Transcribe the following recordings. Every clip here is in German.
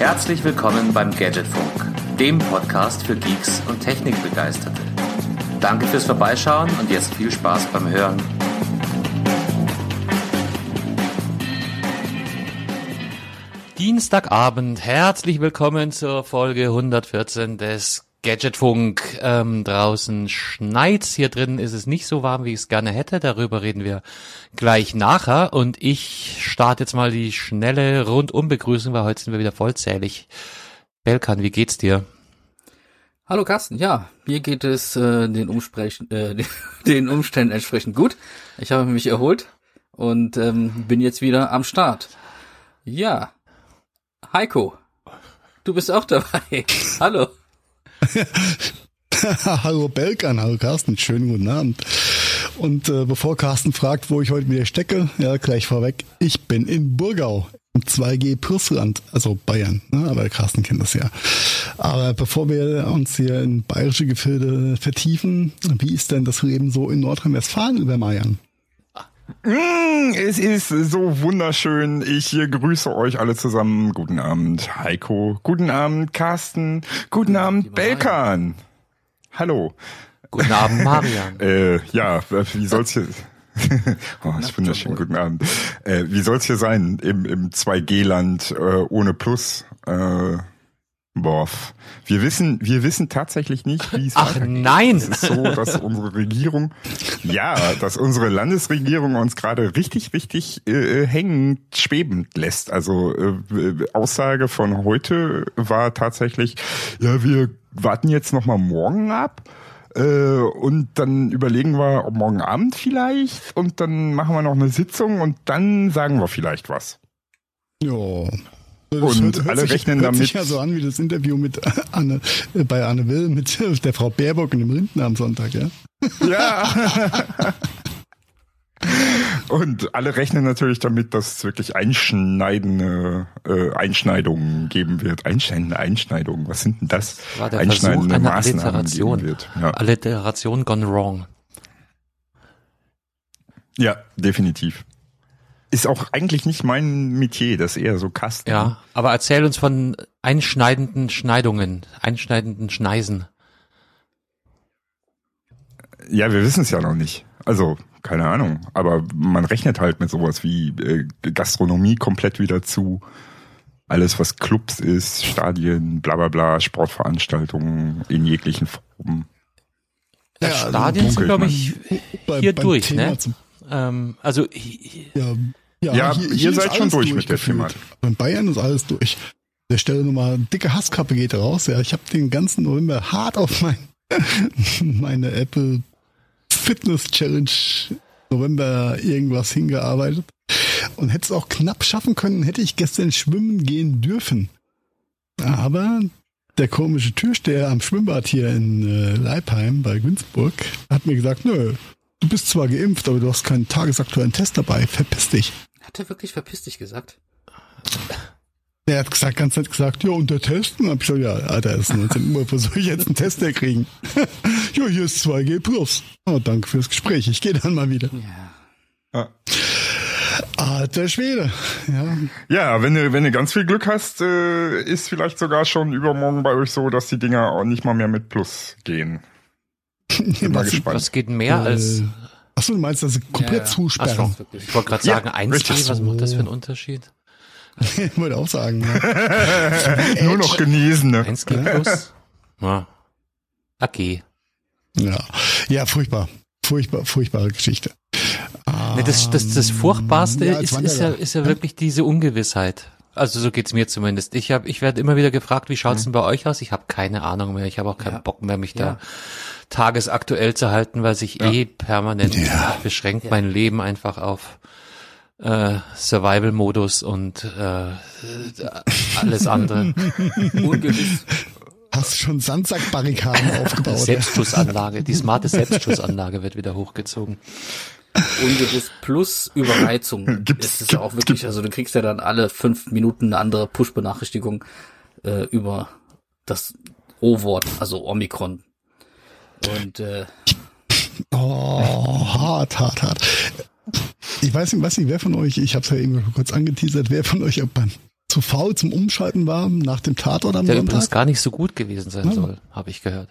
Herzlich willkommen beim Gadgetfunk, dem Podcast für Geeks und Technikbegeisterte. Danke fürs Vorbeischauen und jetzt viel Spaß beim Hören. Dienstagabend, herzlich willkommen zur Folge 114 des Gadgetfunk. Ähm, draußen schneit's, hier drin ist es nicht so warm, wie ich es gerne hätte. Darüber reden wir gleich nachher. Und ich starte jetzt mal die schnelle Rundumbegrüßung, weil heute sind wir wieder vollzählig. Belkan, wie geht's dir? Hallo Carsten, ja, mir geht es äh, den, Umsprechen, äh, den Umständen entsprechend gut. Ich habe mich erholt und ähm, bin jetzt wieder am Start. Ja, Heiko, du bist auch dabei. Hallo. hallo Belkan, hallo Carsten, schönen guten Abend. Und äh, bevor Carsten fragt, wo ich heute wieder stecke, ja, gleich vorweg, ich bin in Burgau, im 2G Plusland, also Bayern, ne? aber Carsten kennt das ja. Aber bevor wir uns hier in bayerische Gefilde vertiefen, wie ist denn das Leben so in Nordrhein-Westfalen über Marian? Mm, es ist so wunderschön. Ich grüße euch alle zusammen. Guten Abend, Heiko. Guten Abend, Carsten. Guten Abend, Belkan. Hallo. Guten Abend, Marian. äh, ja, wie soll's hier... oh, ist wunderschön. Guten Abend. Äh, wie soll's hier sein im, im 2G-Land äh, ohne Plus? Äh, Boah, wir wissen, wir wissen tatsächlich nicht, wie es Ach nein! Es ist so, dass unsere Regierung, ja, dass unsere Landesregierung uns gerade richtig, richtig äh, hängend schwebend lässt. Also äh, Aussage von heute war tatsächlich, ja, wir warten jetzt noch mal morgen ab. Äh, und dann überlegen wir, ob morgen Abend vielleicht, und dann machen wir noch eine Sitzung und dann sagen wir vielleicht was. Ja, das und hört, alle sich, rechnen hört damit. Sich ja so an wie das Interview mit Anne, äh, bei Anne Will mit der Frau Baerbock in dem Rinden am Sonntag, ja? Ja. und alle rechnen natürlich damit, dass es wirklich einschneidende äh, Einschneidungen geben wird. Einschneidende Einschneidungen, was sind denn das? das war der Einschneidende Versuch einer Maßnahmen Alliteration. Wird. Ja. Alliteration gone wrong. Ja, definitiv. Ist auch eigentlich nicht mein Metier, das ist eher so Kasten. Ja, aber erzähl uns von einschneidenden Schneidungen, einschneidenden Schneisen. Ja, wir wissen es ja noch nicht. Also, keine Ahnung. Aber man rechnet halt mit sowas wie äh, Gastronomie komplett wieder zu. Alles, was Clubs ist, Stadien, bla bla bla, Sportveranstaltungen in jeglichen Formen. Ja, ja Stadien also sind, glaube ich, hier durch, Thema ne? Ähm, also ja, ja, ja hier, hier ihr seid schon durch mit der Thematik. In Bayern ist alles durch. Der Stelle nochmal dicke Hasskappe geht raus. Ja, ich habe den ganzen November hart auf mein, meine Apple Fitness Challenge November irgendwas hingearbeitet und hätte es auch knapp schaffen können, hätte ich gestern schwimmen gehen dürfen. Aber der komische Türsteher am Schwimmbad hier in äh, Leipheim bei Günzburg hat mir gesagt, nö, du bist zwar geimpft, aber du hast keinen tagesaktuellen Test dabei, verpiss dich. Hat er wirklich verpiss dich gesagt? Er hat gesagt, ganz nett gesagt, ja, und der Test? Und hab ich gesagt, ja, Alter, es ist 19 Uhr, wo soll ich jetzt einen Test kriegen? ja, hier ist 2G Plus. Oh, danke fürs Gespräch, ich gehe dann mal wieder. Ja. Alter Schwede. Ja. ja, wenn du, wenn du ganz viel Glück hast, äh, ist vielleicht sogar schon übermorgen bei euch so, dass die Dinger auch nicht mal mehr mit Plus gehen. Bin mal gespannt. Was geht mehr äh, als Achso, du meinst das komplett ja, zusperren? So, ich wollte gerade sagen, ja, 1G, was macht das für einen Unterschied? ich wollte auch sagen. Ja. Nur noch Genesene. 1G plus? Ja. AG. Ja. ja, furchtbar. Furchtbar, furchtbare Geschichte. Nee, das, das, das Furchtbarste ja, ist, ist, ja, ist ja wirklich diese Ungewissheit. Also so geht's mir zumindest. Ich habe, ich werde immer wieder gefragt, wie schaut's denn bei euch aus? Ich habe keine Ahnung mehr. Ich habe auch keinen ja. Bock mehr, mich da tagesaktuell zu halten, weil sich ja. eh permanent ja. beschränkt ja. mein Leben einfach auf äh, Survival-Modus und äh, alles andere. Ungewiss. Hast schon Sandsackbarrikaden aufgebaut? Selbstschussanlage, die smarte Selbstschussanlage wird wieder hochgezogen. Ungewiss plus Überreizung. Gibt's, ist es auch wirklich, also du kriegst ja dann alle fünf Minuten eine andere Push-Benachrichtigung äh, über das O-Wort, also Omikron. Und äh, oh, hart, hart, hart. Ich weiß nicht, weiß nicht, wer von euch, ich habe es ja eben kurz angeteasert, wer von euch beim zu faul zum Umschalten war nach dem Tatort am Der Sonntag. übrigens gar nicht so gut gewesen sein ja. soll, habe ich gehört.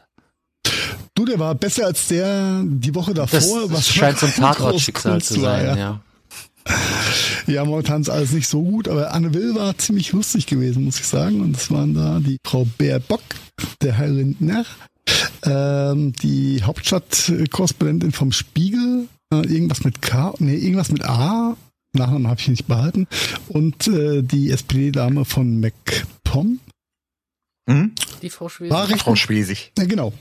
Du, der war besser als der die Woche davor. Das, das scheint so ein Tatortschicksal zu sein, ja. ja. Ja, momentan ist alles nicht so gut, aber Anne Will war ziemlich lustig gewesen, muss ich sagen. Und das waren da die Frau Baerbock, der Herr Lindner, ähm, die Hauptstadtkorrespondentin vom Spiegel, äh, irgendwas mit K, nee, irgendwas mit A, Nachnamen habe ich nicht behalten, und äh, die SPD-Dame von MacPom. Hm? Die Frau Schwesig. War Frau Schwesig. Ja, genau.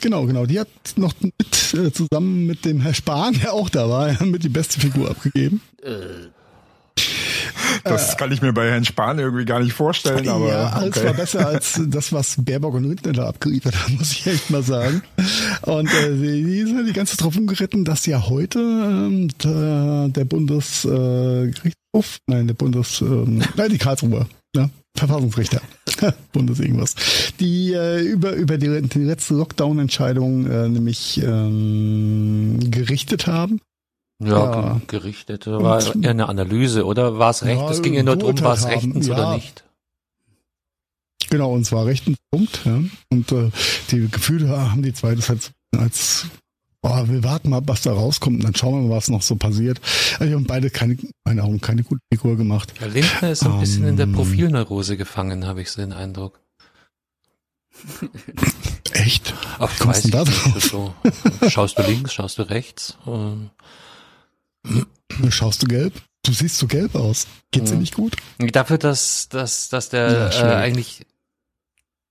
Genau, genau. Die hat noch mit äh, zusammen mit dem Herr Spahn, der auch da war, ja, mit die beste Figur abgegeben. Äh. Das kann ich mir bei Herrn Spahn irgendwie gar nicht vorstellen, aber. Ja, alles okay. war besser als das, was Baerbock und Lindner da abgeliefert haben, muss ich echt mal sagen. Und äh, die, die sind die ganze drauf umgeritten, dass ja heute ähm, der, der Bundesgerichtshof, äh, nein, der Bundes, ähm, nein, die Karlsruhe, ja, Verfassungsrichter, Bundes irgendwas, die äh, über über die, die letzte Lockdown-Entscheidung äh, nämlich ähm, gerichtet haben. Ja, ja. gerichtet. War eher eine Analyse, oder war es recht? Ja, es ging ja nur darum, war es rechtens ja. oder nicht. Genau, und zwar rechtens Punkt. Ja. Und äh, die Gefühle haben die zwei das halt als boah, wir warten mal, was da rauskommt und dann schauen wir mal, was noch so passiert. Also, die haben beide keine, meine Augen, keine gute Figur gemacht. Ja, Lindner ist so ein um, bisschen in der ähm. Profilneurose gefangen, habe ich so den Eindruck. Echt? Ach, ich weiß nicht, da so. Schaust du links, schaust du rechts? Und Schaust du gelb? Du siehst so gelb aus. Geht's dir nicht gut? Dafür, dass, dass, dass der ja, äh, eigentlich,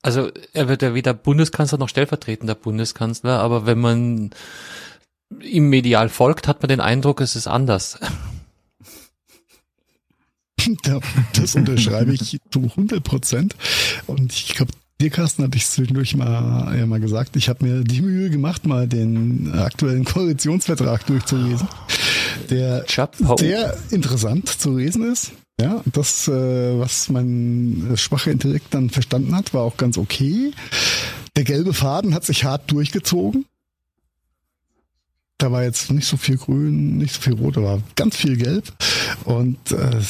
also er wird ja weder Bundeskanzler noch stellvertretender Bundeskanzler, aber wenn man ihm medial folgt, hat man den Eindruck, es ist anders. das unterschreibe ich zu 100 Prozent. Und ich glaube, dir, Carsten, hatte ich zwischendurch mal, ja, mal gesagt, ich habe mir die Mühe gemacht, mal den aktuellen Koalitionsvertrag durchzulesen der sehr interessant zu lesen ist. Ja, das, äh, was mein schwacher Intellekt dann verstanden hat, war auch ganz okay. Der gelbe Faden hat sich hart durchgezogen. Da war jetzt nicht so viel Grün, nicht so viel Rot, da war ganz viel Gelb. Und äh,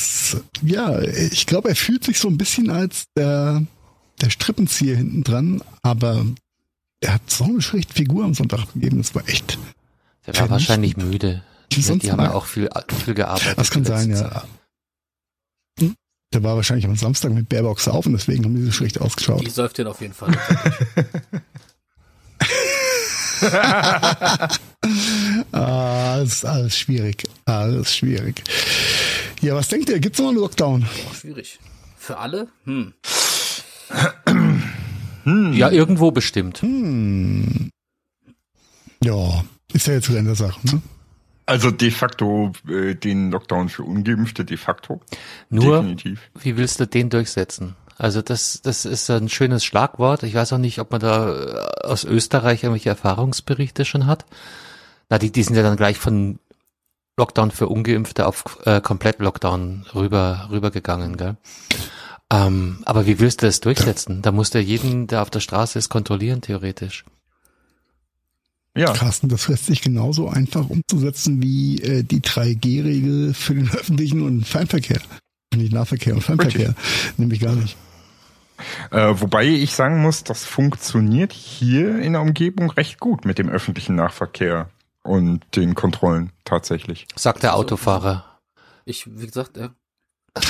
ja, ich glaube, er fühlt sich so ein bisschen als der, der Strippenzieher hinten dran, aber er hat so eine schlechte Figur am Sonntag gegeben, das war echt. Der war wahrscheinlich müde. Die, die haben ja auch viel, viel gearbeitet. Das kann sein, ja. Hm? Der war wahrscheinlich am Samstag mit Baerbock auf und deswegen haben die so schlecht ausgeschaut. Die säuft den auf jeden Fall. ah, das ist alles schwierig. Alles schwierig. Ja, was denkt ihr? Gibt's noch einen Lockdown? Schwierig. Für alle? Hm. hm. Ja, irgendwo bestimmt. Hm. Ja, ist ja jetzt wieder in der Sache, ne? Also de facto äh, den Lockdown für Ungeimpfte, de facto. Nur, Definitiv. wie willst du den durchsetzen? Also das, das ist ein schönes Schlagwort. Ich weiß auch nicht, ob man da äh, aus Österreich irgendwelche Erfahrungsberichte schon hat. Na, die, die sind ja dann gleich von Lockdown für Ungeimpfte auf äh, komplett Lockdown rüber rübergegangen, gell? Ähm, aber wie willst du das durchsetzen? Da musst du jeden, der auf der Straße ist, kontrollieren, theoretisch. Ja. Carsten, das lässt sich genauso einfach umzusetzen wie äh, die 3G-Regel für den öffentlichen und Fernverkehr. Nicht Nahverkehr und Fernverkehr. Nämlich gar nicht. Äh, wobei ich sagen muss, das funktioniert hier in der Umgebung recht gut mit dem öffentlichen Nahverkehr und den Kontrollen tatsächlich. Sagt der Autofahrer. Ich, wie gesagt, ja.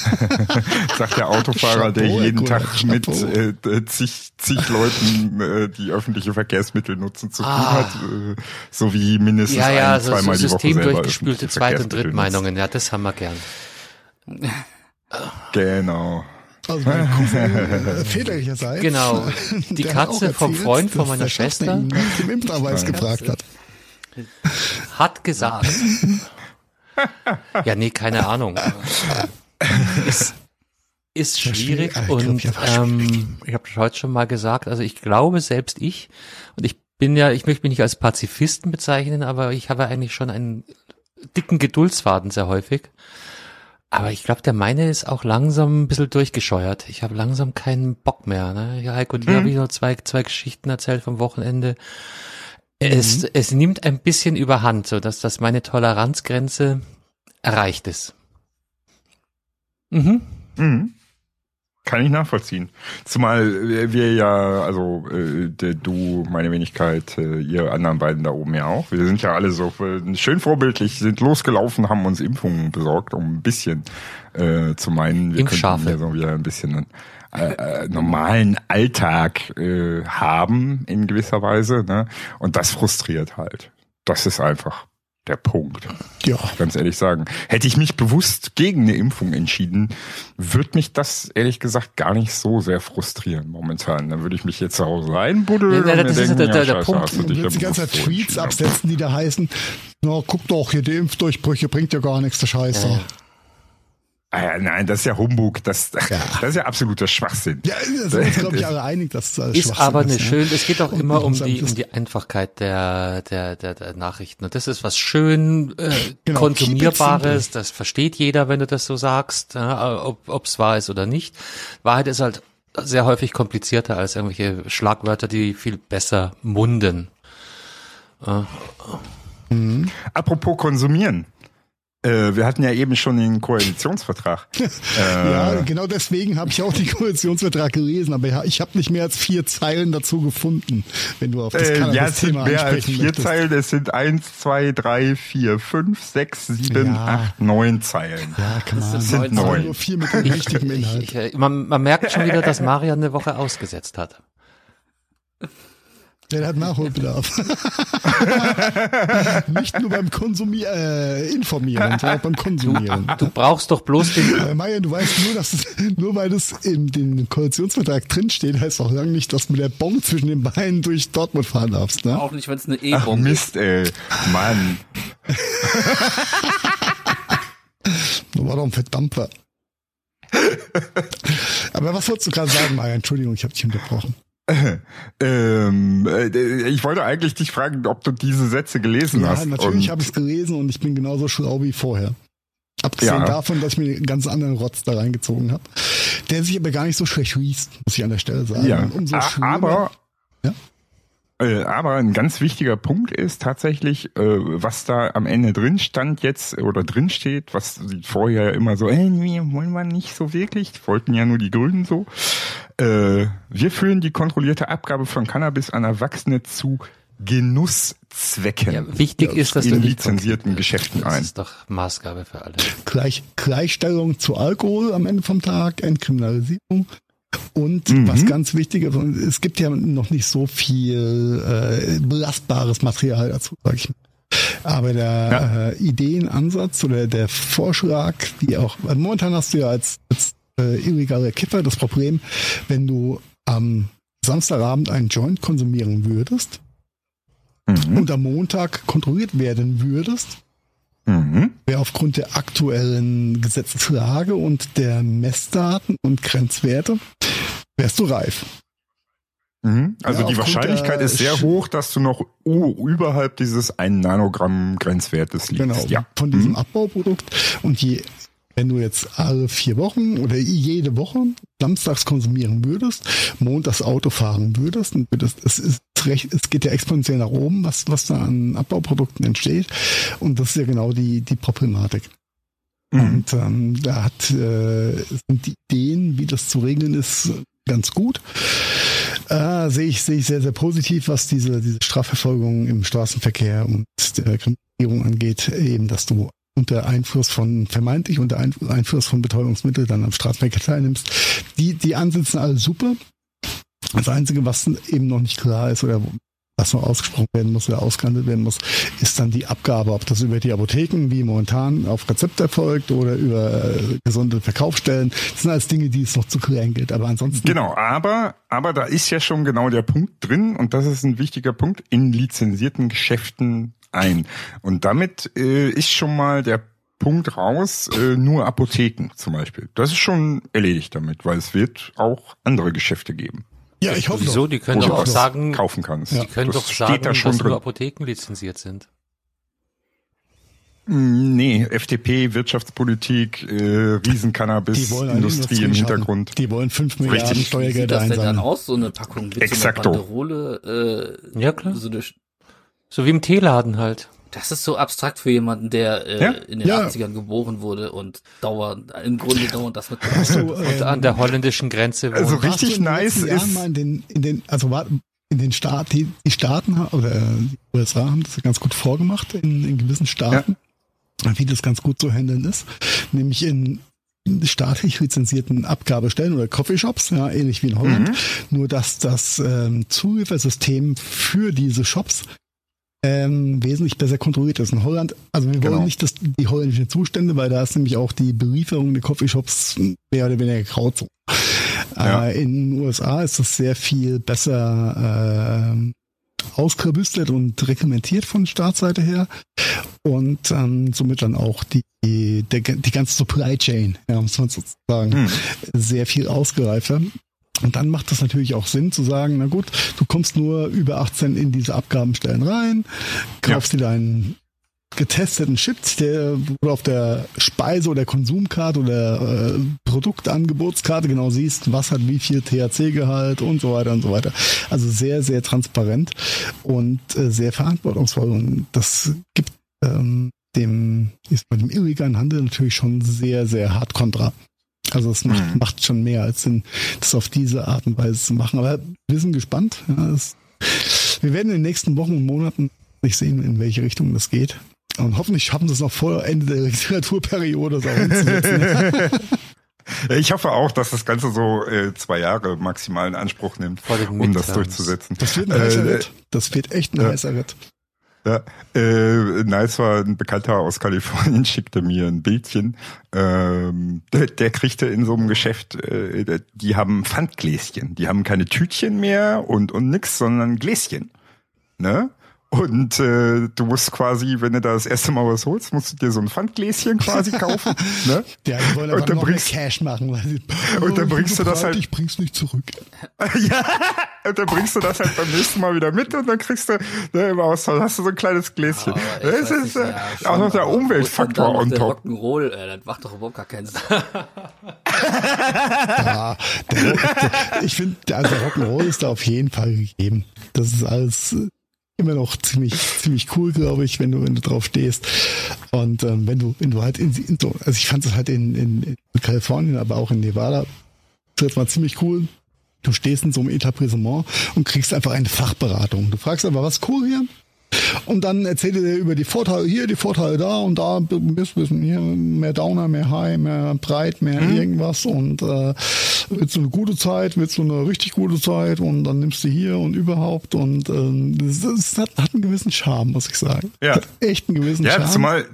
Sagt der Autofahrer, der jeden Tag mit äh, zig, zig Leuten äh, die öffentliche Verkehrsmittel nutzen zu tun ah. hat, äh, so wie mindestens ja, ja, ein, zweimal so die Woche selber durchgespülte Zweit- und Drittmeinungen, ja, das haben wir gern. Genau. Also äh, väterlicherseits. Genau. Die Katze vom Freund von meiner Schwester. Nach dem Impfnachweis gefragt hat. Hat gesagt. ja, nee, keine Ahnung ist, ist schwierig ich und glaub, ähm, ich habe heute schon mal gesagt, also ich glaube selbst ich und ich bin ja, ich möchte mich nicht als Pazifisten bezeichnen, aber ich habe eigentlich schon einen dicken Geduldsfaden sehr häufig. Aber ich glaube, der meine ist auch langsam ein bisschen durchgescheuert. Ich habe langsam keinen Bock mehr. Ne? Ja, Heiko, dir mhm. habe ich noch zwei, zwei Geschichten erzählt vom Wochenende. Es, mhm. es nimmt ein bisschen überhand, so dass das meine Toleranzgrenze erreicht ist. Mhm. Mhm. Kann ich nachvollziehen. Zumal wir ja, also äh, der, du, meine Wenigkeit, äh, ihr anderen beiden da oben ja auch. Wir sind ja alle so äh, schön vorbildlich, sind losgelaufen, haben uns Impfungen besorgt, um ein bisschen äh, zu meinen, wir Impfschafe. könnten ja so wieder ein bisschen äh, äh, normalen Alltag äh, haben in gewisser Weise. Ne? Und das frustriert halt. Das ist einfach der Punkt. Ja. Ganz ehrlich sagen. Hätte ich mich bewusst gegen eine Impfung entschieden, würde mich das ehrlich gesagt gar nicht so sehr frustrieren momentan. Dann würde ich mich jetzt zu Hause einbuddeln Ja, und das mir ist denken, der- ja, der- der scheiße, Punkt. hast du dich jetzt ja die ganze Zeit Tweets absetzen, die da heißen, na, guck doch, hier die Impfdurchbrüche bringt ja gar nichts, der Scheiß da. Ah, ja, nein, das ist ja Humbug. Das, das ist ja absoluter Schwachsinn. Ja, da sind wir uns, glaube ich, alle einig, dass das Ist Schwachsinn aber eine ist, ja. schön, es geht auch immer um die, ist- um die Einfachkeit der, der, der, der Nachrichten. Und das ist was schön äh, Genau, konsumierbares, das versteht jeder, wenn du das so sagst, ja, ob ob's wahr ist oder nicht. Wahrheit ist halt sehr häufig komplizierter als irgendwelche Schlagwörter, die viel besser munden. Apropos konsumieren. Äh, wir hatten ja eben schon den Koalitionsvertrag. Ja, genau deswegen habe ich auch den Koalitionsvertrag gelesen, aber ich habe nicht mehr als vier Zeilen dazu gefunden, wenn du auf das Äh, ja, es sind Cannabis-Thema mehr als vier möchtest. Zeilen. Es sind eins, zwei, drei, vier, fünf, sechs, sieben, Ja. acht, neun Zeilen. Ja, kann man. sind Es neun. waren nur vier mit dem richtigen Ich, Inhalt. ich, äh, man, man merkt schon wieder, dass Marian eine Woche ausgesetzt hat. Der hat Nachholbedarf. Nicht nur beim Konsumieren, äh, Informieren, sondern auch beim Konsumieren. Du brauchst doch bloß den, Aber Marian, du weißt nur, dass es, nur weil es in dem Koalitionsvertrag drinsteht, heißt auch lange nicht, dass du mit der Bon zwischen den Beinen durch Dortmund fahren darfst, ne? Auch nicht, wenn es eine E-Bombe ist. Mist, ey. Mann. Das war doch ein Verdampfer. Aber was wolltest du gerade sagen, Marian? Entschuldigung, ich habe dich unterbrochen. Ähm, äh, ich wollte eigentlich dich fragen, ob du diese Sätze gelesen Ja, hast. natürlich habe ich es gelesen und ich bin genauso schlau wie vorher. Abgesehen Ja. davon, dass ich mir einen ganz anderen Rotz da reingezogen habe, der sich aber gar nicht so schlecht liest, muss ich an der Stelle sagen. Ja, umso aber Ja? Äh, aber ein ganz wichtiger Punkt ist tatsächlich, äh, was da am Ende drin stand jetzt oder drin steht, was vorher immer so, nee, wollen wir nicht so wirklich, wollten ja nur die Grünen so. Äh, wir führen die kontrollierte Abgabe von Cannabis an Erwachsene zu Genusszwecken ja, wichtig ist, dass in du nicht lizenzierten Geschäften Das ein. ist doch Maßgabe für alle. Gleich, Gleichstellung zu Alkohol am Ende vom Tag, Entkriminalisierung. Und Mhm. was ganz wichtig ist, es gibt ja noch nicht so viel äh, belastbares Material dazu, sag ich mal. Aber der äh, Ideenansatz oder der Vorschlag, wie auch, momentan hast du ja als, als äh, illegaler Kiffer das Problem, wenn du am Samstagabend einen Joint konsumieren würdest Mhm. und am Montag kontrolliert werden würdest, Mhm. wäre aufgrund der aktuellen Gesetzeslage und der Messdaten und Grenzwerte, wärst du reif. Mhm. Also Ja, die Wahrscheinlichkeit ist sehr Sch- hoch, dass du noch uh, überhalb dieses 1 Nanogramm Grenzwertes liegst. Genau, Ja. von diesem Abbauprodukt. Und je, wenn du jetzt alle vier Wochen oder jede Woche samstags konsumieren würdest, montags Auto fahren würdest, und würdest es ist recht, es geht ja exponentiell nach oben, was, was da an Abbauprodukten entsteht. Und das ist ja genau die, die Problematik. Mhm. Und ähm, da hat, äh, sind die Ideen, wie das zu regeln ist, ganz gut. Äh, sehe ich, sehe ich sehr, sehr positiv, was diese, diese Strafverfolgung im Straßenverkehr und der Kriminalisierung angeht, eben, dass du unter Einfluss von, vermeintlich unter Einf- Einfluss von Betäubungsmitteln dann am Straßenverkehr teilnimmst. Die, die Ansätze sind alle super. Das Einzige, was eben noch nicht klar ist oder was noch ausgesprochen werden muss oder ausgehandelt werden muss, ist dann die Abgabe, ob das über die Apotheken wie momentan auf Rezept erfolgt oder über äh, gesunde Verkaufsstellen. Das sind alles Dinge, die es noch zu klären gilt. Aber ansonsten Genau, aber, aber da ist ja schon genau der Punkt drin und das ist ein wichtiger Punkt in lizenzierten Geschäften ein. Und damit äh, ist schon mal der Punkt raus, äh, nur Apotheken zum Beispiel. Das ist schon erledigt damit, weil es wird auch andere Geschäfte geben, Ja, ich hoffe Wieso? Die können wo doch du auch was sagen, kaufen kannst. die können das doch sagen, steht da schon dass nur drin. Apotheken lizenziert sind. Mm, Nee, FDP, Wirtschaftspolitik, äh, Riesencannabis, Industrie im. Hintergrund. Die wollen fünf Milliarden Richtig. Wie sieht Steuergelder das denn dann einsammeln. aus, so eine Packung? Wird Exakto. so eine Banderole, äh, Ja, klar. so eine, So wie im Teeladen halt. Das ist so abstrakt für jemanden, der äh, ja? in den ja. 80ern geboren wurde und dauernd, im Grunde dauernd das mit. So, und an der holländischen Grenze wohnt. Also richtig nice ist. Mal in den, in den, also in den Staaten, die, die Staaten oder die USA haben das ganz gut vorgemacht in, in gewissen Staaten, ja. wie das ganz gut zu handeln ist. Nämlich in staatlich lizenzierten Abgabestellen oder Coffeeshops, ja, ähnlich wie in Holland. Mhm. Nur dass das ähm, Zuliefersystem für diese Shops ähm, wesentlich besser kontrolliert ist. In Holland, also wir wollen genau. nicht dass die holländischen Zustände, weil da ist nämlich auch die Belieferung der Coffeeshops mehr oder weniger Grauzone. Ja. Äh, in den USA ist das sehr viel besser äh, ausklabüstert und reglementiert von Staatsseite her und ähm, somit dann auch die, die, die ganze Supply Chain, ja, muss man sozusagen, hm. sehr viel ausgereifter. Und dann macht es natürlich auch Sinn zu sagen, na gut, du kommst nur über 18 in diese Abgabenstellen rein, kaufst ja. dir deinen getesteten Chips, der wo auf der Speise- oder Konsumkarte oder äh, Produktangebotskarte genau siehst, was hat wie viel THC-Gehalt und so weiter und so weiter. Also sehr, sehr transparent und äh, sehr verantwortungsvoll. Und das gibt ähm, dem, ist bei dem illegalen Handel natürlich schon sehr, sehr hart kontra. Also es macht, mhm. macht schon mehr als Sinn, das auf diese Art und Weise zu machen. Aber wir sind gespannt. Ja, es, wir werden in den nächsten Wochen und Monaten nicht sehen, in welche Richtung das geht. Und hoffentlich schaffen sie es noch vor Ende der das umzusetzen. Ich hoffe auch, dass das Ganze so äh, zwei Jahre maximal in Anspruch nimmt, um das durchzusetzen. Das wird ein heißer äh, Ritt. Das wird echt ein äh, heißer Ritt. Ja, äh, nice war ein Bekannter aus Kalifornien, schickte mir ein Bildchen. Ähm, der, der kriegte in so einem Geschäft, äh, die haben Pfandgläschen. Die haben keine Tütchen mehr und, und nix, sondern Gläschen. Ne? Und äh, du musst quasi, wenn du da das erste Mal was holst, musst du dir so ein Pfandgläschen quasi kaufen. ne? Ja, die wollen aber und dann noch bringst, Cash machen. Weil sie, und dann bringst du das halt. Ich bring's nicht zurück. ja, und dann bringst du das halt beim nächsten Mal wieder mit und dann kriegst du ne, im Austausch hast du so ein kleines Gläschen. Oh, das ist äh, ja, auch noch der Umweltfaktor on top. Rock'n'Roll, äh, das macht doch überhaupt gar keinen Sinn. ja, der, der, ich finde, also Rock'n'Roll ist da auf jeden Fall gegeben. Das ist alles immer noch ziemlich, ziemlich cool, glaube ich, wenn du, wenn du drauf stehst. Und ähm, wenn du, wenn du halt in, in so, also ich fand es halt in, in, in Kalifornien, aber auch in Nevada, das war ziemlich cool. Du stehst in so einem Etablissement und kriegst einfach eine Fachberatung. Du fragst einfach, was cool hier? Und dann erzählt er über die Vorteile hier, die Vorteile da und da, bist bisschen hier mehr Downer, mehr High, mehr Breit, mehr mhm. irgendwas und äh, willst du eine gute Zeit, willst du eine richtig gute Zeit und dann nimmst du hier und überhaupt und ähm, das, das hat, hat einen gewissen Charme, muss ich sagen. Ja. Hat echt einen gewissen ja, Charme. Ja, zumal,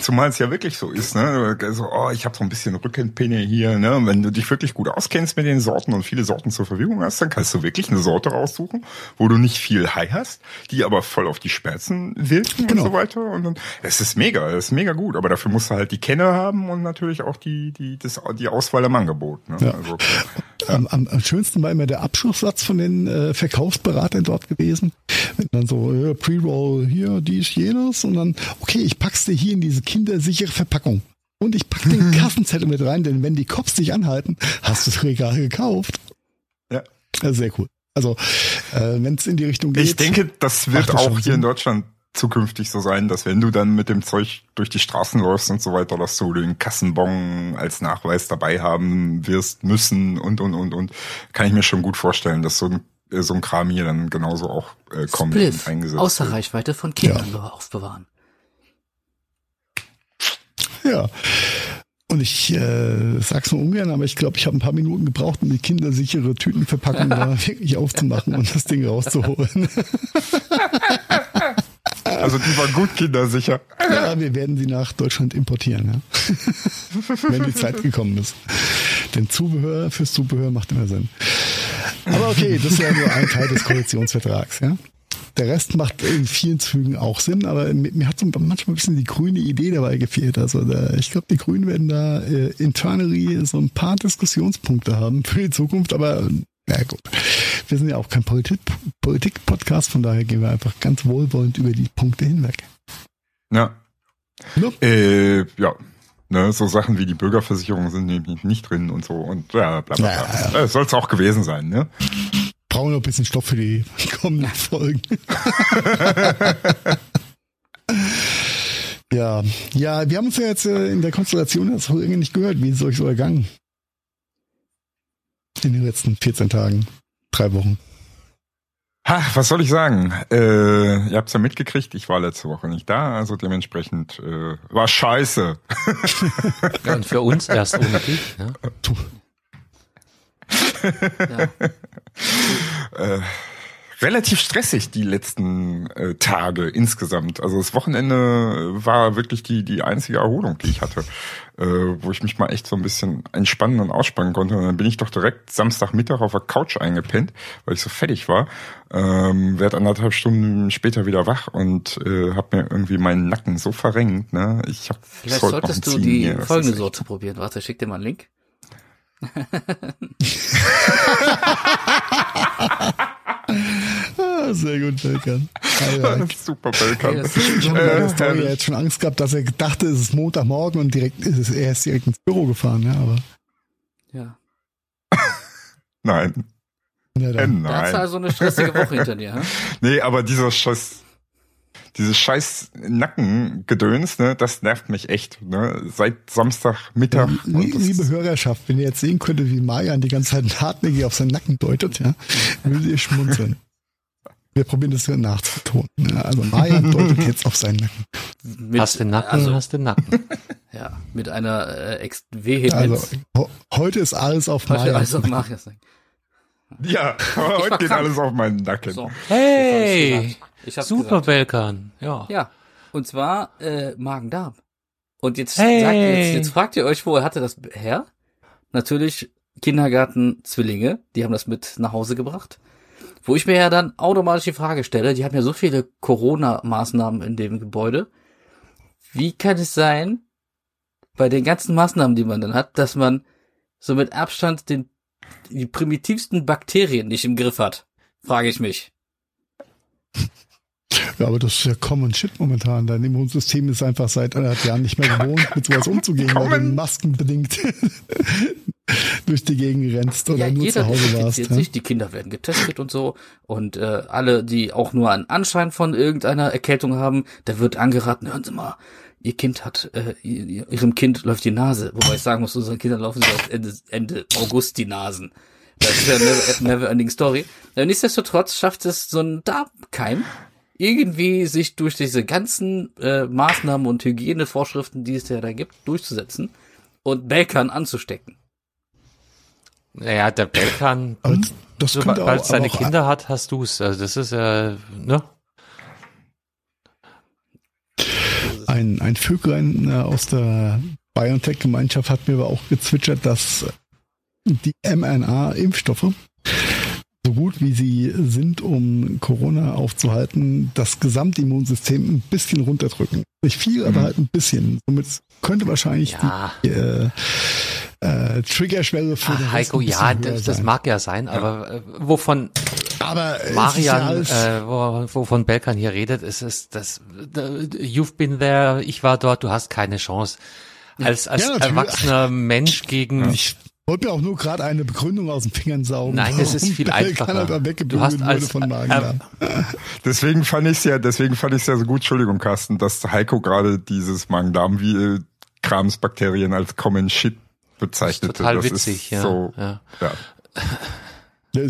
zumal es ja wirklich so ist, ne? Also, oh, ich habe so ein bisschen Rückenpinne hier, ne? Und wenn du dich wirklich gut auskennst mit den Sorten und viele Sorten zur Verfügung hast, dann kannst du wirklich eine Sorte raussuchen, wo du nicht viel High hast, die aber voll auf die Schmerzen wirken genau. und so weiter. Und dann, es ist mega, es ist mega gut. Aber dafür musst du halt die Kenner haben und natürlich auch die, die, das, die Auswahl am Angebot. Ne? Ja. Also, ja. Am, am, am schönsten war immer der Abschlusssatz von den äh, Verkaufsberatern dort gewesen. Wenn dann so, äh, Pre-Roll hier, dies, jenes und dann, okay, ich pack's dir hier in diese kindersichere Verpackung. Und ich pack den Kassenzettel mit rein, denn wenn die Cops dich anhalten, hast du das Regal gekauft. Ja. Also sehr cool. Also, äh, wenn es in die Richtung geht. Ich denke, das wird auch hier in Deutschland zukünftig so sein, dass wenn du dann mit dem Zeug durch die Straßen läufst und so weiter, dass du den Kassenbon als Nachweis dabei haben wirst müssen und und und und kann ich mir schon gut vorstellen, dass so ein äh, so ein Kram hier dann genauso auch äh, kommt Spliff, und eingesetzt außer wird. Reichweite von Kindern ja. aufbewahren. Ja. Und ich äh, sag's nur ungern, aber ich glaube, ich habe ein paar Minuten gebraucht, um die kindersichere Tütenverpackung da wirklich aufzumachen und das Ding rauszuholen. Also die war gut kindersicher. Ja, wir werden sie nach Deutschland importieren, ja. wenn die Zeit gekommen ist. Denn Zubehör fürs Zubehör macht immer Sinn. Aber okay, das ist ja nur ein Teil des Koalitionsvertrags, ja. Der Rest macht in vielen Zügen auch Sinn, aber mir hat so manchmal ein bisschen die grüne Idee dabei gefehlt. Also da, ich glaube, die Grünen werden da äh, internally so ein paar Diskussionspunkte haben für die Zukunft, aber ja gut. Wir sind ja auch kein Politik-Podcast, von daher gehen wir einfach ganz wohlwollend über die Punkte hinweg. Ja. No? Äh, ja. Ne, so Sachen wie die Bürgerversicherung sind nämlich nicht drin und so und ja, bla bla bla. Ja, ja. Äh, Soll es auch gewesen sein, ne? Brauchen wir noch ein bisschen Stoff für die kommenden Folgen. Ja, ja, wir haben uns ja jetzt äh, in der Konstellation das irgendwie nicht gehört. Wie ist es euch so ergangen? In den letzten 14 Tagen, drei Wochen. Ha, was soll ich sagen? Äh, ihr habt's ja mitgekriegt, ich war letzte Woche nicht da, also dementsprechend äh, war scheiße. Ja, und für uns erst ohne dich. Ne? Ja. äh, relativ stressig die letzten äh, Tage insgesamt. Also das Wochenende war wirklich die die einzige Erholung, die ich hatte, äh, wo ich mich mal echt so ein bisschen entspannen und ausspannen konnte. Und dann bin ich doch direkt Samstagmittag auf der Couch eingepennt, weil ich so fertig war. Ähm, werd anderthalb Stunden später wieder wach und äh, habe mir irgendwie meinen Nacken so verrenkt. Ne? Ich hab Vielleicht solltest du die hier, folgende Sorte probieren. Warte, schick dir mal einen Link. Ah, sehr gut, Belkan. Super Belkan. Ich habe jetzt schon Angst gehabt, dass er dachte, es ist Montagmorgen und direkt ist es, er ist direkt ins Büro gefahren, ja, aber Ja. Nein. ja, Äh, dann, Da hast du nein. also eine stressige Woche hinter dir, hä? Nee, aber dieser Scheiß, dieses scheiß Nackengedöns, ne, das nervt mich echt, ne, seit Samstagmittag. Das- liebe Hörerschaft, wenn ihr jetzt sehen könntet, wie Marian die ganze Zeit hartnäckig auf seinen Nacken deutet, ja, würdet ihr schmunzeln. Wir probieren das hier nachzutun. Ja, also Marian deutet jetzt auf seinen Nacken. Mit, Hast den Nacken, also, hast den Nacken. ja, mit einer äh, ex Vehemenz. Also heute ist alles auf Heute Marian. sagen. ja, heute geht krank. alles auf meinen Nacken. So. Hey! Super. Belkan. Ja. Ja, und zwar äh, Magen-Darm. Und jetzt, Hey. sagt, jetzt, jetzt fragt ihr euch, woher hatte das her? Natürlich Kindergarten Zwillinge, die haben das mit nach Hause gebracht. Wo ich mir ja dann automatisch die Frage stelle, die haben ja so viele Corona-Maßnahmen in dem Gebäude. Wie kann es sein, bei den ganzen Maßnahmen, die man dann hat, dass man so mit Abstand den, die primitivsten Bakterien nicht im Griff hat? Frage ich mich. Ja, aber das ist ja Common Shit momentan. Dein Immunsystem ist einfach seit anderthalb Jahren nicht mehr gewohnt, mit sowas umzugehen, weil du maskenbedingt durch die Gegend rennst oder ja, nur jeder zu Hause warst. Ja? sich, die Kinder werden getestet und so. Und äh, alle, die auch nur einen Anschein von irgendeiner Erkältung haben, da wird angeraten, hören Sie mal, Ihr Kind hat, äh, ihr- Ihrem Kind läuft die Nase. Wobei ich sagen muss, unseren Kindern laufen auf Ende, Ende August die Nasen. Das ist ja eine never, never ending story. Ja, nichtsdestotrotz schafft es so ein Darmkeim, irgendwie sich durch diese ganzen äh, Maßnahmen und Hygienevorschriften, die es ja da gibt, durchzusetzen und Belkern anzustecken. Naja, der Belkan, Aber das sobald es seine auch Kinder hat, hast du's. Also das ist äh, ne? Ein, ein Vöglein aus der BioNTech-Gemeinschaft hat mir aber auch gezwitschert, dass die mRNA-Impfstoffe, gut wie sie sind, um Corona aufzuhalten, das Gesamtimmunsystem ein bisschen runterdrücken. Nicht viel, aber halt ein bisschen. Somit könnte wahrscheinlich Ja. die äh, äh, Triggerschwelle für den Ach, Rest Heiko, ja, das, das mag ja sein, aber äh, wovon aber ja Marian, alles- äh, wo, wovon Belkan hier redet, ist es, das, you've been there, ich war dort, du hast keine Chance. Als, als Ja, erwachsener Mensch gegen, ich wollte mir auch nur gerade eine Begründung aus den Fingern saugen. Nein, es ist viel einfacher. Du hast als- von Magen. äh, Deswegen fand ich ja, deswegen fand ich ja so gut, Entschuldigung, Carsten, dass Heiko gerade dieses Magen-Darm wie Kramsbakterien als Common Shit bezeichnete. total das witzig, ist ja, So, ja. ja.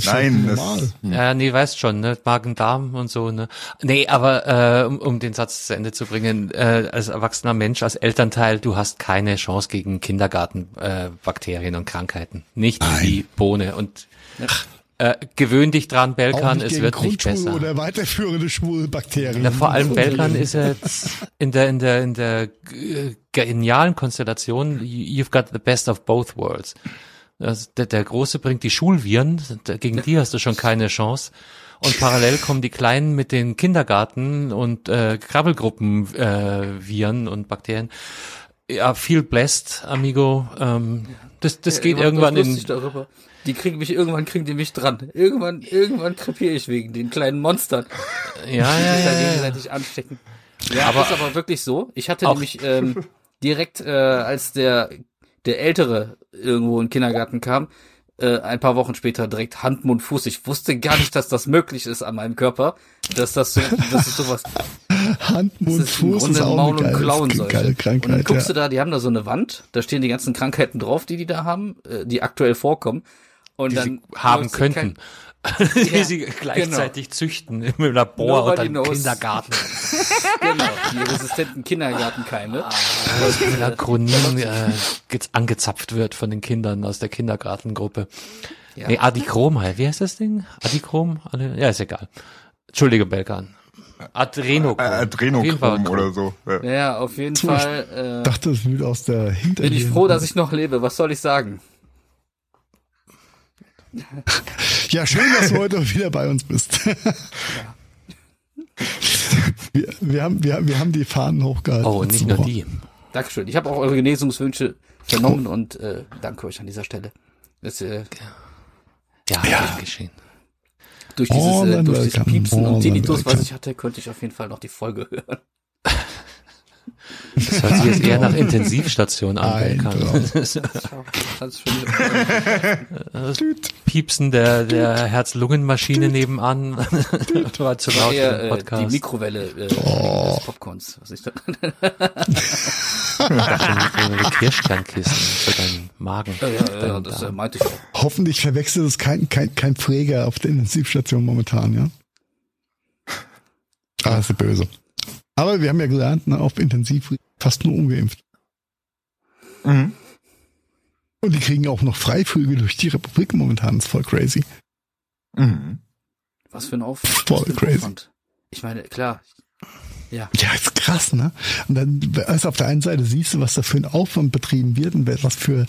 Nein, das. Ja, nee, weißt schon, ne? Magen-Darm und so, ne? Nee, aber äh, um, um den Satz zu Ende zu bringen, äh, als erwachsener Mensch, als Elternteil, du hast keine Chance gegen Kindergartenbakterien äh, und Krankheiten. Nicht wie Bohne. Und äh, gewöhn dich dran, Auch Belkan, nicht es gegen wird nicht Grundschule besser. oder weiterführende Schulbakterien. Na, vor allem Belkan ist jetzt in der in der in der äh, genialen Konstellation. You've got the best of both worlds. Also der, der Große bringt die Schulviren, gegen die hast du schon keine Chance. Und parallel kommen die Kleinen mit den Kindergarten und äh, Krabbelgruppen äh, Viren und Bakterien. Ja, viel blessed, amigo. Ähm, das das geht Ihr macht irgendwann in darüber. Die kriegen mich, irgendwann kriegen die mich dran. Irgendwann, irgendwann krepiere ich wegen den kleinen Monstern, ja die ja sich da ja, ja. gegenseitig anstecken. Ja, Aber- ist aber wirklich so. Ich hatte nämlich ähm, direkt, äh, als der, der Ältere irgendwo in den Kindergarten kam, äh, ein paar Wochen später direkt Hand, Mund, Fuß. Ich wusste gar nicht, dass das möglich ist an meinem Körper, dass das so, das ist sowas. Hand, Mund, das ist Fuß Grunde ist auch Maul- eine und geile, Klauenseuche. geile Krankheit. Und dann guckst ja. du da, die haben da so eine Wand, da stehen die ganzen Krankheiten drauf, die die da haben, äh, die aktuell vorkommen. Und die dann sie haben könnten. die Ja, sie gleichzeitig züchten im Labor Nobody oder im knows. Kindergarten. Genau, die resistenten Kindergartenkeime. Melatonин äh, ge- angezapft wird von den Kindern aus der Kindergartengruppe. Ja. Nee, Adichrom halt. Wie heißt das Ding? Adichrom? Adi- Ja, ist egal. Entschuldige, Belkan. Adrenochrom. Äh, Adrenochrom Chrom. oder so. Ja. Ja, auf jeden Fall Ich äh, dachte, es würde aus der Hinter. bin ich froh, dass ich noch lebe. Was soll ich sagen? Ja, schön, dass du heute wieder bei uns bist. wir, wir, haben, wir, wir haben die Fahnen hochgehalten. Oh, und nicht nur die. Dankeschön. Ich habe auch eure Genesungswünsche vernommen und äh, danke euch an dieser Stelle. Das, äh, Ja, ja. geschehen. durch dieses, All äh, durch dieses Piepsen all und Tinnitus, was ich hatte, könnte ich auf jeden Fall noch die Folge hören. Das hört sich jetzt eher nach Intensivstation an, Ein. Das Tüt. Piepsen der, der Herz-Lungen-Maschine nebenan. War zu laut für den äh, die Podcast. Mikrowelle äh, Oh. des Popcorns. Was ich da, Ich dachte, eine Kirschkernkisten für deinen Magen. ja, ja, das äh, Darm. meinte ich auch. Hoffentlich verwechselt es kein, kein, kein Pfleger auf der Intensivstation momentan, ja? Ah, ist böse. Aber wir haben ja gelernt, ne, auf Intensiv fast nur ungeimpft. Mhm. Und die kriegen auch noch Freiflüge durch die Republik momentan. ist voll crazy. Mhm. Was für ein Auf Voll crazy. Aufwand. Ich meine, klar. Ja. Ja, ist krass, ne? Und dann, also auf der einen Seite siehst du, was da für ein Aufwand betrieben wird und was für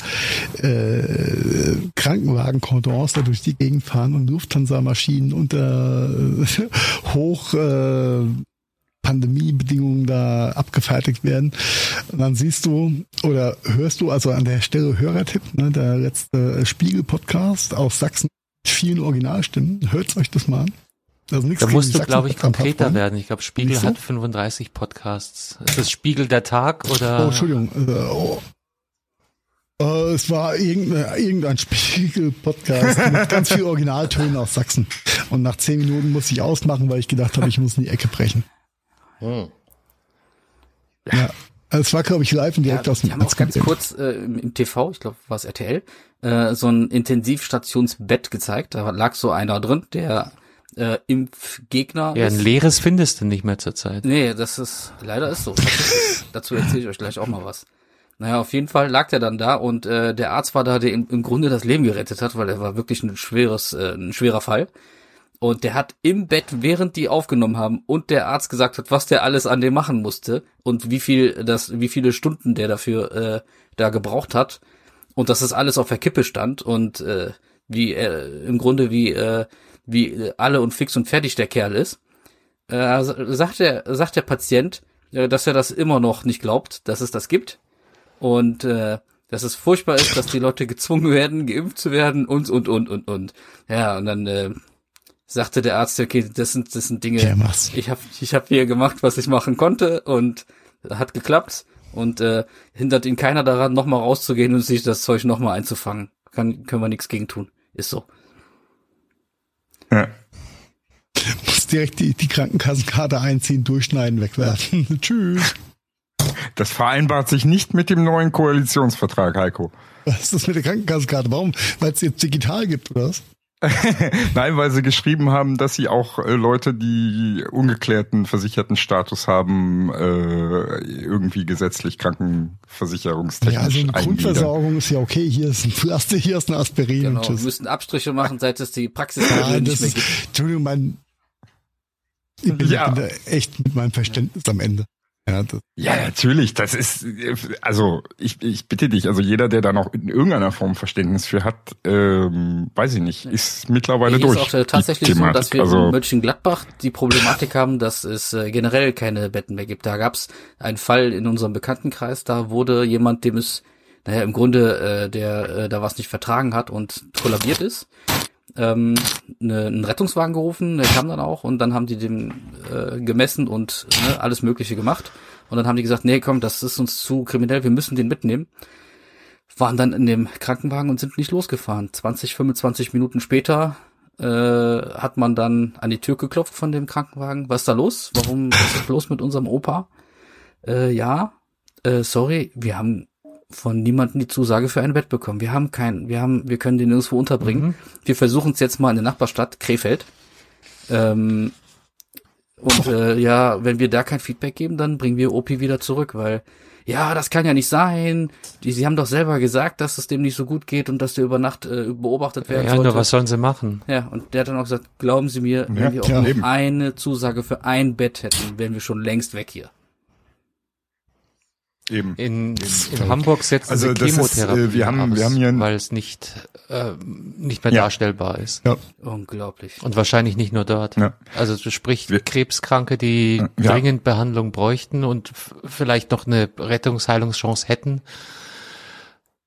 äh, Krankenwagen-Cordons da durch die Gegend fahren und Lufthansa-Maschinen unter äh, hoch äh, Pandemiebedingungen da abgefertigt werden. Und dann siehst du oder hörst du, also an der Stelle Hörertipp, ne, der letzte Spiegel-Podcast aus Sachsen mit vielen Originalstimmen. Hört euch das mal an. Also Da musst du, glaube ich, konkreter werden. Ich glaube, Spiegel Wieso? hat 35 Podcasts. Ist das Spiegel der Tag oder? Oh, Entschuldigung. Äh, oh. Äh, es war irgendein, irgendein Spiegel-Podcast mit ganz viel Originaltönen aus Sachsen. Und nach zehn Minuten musste ich ausmachen, weil ich gedacht habe, ich muss in die Ecke brechen. Hm. Ja. Also Es war, glaube ich, live und direkt ja, aus dem die haben auch ganz kurz äh, im, im TV, ich glaube, war es RTL, äh, so ein Intensivstationsbett gezeigt. Da lag so einer drin, der äh, Impfgegner Ja, ein ist. leeres findest du nicht mehr zurzeit. Nee, das ist, leider ist so. Dazu erzähle ich euch gleich auch mal was. Naja, auf jeden Fall lag der dann da und äh, der Arzt war da, der ihm im Grunde das Leben gerettet hat, weil er war wirklich ein schweres, äh, ein schwerer Fall. Und der hat im Bett, während die aufgenommen haben und der Arzt gesagt hat, was der alles an dem machen musste und wie viel das, wie viele Stunden der dafür äh, da gebraucht hat und dass das alles auf der Kippe stand und äh, wie äh, im Grunde wie äh, wie alle und fix und fertig der Kerl ist, äh, sagt der sagt der Patient, äh, dass er das immer noch nicht glaubt, dass es das gibt und äh, dass es furchtbar ist, dass die Leute gezwungen werden, geimpft zu werden und und und und und. Ja und dann äh, sagte der Arzt, okay, das sind das sind Dinge, Ja, mach's. ich habe ich hab hier gemacht, was ich machen konnte und hat geklappt und äh, hindert ihn keiner daran, nochmal rauszugehen und sich das Zeug nochmal einzufangen. Kann, können wir nichts gegen tun. Ist so. Ja. Muss direkt die, die Krankenkassenkarte einziehen, durchschneiden, wegwerfen. Tschüss. Das vereinbart sich nicht mit dem neuen Koalitionsvertrag, Heiko. Was ist das mit der Krankenkassenkarte? Warum? Weil es jetzt digital gibt, oder was? Nein, weil sie geschrieben haben, dass sie auch äh, Leute, die ungeklärten versicherten Status haben, äh, irgendwie gesetzlich krankenversicherungstechnisch Ja, also eine eingliedern. Grundversorgung ist ja okay. Hier ist ein Pflaster, hier ist ein Aspirin. Genau. und Wir tschüss. müssten Abstriche machen, seit es die Praxis Ja, nicht das mehr ist, gibt. Entschuldigung, mein, ich bin, Ja. ich bin da echt mit meinem Verständnis am Ende. Ja, das, Ja, natürlich. Das ist, also ich, ich bitte dich, also jeder, der da noch in irgendeiner Form Verständnis für hat, ähm, weiß ich nicht, ist mittlerweile Hier durch. ist auch äh, tatsächlich so, dass wir also, in Mönchengladbach die Problematik haben, dass es äh, generell keine Betten mehr gibt. Da gab es einen Fall in unserem Bekanntenkreis, da wurde jemand, dem es, naja, im Grunde, äh, der äh, da was nicht vertragen hat und kollabiert ist, ähm, ne, einen Rettungswagen gerufen, der kam dann auch und dann haben die den äh, gemessen und ne, alles Mögliche gemacht. Und dann haben die gesagt, nee, komm, das ist uns zu kriminell, wir müssen den mitnehmen. waren dann in dem Krankenwagen und sind nicht losgefahren. 20, 25 Minuten später äh, hat man dann an die Tür geklopft von dem Krankenwagen. Was ist da los? Warum ist das los mit unserem Opa? Äh, ja, äh, sorry, wir haben von niemandem die Zusage für ein Bett bekommen. Wir haben keinen, wir haben, wir können den nirgendwo unterbringen. Mhm. Wir versuchen es jetzt mal in der Nachbarstadt Krefeld. Ähm, und äh, ja, wenn wir da kein Feedback geben, dann bringen wir Opi wieder zurück, weil ja, das kann ja nicht sein. Die, sie haben doch selber gesagt, dass es dem nicht so gut geht und dass der über Nacht äh, beobachtet werden ja, sollte. Ja, nur was sollen sie machen? Ja, und der hat dann auch gesagt, glauben Sie mir, wenn wir auch ja, nur eine Zusage für ein Bett hätten, wären wir schon längst weg hier. Eben. In, in Hamburg setzen also sie Chemotherapie ist, äh, wir haben, aus, wir haben hier weil es nicht, äh, nicht mehr ja. darstellbar ist. Ja. Unglaublich. Und wahrscheinlich nicht nur dort. Ja. Also sprich wir, Krebskranke, die ja. dringend Behandlung bräuchten und vielleicht noch eine Rettungsheilungschance hätten,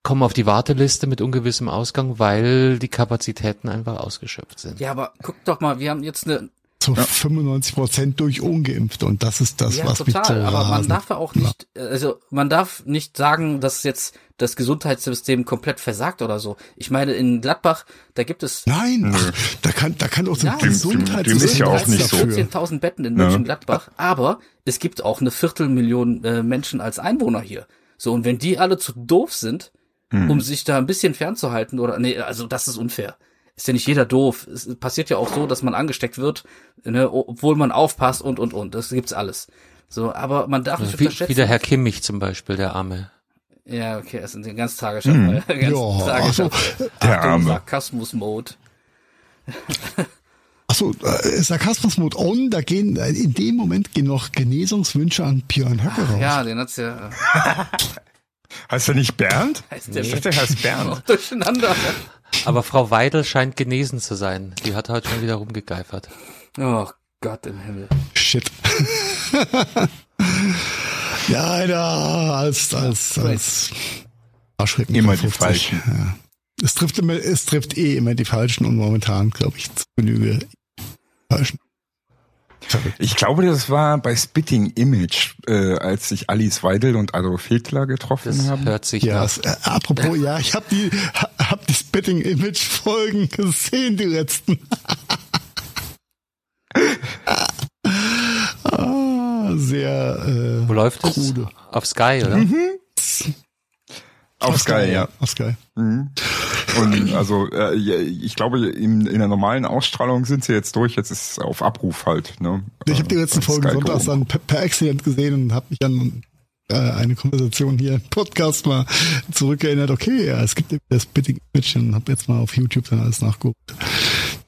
kommen auf die Warteliste mit ungewissem Ausgang, weil die Kapazitäten einfach ausgeschöpft sind. Ja, aber guck doch mal, wir haben jetzt eine zu ja. 95 Prozent durch Ungeimpfte und das ist das, ja, was total, mich so aber man darf auch nicht, also man darf nicht sagen, dass jetzt das Gesundheitssystem komplett versagt oder so. Ich meine, in Gladbach, da gibt es Nein, ach, da kann da kann auch so ja, Gesundheitssystem ja auch nicht so 14.000 Betten in Mönchengladbach, ja. aber es gibt auch eine Viertelmillion äh, Menschen als Einwohner hier. So und wenn die alle zu doof sind, hm. um sich da ein bisschen fernzuhalten oder nee, also das ist unfair ist ja nicht jeder doof. Es passiert ja auch so, dass man angesteckt wird, ne, obwohl man aufpasst und und und. Das gibt's alles. So, aber man darf nicht wie, unterschätzen. Wie der Herr Kimmich zum Beispiel, der Arme. Ja, okay, das ist ein ganz tragischer hm. Ganz ja, tragischer also, Der Arme. Sarkasmus-Mode. Achso, äh, Sarkasmus-Mode on, da gehen, äh, in dem Moment gehen noch Genesungswünsche an Björn Höcke raus. Ja, den hat's ja. heißt der nicht Bernd? Heißt der, nee. der heißt Bernd. Durcheinander. Aber Frau Weidel scheint genesen zu sein. Die hat heute schon wieder rumgegeifert. Oh Gott im Himmel. Shit. ja, ja, als, als, als erschreckend. Immer die Falschen. Ja. Es trifft immer, es trifft eh immer die Falschen und momentan, glaube ich, zu Genüge Falschen. Ich glaube, das war bei Spitting Image, äh, als sich Alice Weidel und Adolf Hitler getroffen das haben. Hört sich ja. Äh, apropos, ja, ich habe die hab die Spitting Image Folgen gesehen, die letzten. ah, sehr. Äh, Wo läuft krude. es? Auf Sky, oder? Mhm. Auf, Sky, Sky, ja. Auf Sky. Mhm. Und also äh, ich glaube, in, in der normalen Ausstrahlung sind sie jetzt durch, jetzt ist es auf Abruf halt. Ne? Ich habe die letzten Folgen sonntags dann per, per Accident gesehen und habe mich an äh, eine Konversation hier im Podcast mal zurückerinnert. Okay, ja, es gibt das Spitting Image und habe jetzt mal auf YouTube dann alles nachgeguckt.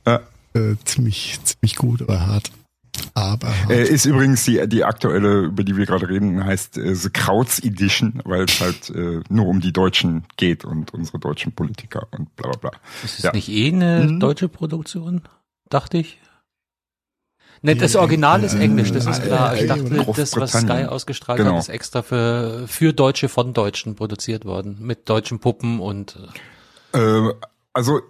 Ja. Äh, ziemlich, ziemlich gut, aber hart. Aber äh, ist übrigens die die aktuelle, über die wir gerade reden, heißt äh, The Krauts Edition, weil es halt äh, nur um die Deutschen geht und unsere deutschen Politiker und bla bla bla. Ist es ja. nicht eh eine mhm. deutsche Produktion? Dachte ich. Ne, das Original ist Englisch, das ist klar. Ich dachte, das, was Sky ausgestrahlt genau. hat, ist extra für, für Deutsche von Deutschen produziert worden. Mit deutschen Puppen und. Äh, also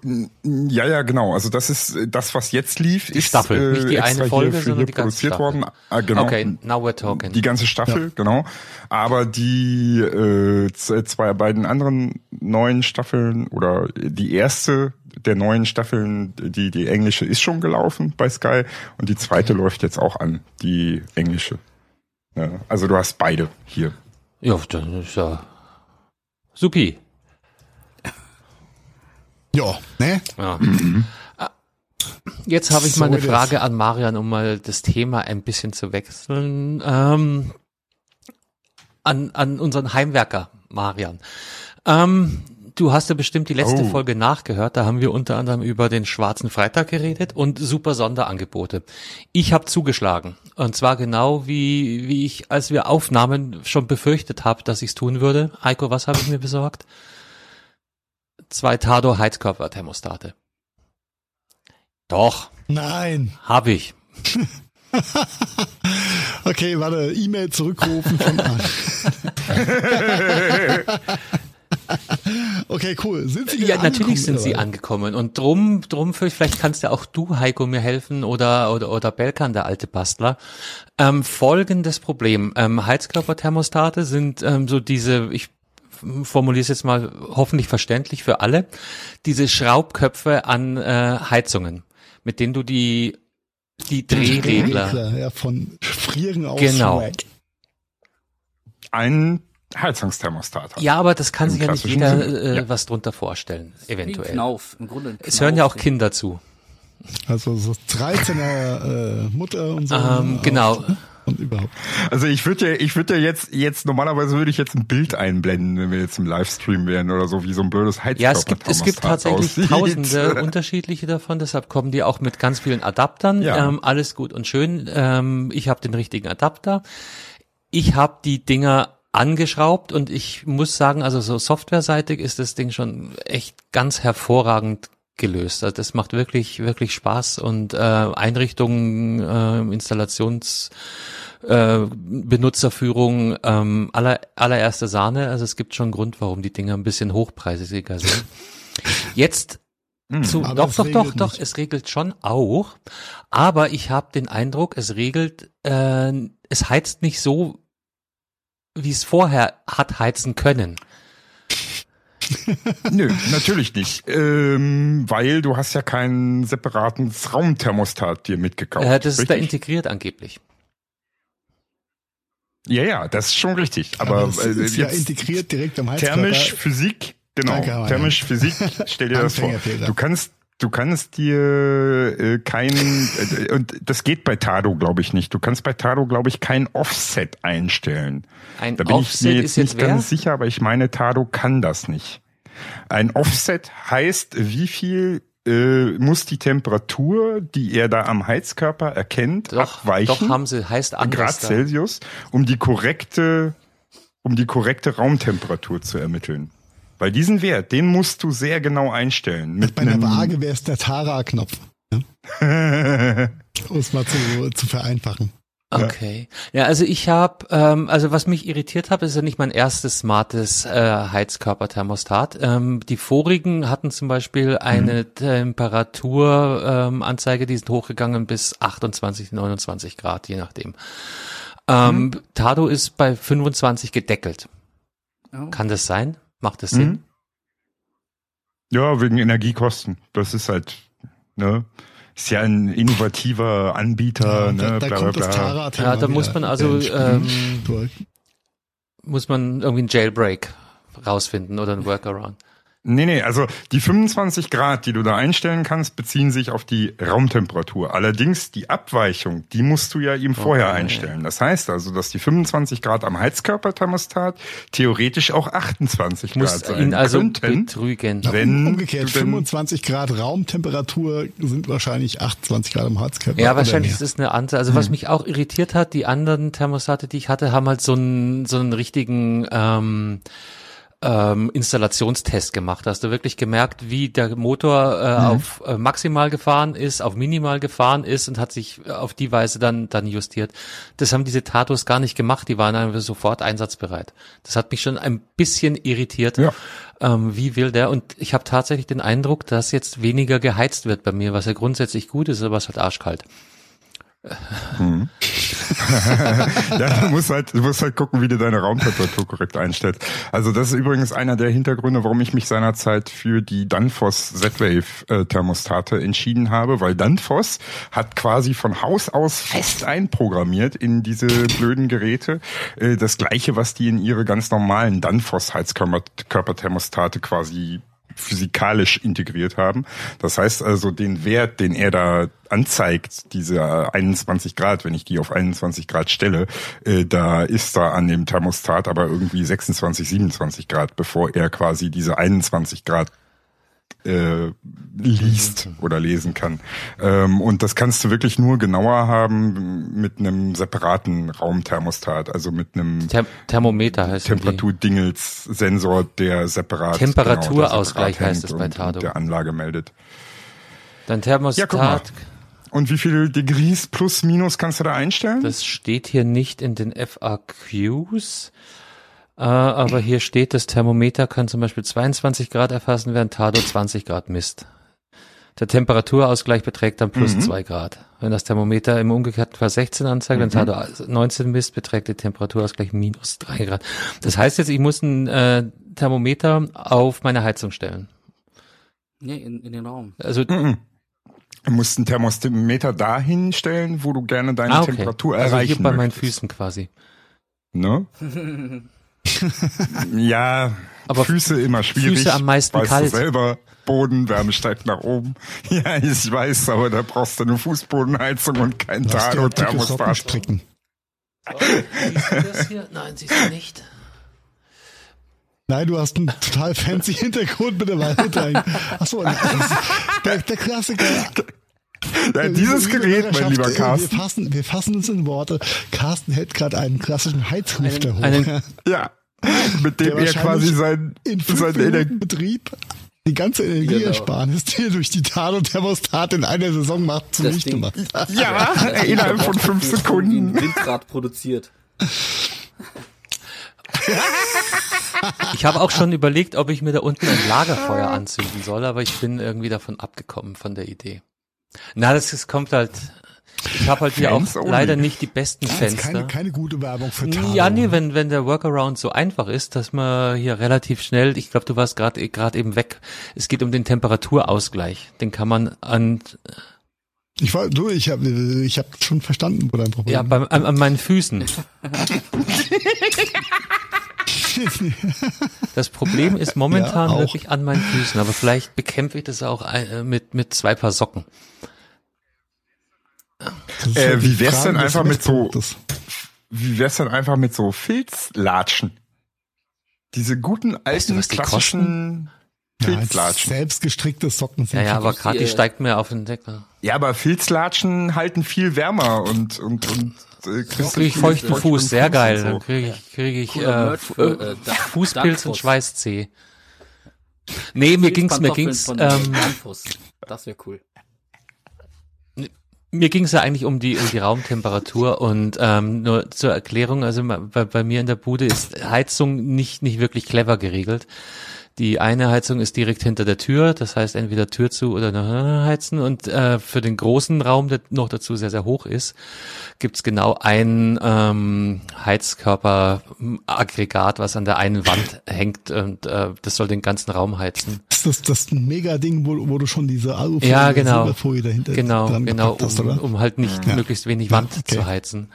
ja, ja, genau. Also das ist das, was jetzt lief, die ist Staffel, äh, nicht die eine Folge, hier, sondern die produziert worden. Ah, genau. Okay, now we're talking. Die ganze Staffel, ja. genau. Aber die äh, zwei beiden anderen neuen Staffeln oder die erste der neuen Staffeln, die die englische ist schon gelaufen bei Sky und die zweite okay. läuft jetzt auch an, die englische. Ja, also du hast beide hier. Ja, dann ist ja supi. Ja, ne? Ja. Mhm. Jetzt habe ich so mal eine Frage an Marian, um mal das Thema ein bisschen zu wechseln. Ähm, an, an unseren Heimwerker, Marian. Ähm, du hast ja bestimmt die letzte oh. Folge nachgehört. Da haben wir unter anderem über den Schwarzen Freitag geredet und super Sonderangebote. Ich habe zugeschlagen. Und zwar genau wie, wie ich, als wir aufnahmen, schon befürchtet habe, dass ich es tun würde. Heiko, was habe ich mir besorgt? Zwei Tado Heizkörperthermostate. Doch. Nein. Hab ich. okay, warte, E-Mail zurückrufen von Okay, cool. Sind Sie Ja, natürlich sind sie angekommen und drum, drum vielleicht kannst ja auch du, Heiko, mir helfen oder oder oder Belkan, der alte Bastler. Ähm, folgendes Problem: ähm, Heizkörperthermostate sind ähm, so diese, ich formuliere es jetzt mal hoffentlich verständlich für alle, diese Schraubköpfe an äh, Heizungen, mit denen du die die Drehregler ja, von Frieren aus genau. Ein Heizungsthermostat hat. Ja, aber das kann sich ja nicht jeder äh, ja. was drunter vorstellen, eventuell. Knauf, im Grunde es hören ja auch Kinder zu. Also so 13er äh, Mutter und so. Ähm, genau. Und überhaupt. Also ich würde ja, ich würde ja jetzt, jetzt normalerweise würde ich jetzt ein Bild einblenden, wenn wir jetzt im Livestream wären oder so, wie so ein blödes Heizkörper. Ja, es gibt, es gibt tatsächlich aussieht. tausende unterschiedliche davon, deshalb kommen die auch mit ganz vielen Adaptern. Ja. Ähm, alles gut und schön. Ähm, ich habe den richtigen Adapter. Ich habe die Dinger angeschraubt und ich muss sagen, also so softwareseitig ist das Ding schon echt ganz hervorragend gelöst. Also das macht wirklich, wirklich Spaß und äh, Einrichtungen, äh, Installations äh, Benutzerführung ähm, aller, allererste Sahne. Also es gibt schon einen Grund, warum die Dinger ein bisschen hochpreisiger sind. Jetzt hm, zu, doch, doch, doch, doch, es regelt schon auch. Aber ich habe den Eindruck, es regelt, äh, es heizt nicht so, wie es vorher hat heizen können. Nö, natürlich nicht. Ähm, weil du hast ja keinen separaten Raumthermostat dir mitgekauft. Ja, das richtig? ist da integriert angeblich. Ja, ja, das ist schon richtig. Aber, Aber das ist äh, ja integriert direkt am Heizkörper. Thermisch Physik, genau. Danke, thermisch Physik, stell dir das vor. Du kannst du kannst dir äh, kein äh, und das geht bei Tado glaube ich nicht. Du kannst bei Tado glaube ich kein Offset einstellen. Ein da bin Offset ich mir jetzt nicht wer? ganz sicher, aber ich meine Tado kann das nicht. Ein Offset heißt, wie viel äh, muss die Temperatur, die er da am Heizkörper erkennt, doch, abweichen. Doch haben sie heißt Grad Celsius, um die korrekte um die korrekte Raumtemperatur zu ermitteln. Weil diesen Wert, den musst du sehr genau einstellen. Mit Bei einer Waage wäre es der Tara-Knopf. Ja? um es mal zu, zu vereinfachen. Okay. Ja, also ich habe, ähm, also was mich irritiert hat, ist ja nicht mein erstes smartes äh, Heizkörperthermostat. Ähm, die vorigen hatten zum Beispiel eine mhm. Temperaturanzeige, ähm, die sind hochgegangen bis 28, 29 Grad, je nachdem. Ähm, mhm. Tado ist bei 25 gedeckelt. Oh. Kann das sein? Macht das Sinn? Mhm. Ja, wegen Energiekosten. Das ist halt, ne? Ist ja ein innovativer Anbieter, ja, ne? Da, da bla, kommt bla, bla. Das ja, da muss man also ähm, muss man irgendwie einen Jailbreak rausfinden oder einen Workaround. Nee, nee, also die 25 Grad, die du da einstellen kannst, beziehen sich auf die Raumtemperatur. Allerdings die Abweichung, die musst du ja ihm vorher okay. einstellen. Das heißt also, dass die 25 Grad am Heizkörperthermostat theoretisch auch 28 Muss Grad sein ihn also könnten. betrügen. Wenn umgekehrt, 25 Grad Raumtemperatur sind wahrscheinlich 28 Grad am Heizkörper. Ja, wahrscheinlich ist es eine andere. Also hm. was mich auch irritiert hat, die anderen Thermostate, die ich hatte, haben halt so einen, so einen richtigen ähm, ähm, Installationstest gemacht. Hast du wirklich gemerkt, wie der Motor äh, mhm. auf äh, maximal gefahren ist, auf minimal gefahren ist und hat sich auf die Weise dann dann justiert. Das haben diese Tatos gar nicht gemacht. Die waren einfach sofort einsatzbereit. Das hat mich schon ein bisschen irritiert. Ja. Ähm, wie will der? Und ich habe tatsächlich den Eindruck, dass jetzt weniger geheizt wird bei mir, was ja grundsätzlich gut ist, aber es hat arschkalt. Hm. ja, du musst halt, du musst halt gucken, wie du deine Raumtemperatur korrekt einstellst. Also das ist übrigens einer der Hintergründe, warum ich mich seinerzeit für die Danfoss Z-Wave äh, Thermostate entschieden habe, weil Danfoss hat quasi von Haus aus fest einprogrammiert in diese blöden Geräte äh, das gleiche, was die in ihre ganz normalen Danfoss Heizkörperthermostate quasi physikalisch integriert haben. Das heißt also, den Wert, den er da anzeigt, diese 21 Grad, wenn ich die auf 21 Grad stelle, äh, da ist da an dem Thermostat aber irgendwie 26, 27 Grad, bevor er quasi diese 21 Grad äh, liest oder lesen kann. Ähm, und das kannst du wirklich nur genauer haben mit einem separaten Raumthermostat, also mit einem Ther Thermometer heißt Temperatur-Dingels-Sensor, der separat Temperaturausgleich genau, heißt es bei Tado. Der Anlage meldet. Dein Thermostat. Ja, und wie viel Degrees plus minus kannst du da einstellen? Das steht hier nicht in den FAQs. Äh, aber hier steht, das Thermometer kann zum Beispiel 22 Grad erfassen, während Tado 20 Grad misst. Der Temperaturausgleich beträgt dann plus mhm. 2 Grad. Wenn das Thermometer im umgekehrten Fall 16 anzeigt, mhm. wenn Tado 19 misst, beträgt der Temperaturausgleich minus 3 Grad. Das heißt jetzt, ich muss ein, äh, Thermometer auf meine Heizung stellen. Nee, in, in den Raum. Also Du musst ein Thermometer dahin stellen, wo du gerne deine ah, okay. Temperatur also erreichen hier bei meinen. Füßen quasi. Ne? ja, Aber Füße immer schwierig. Füße am meisten weißt kalt. Du selber, Bodenwärme steigt nach oben. Ja, ich weiß, aber da brauchst du eine Fußbodenheizung und kein Thermostat. Sockenstricken. Siehst du das hier? Nein, siehst du nicht. Nein, du hast einen total fancy Hintergrund mit der Waldhütte. Achso, der, der Klassiker. Ja, dieses Gerät, mein lieber äh, Carsten. Wir fassen, wir fassen uns in Worte. Carsten hält gerade einen klassischen Heizlüfter hoch. einen- Ja, mit dem er quasi wahrscheinlich sein, in fünf sein Energie. Minuten Betrieb die ganze Energieersparnis, die er durch die Thermostat in einer Saison macht, zunichte Ding- macht. Ja, innerhalb von fünf Sekunden. Windrad produziert. Ich habe auch schon überlegt, ob ich mir da unten ein Lagerfeuer anzünden soll, aber ich bin irgendwie davon abgekommen von der Idee. Na, das, das kommt halt. Ich habe halt hier auch Fans only. leider nicht die besten Das ist Fenster. keine, keine gute Werbung für Tado. Ja, nee, wenn, wenn der Workaround so einfach ist, dass man hier relativ schnell, ich glaube, du warst gerade gerade eben weg, es geht um den Temperaturausgleich. Den kann man an, Ich war, du, ich habe ich hab schon verstanden, wo dein Problem ja, beim, an, an meinen Füßen. Das Problem ist momentan Ja, auch. wirklich an meinen Füßen, aber vielleicht bekämpfe ich das auch äh, mit, mit zwei Paar Socken. Äh, halt wie die wär's denn einfach mit so-. Wie wär's denn einfach mit so Filzlatschen? Diese guten alten Weißt du, was die klassischen Ja, Filzlatschen. selbstgestrickte Socken sind Ja, ja, aber ich, Kathi äh, steigt mir auf den Deckel. Ja, aber Filzlatschen halten viel wärmer und und und äh, kriegst Kriege ich feuchten Fuß, sehr geil. so. Dann kriege ich, krieg ich Cooler äh, für, äh, äh, Duck- Fußpilz und. Schweißzeh. Nee, mir ging's, mir ging's, ähm. Das wäre cool. Mir ging es ja eigentlich um die um die Raumtemperatur und ähm, nur zur Erklärung, also bei, bei mir in der Bude ist Heizung nicht nicht wirklich clever geregelt. Die eine Heizung ist direkt hinter der Tür, das heißt entweder Tür zu oder noch heizen und äh, für den großen Raum, der noch dazu sehr sehr hoch ist, gibt's genau ein ähm, Heizkörperaggregat, was an der einen Wand hängt und äh, das soll den ganzen Raum heizen. Das ist das, das Mega-Ding, wo, wo du schon diese Alufolie, Ja, genau. Silberfolie dahinter Genau, dran genau, hast, um, oder? um halt nicht Ja. möglichst wenig Ja, Wand okay. zu heizen.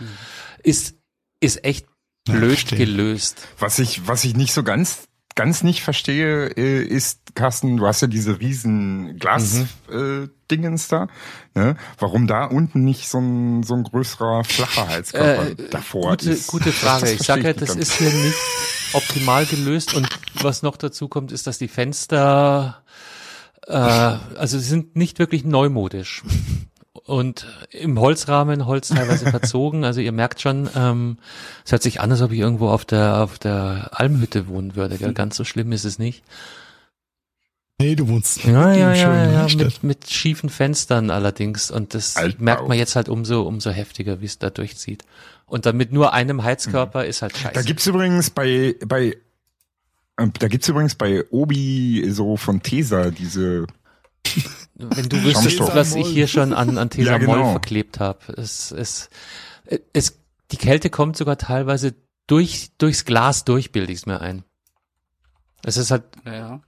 Ist, ist echt Ja, blöd verstehe. gelöst. Was ich was ich nicht so ganz ganz nicht verstehe, äh, ist Carsten, du hast ja diese riesen Glas Mhm. äh, da, ne? Warum da unten nicht so ein so ein größerer flacher Heizkörper Äh, davor gute, ist? gute Frage. Das ich sage ja, das ist hier nicht optimal gelöst und was noch dazu kommt, ist, dass die Fenster, äh, also sie sind nicht wirklich neumodisch. Und im Holzrahmen, Holz teilweise verzogen. Also ihr merkt schon, ähm, es hört sich an, als ob ich irgendwo auf der auf der Almhütte wohnen würde. Gell? Ganz so schlimm ist es nicht. Nee, du wohnst Ja, ja, ja, ja, mit, mit schiefen Fenstern allerdings. Und das Altbau. merkt man jetzt halt umso, umso heftiger, wie es da durchzieht. Und dann mit nur einem Heizkörper ist halt scheiße. Da gibt's übrigens bei bei äh, da gibt's übrigens bei Obi so von Tesa diese Wenn du wüsstest, was ich hier schon an, an Tesa Ja, genau. Moll verklebt habe. Es, es, es, die Kälte kommt sogar teilweise durch, durchs Glas durch, bilde ich es mir ein. Es ist halt, Ja.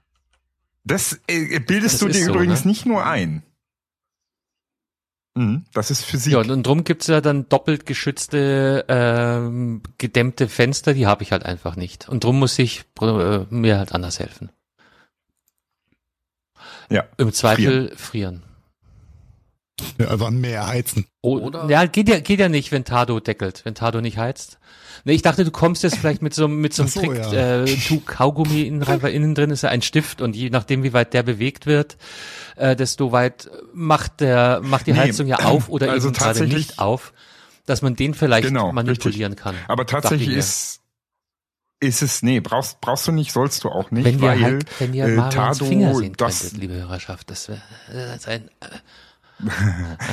Das äh, bildest Das du dir so, übrigens ne? nicht nur ein. Mhm, das ist Physik. ja, und, und drum gibt's ja dann doppelt geschützte, ähm, gedämmte Fenster, die habe ich halt einfach nicht. Und drum muss ich äh, mir halt anders helfen. Ja, Im Zweifel frieren. Ja, einfach mehr heizen. Oh, Oder- ja, geht ja, geht ja nicht, wenn Tado deckelt, wenn Tado nicht heizt. Nee, ich dachte, du kommst jetzt vielleicht mit so, mit so einem so, Trick, ja. äh, tu Kaugummi innen rein, weil innen drin ist ja ein Stift und je nachdem, wie weit der bewegt wird, äh, desto weit macht der, macht die Nee, Heizung ja auf oder also eben gerade nicht auf, dass man den vielleicht Genau, manipulieren kann. Aber tatsächlich ist ist es nee, brauchst brauchst du nicht, sollst du auch nicht, wenn ihr weil halt, wenn ihr äh, Tado Finger sehen das könntet, liebe Hörerschaft, das wäre das ist ein, äh,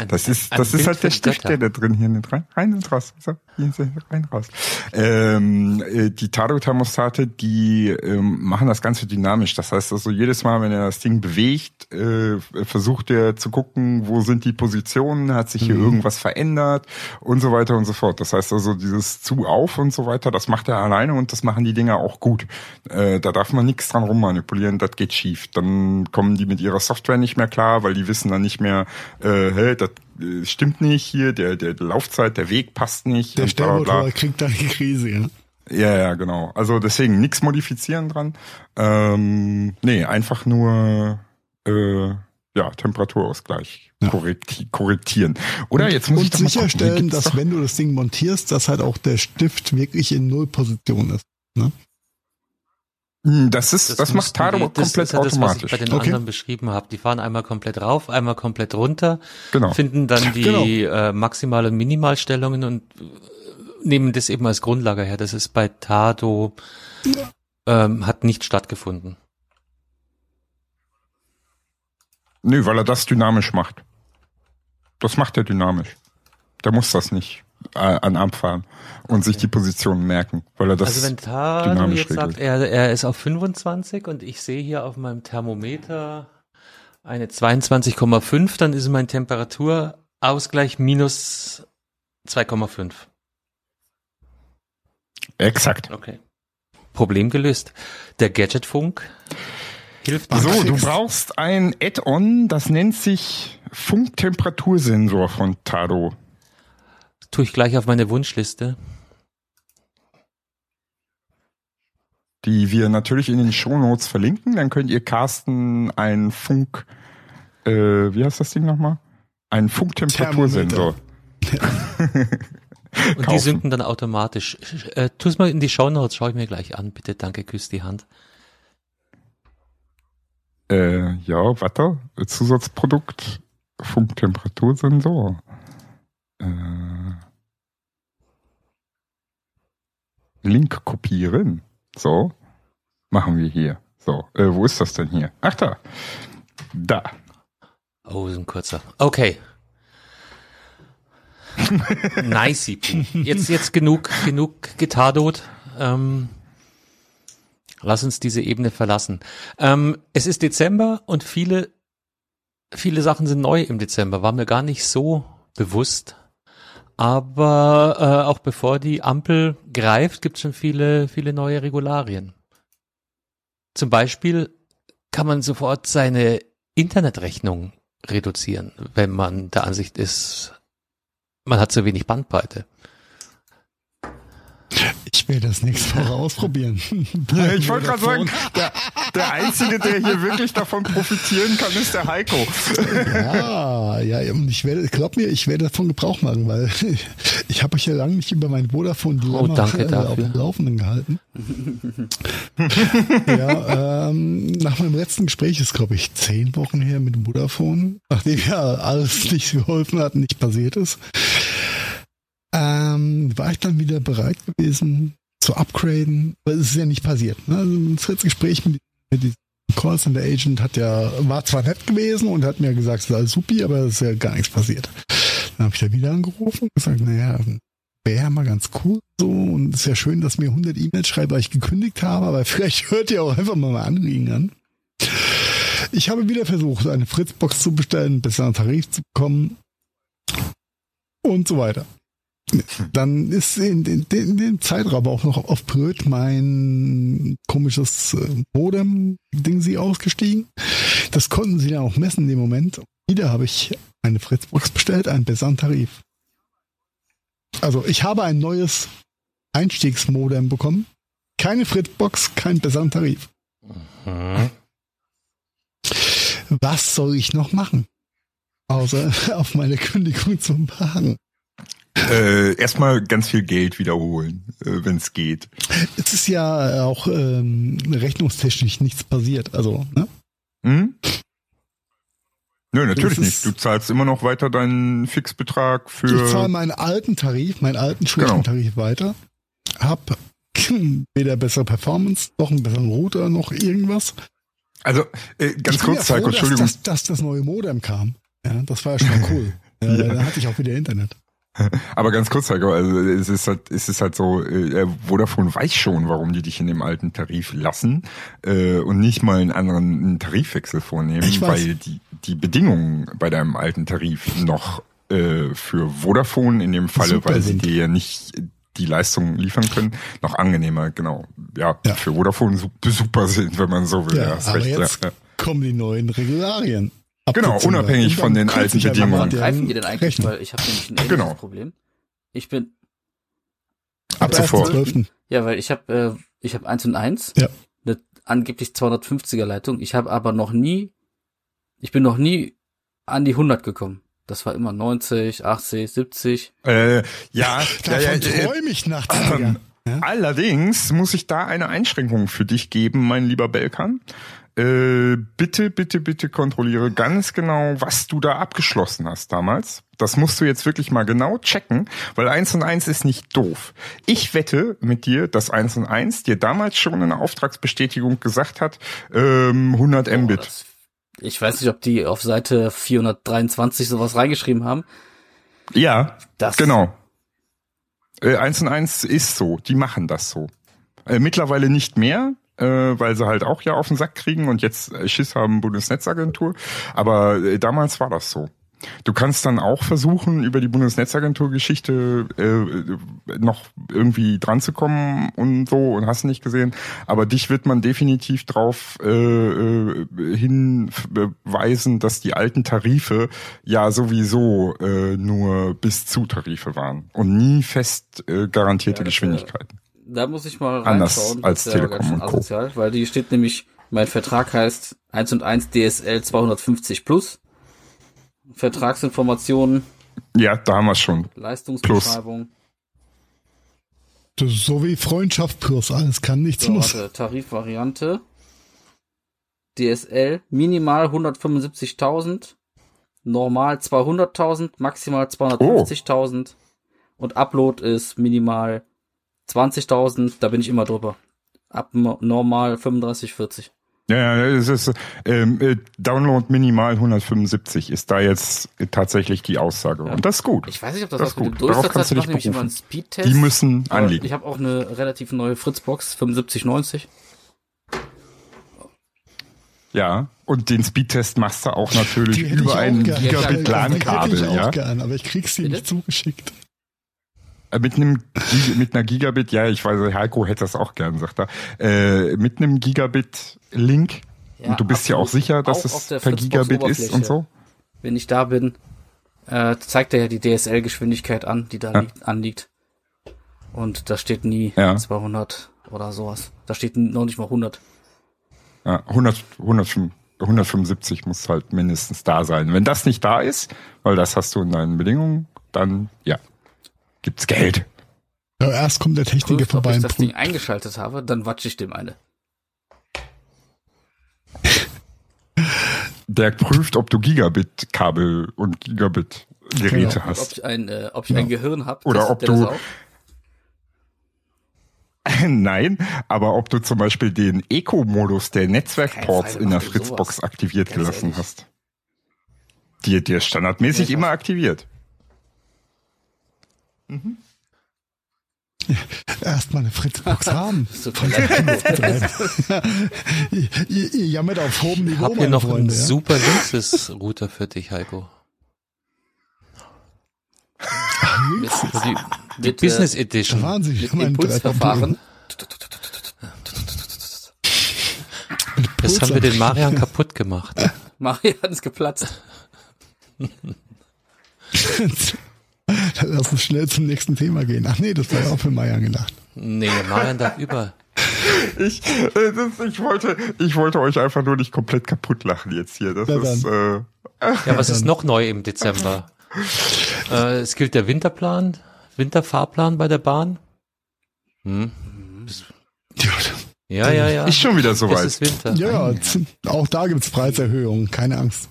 das ist, das ist halt der Stift, der da drin hier nicht rein, rein und raus. So, hier rein, raus. Ähm, äh, die Tado-Thermostate, die ähm, machen das Ganze dynamisch. Das heißt also, jedes Mal, wenn er das Ding bewegt, äh, versucht er zu gucken, wo sind die Positionen, hat sich hier mhm. irgendwas verändert und so weiter und so fort. Das heißt also, dieses zu auf und so weiter, das macht er alleine und das machen die Dinger auch gut. Äh, da darf man nichts dran rummanipulieren, das geht schief. Dann kommen die mit ihrer Software nicht mehr klar, weil die wissen dann nicht mehr, äh, hey, das äh, stimmt nicht hier, der, der Laufzeit, der Weg passt nicht. Der Stellmotor kriegt da die Krise, ja. Ja, ja, genau. Also deswegen nichts modifizieren dran. Ähm, nee, einfach nur äh, ja, Temperaturausgleich ja. Korrekti korrektieren. Oder und, jetzt muss und ich sicherstellen, dass doch... wenn du das Ding montierst, dass halt auch der Stift wirklich in Nullposition ist. Ne? Hm, das ist, das, das macht Taro komplett das ist ja das, automatisch. was ich bei den okay. anderen beschrieben habe. Die fahren einmal komplett rauf, einmal komplett runter, genau. finden dann die genau. äh, Maximal- und Minimalstellungen und äh, nehmen das eben als Grundlage her. Das ist bei Tado ähm, hat nicht stattgefunden. Nö, weil er das dynamisch macht. Das macht er dynamisch. Der muss das nicht äh, an Arm fahren und sich die Positionen merken, weil er das Also wenn Tado jetzt regelt. sagt, er, er ist auf 25 und ich sehe hier auf meinem Thermometer eine 22,5, dann ist mein Temperaturausgleich minus 2,5. Exakt. Okay. Problem gelöst. Der Gadgetfunk hilft. So, du brauchst ein Add-on, das nennt sich Funktemperatursensor von Tado. Tue ich gleich auf meine Wunschliste. Die wir natürlich in den Shownotes verlinken. Dann könnt ihr Carsten ein Funk, äh, wie heißt das Ding nochmal? Ein Funktemperatursensor. Und die sinken dann automatisch. Äh, tu es mal in die Shownotes, schaue ich mir gleich an. Bitte, danke, küss die Hand. Äh, ja, warte. Zusatzprodukt, Funktemperatursensor. Äh, Link kopieren. So, machen wir hier. So, äh, wo ist das denn hier? Ach da. Da. Oh, ist ein kurzer. Okay. nice. Jetzt, jetzt genug, genug Getardot. Ähm, lass uns diese Ebene verlassen. Ähm, es ist Dezember und viele, viele Sachen sind neu im Dezember. War mir gar nicht so bewusst. Aber äh, auch bevor die Ampel greift, gibt es schon viele, viele neue Regularien. Zum Beispiel kann man sofort seine Internetrechnung reduzieren, wenn man der Ansicht ist, man hat zu wenig Bandbreite. Ich will das nächste Woche ausprobieren. ich wollte gerade sagen, der, der Einzige, der hier wirklich davon profitieren kann, ist der Heiko. ja, ja, und ich werde, glaub mir, ich werde davon Gebrauch machen, weil ich habe euch ja lange nicht über mein Vodafone oh, danke äh, auf dem Laufenden gehalten. ja, ähm, nach meinem letzten Gespräch ist, glaube ich, zehn Wochen her mit dem Vodafone, nachdem ja alles nicht geholfen hat, nicht passiert ist ähm, war ich dann wieder bereit gewesen zu upgraden. Aber es ist ja nicht passiert. Ne? Also das Gespräch mit, mit diesem Callcenter Agent hat ja, war zwar nett gewesen und hat mir gesagt, es ist alles supi, aber es ist ja gar nichts passiert. Dann habe ich da wieder angerufen und gesagt, naja, wäre mal ganz cool so und es ist ja schön, dass mir 100 E-Mails schreibt, weil ich gekündigt habe, aber vielleicht hört ihr auch einfach mal mein Anliegen an. Ich habe wieder versucht, eine Fritzbox zu bestellen, einen besseren Tarif zu bekommen und so weiter. Dann ist in, in, in dem Zeitraum auch noch auf Bröt mein komisches äh, Modem-Ding sie ausgestiegen. Das konnten sie dann auch messen in dem Moment. Wieder habe ich eine Fritzbox bestellt, einen besseren Tarif. Also ich habe ein neues Einstiegsmodem bekommen. Keine Fritzbox, keinen besseren Tarif. Mhm. Was soll ich noch machen? Außer auf meine Kündigung zu wagen. Äh, erstmal ganz viel Geld wiederholen, äh, wenn es geht. Es ist ja auch ähm, rechnungstechnisch nichts passiert, also, ne? Hm? Nö, natürlich nicht. Du zahlst immer noch weiter deinen Fixbetrag für. Ich zahle meinen alten Tarif, meinen alten schlechten genau. weiter. Hab weder bessere Performance, noch einen besseren Router, noch irgendwas. Also, äh, ganz kurz, Heiko, Entschuldigung. Dass, dass, dass das neue Modem kam. Ja, das war ja schon cool. ja, ja. Dann hatte ich auch wieder Internet. Aber ganz kurz, Heiko, also es ist halt, es ist halt so, äh, Vodafone weiß schon, warum die dich in dem alten Tarif lassen äh, und nicht mal einen anderen Tarifwechsel vornehmen, weil die, die Bedingungen bei deinem alten Tarif noch äh, für Vodafone in dem Falle, Super weil sie dir ja nicht die Leistung liefern können, noch angenehmer, genau. Ja, ja. für Vodafone super sind, wenn man so will. Ja, ja aber recht, jetzt ja. kommen die neuen Regularien. Genau, unabhängig von den alten Bedingungen. Greifen die denn eigentlich? Weil ich habe nämlich ein ähnliches genau. Problem. Ich bin ab sofort. Ja, weil ich habe äh, ich habe eins und eins. Ja. Eine angeblich 250er Leitung. Ich habe aber noch nie ich bin noch nie an die 100 gekommen. Das war immer 90, 80, 70. Äh, ja, davon ja, ja, träume ich nachts. Ähm, ja? Allerdings muss ich da eine Einschränkung für dich geben, mein lieber Belkan. Äh, bitte, bitte, bitte kontrolliere ganz genau, was du da abgeschlossen hast damals. Das musst du jetzt wirklich mal genau checken, weil eins und eins ist nicht doof. Ich wette mit dir, dass eins und eins dir damals schon in der Auftragsbestätigung gesagt hat, ähm, 100 Mbit. Oh, ich weiß nicht, ob die auf Seite 423 sowas reingeschrieben haben. Ja, das genau. Äh, eins und eins ist so, die machen das so. Äh, mittlerweile nicht mehr, weil sie halt auch ja auf den Sack kriegen und jetzt Schiss haben Bundesnetzagentur. Aber äh, damals war das so. Du kannst dann auch versuchen, über die Bundesnetzagentur-Geschichte äh, noch irgendwie dran zu kommen und so und hast nicht gesehen. Aber dich wird man definitiv darauf äh, äh, hinweisen, dass die alten Tarife ja sowieso äh, nur bis zu Tarife waren und nie fest äh, garantierte ja, Geschwindigkeiten da muss ich mal reinschauen. Anders als Telekom und Co. Asozial, weil die steht nämlich, mein Vertrag heißt 1 und 1 DSL 250 plus. Vertragsinformationen. Ja, da haben wir schon. Leistungsbeschreibung. Plus. So wie Freundschaft plus, alles kann, nichts so, muss. Warte, Tarifvariante. DSL minimal 175.000, normal 200.000, maximal 250.000 oh. und Upload ist minimal 20.000, da bin ich immer drüber. Ab normal 35, 40. Ja, ja, es ist ähm, äh, Download minimal 175 ist da jetzt tatsächlich die Aussage ja. und das ist gut. Ich weiß nicht, ob das, das was gut. Darauf kannst du dich berufen. Immer einen Speedtest. Die müssen anliegen. Ich habe auch eine relativ neue Fritzbox 7590. Ja, und den Speedtest machst du auch natürlich über ein Gigabit LAN-Kabel, ja. Gern, aber ich krieg sie nicht zugeschickt. Äh, mit einem mit einer Gigabit, ja, ich weiß, Heiko hätte das auch gern, sagt er. Äh, mit einem Gigabit-Link. Ja, und du bist ja auch sicher, dass es per Gigabit ist und so. Wenn ich da bin, äh, zeigt er ja die DSL-Geschwindigkeit an, die da ja. liegt, anliegt. Und da steht nie ja. 200 oder sowas. Da steht noch nicht mal 100. Ja, 100, 100, 175 muss halt mindestens da sein. Wenn das nicht da ist, weil das hast du in deinen Bedingungen, dann ja, gibt's Geld. Ja, erst kommt der Techniker Prüft, vorbei. Wenn ich das Ding eingeschaltet habe, dann watsche ich dem eine. Der prüft, ob du Gigabit-Kabel und Gigabit-Geräte genau. hast. Ob ich ein, äh, ob ich ja. ein Gehirn habe. Oder ob du. Nein, aber ob du zum Beispiel den Eco-Modus der Netzwerkports in der Fritzbox aktiviert Ganz gelassen ehrlich. hast. Die dir standardmäßig immer aktiviert. Mhm. Erstmal eine Fritzbox haben. so ihr, ihr, ihr jammert auf hohem Niveau. Hab hier noch Freunde, einen ja? super Linksys-Router für dich, Heiko. die, die mit, Business Edition. Wahnsinn, mit Impulsverfahren. Jetzt haben wir den Marian kaputt gemacht. Marian ist geplatzt. Lass uns schnell zum nächsten Thema gehen. Ach nee, das war ja auch für Marian gedacht. Nee, Marian darf über. Ich, das, ich wollte, ich wollte euch einfach nur nicht komplett kaputt lachen jetzt hier. Das ja, ist, äh, ja, was ist noch neu im Dezember? äh, es gilt der Winterplan, Winterfahrplan bei der Bahn. Hm. Ja, ja, ja. Ist schon wieder soweit. Es ist Winter. Ja, auch da gibt's Preiserhöhungen, keine Angst.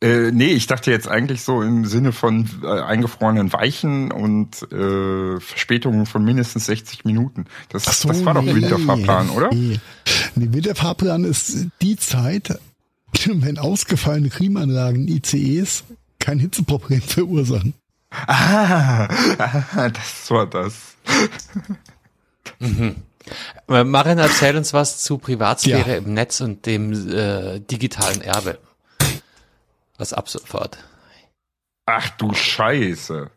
Äh, nee, ich dachte jetzt eigentlich so im Sinne von äh, eingefrorenen Weichen und äh, Verspätungen von mindestens 60 Minuten. Das, so, das war doch nee, Winterfahrplan, oder? Nee. nee, Winterfahrplan ist die Zeit, wenn ausgefallene Klimaanlagen ICEs kein Hitzeproblem verursachen. Ah, das war das. mhm. Marin, erzähl uns was zu Privatsphäre ja. im Netz und dem äh, digitalen Erbe. Was ab sofort. Ach du Scheiße.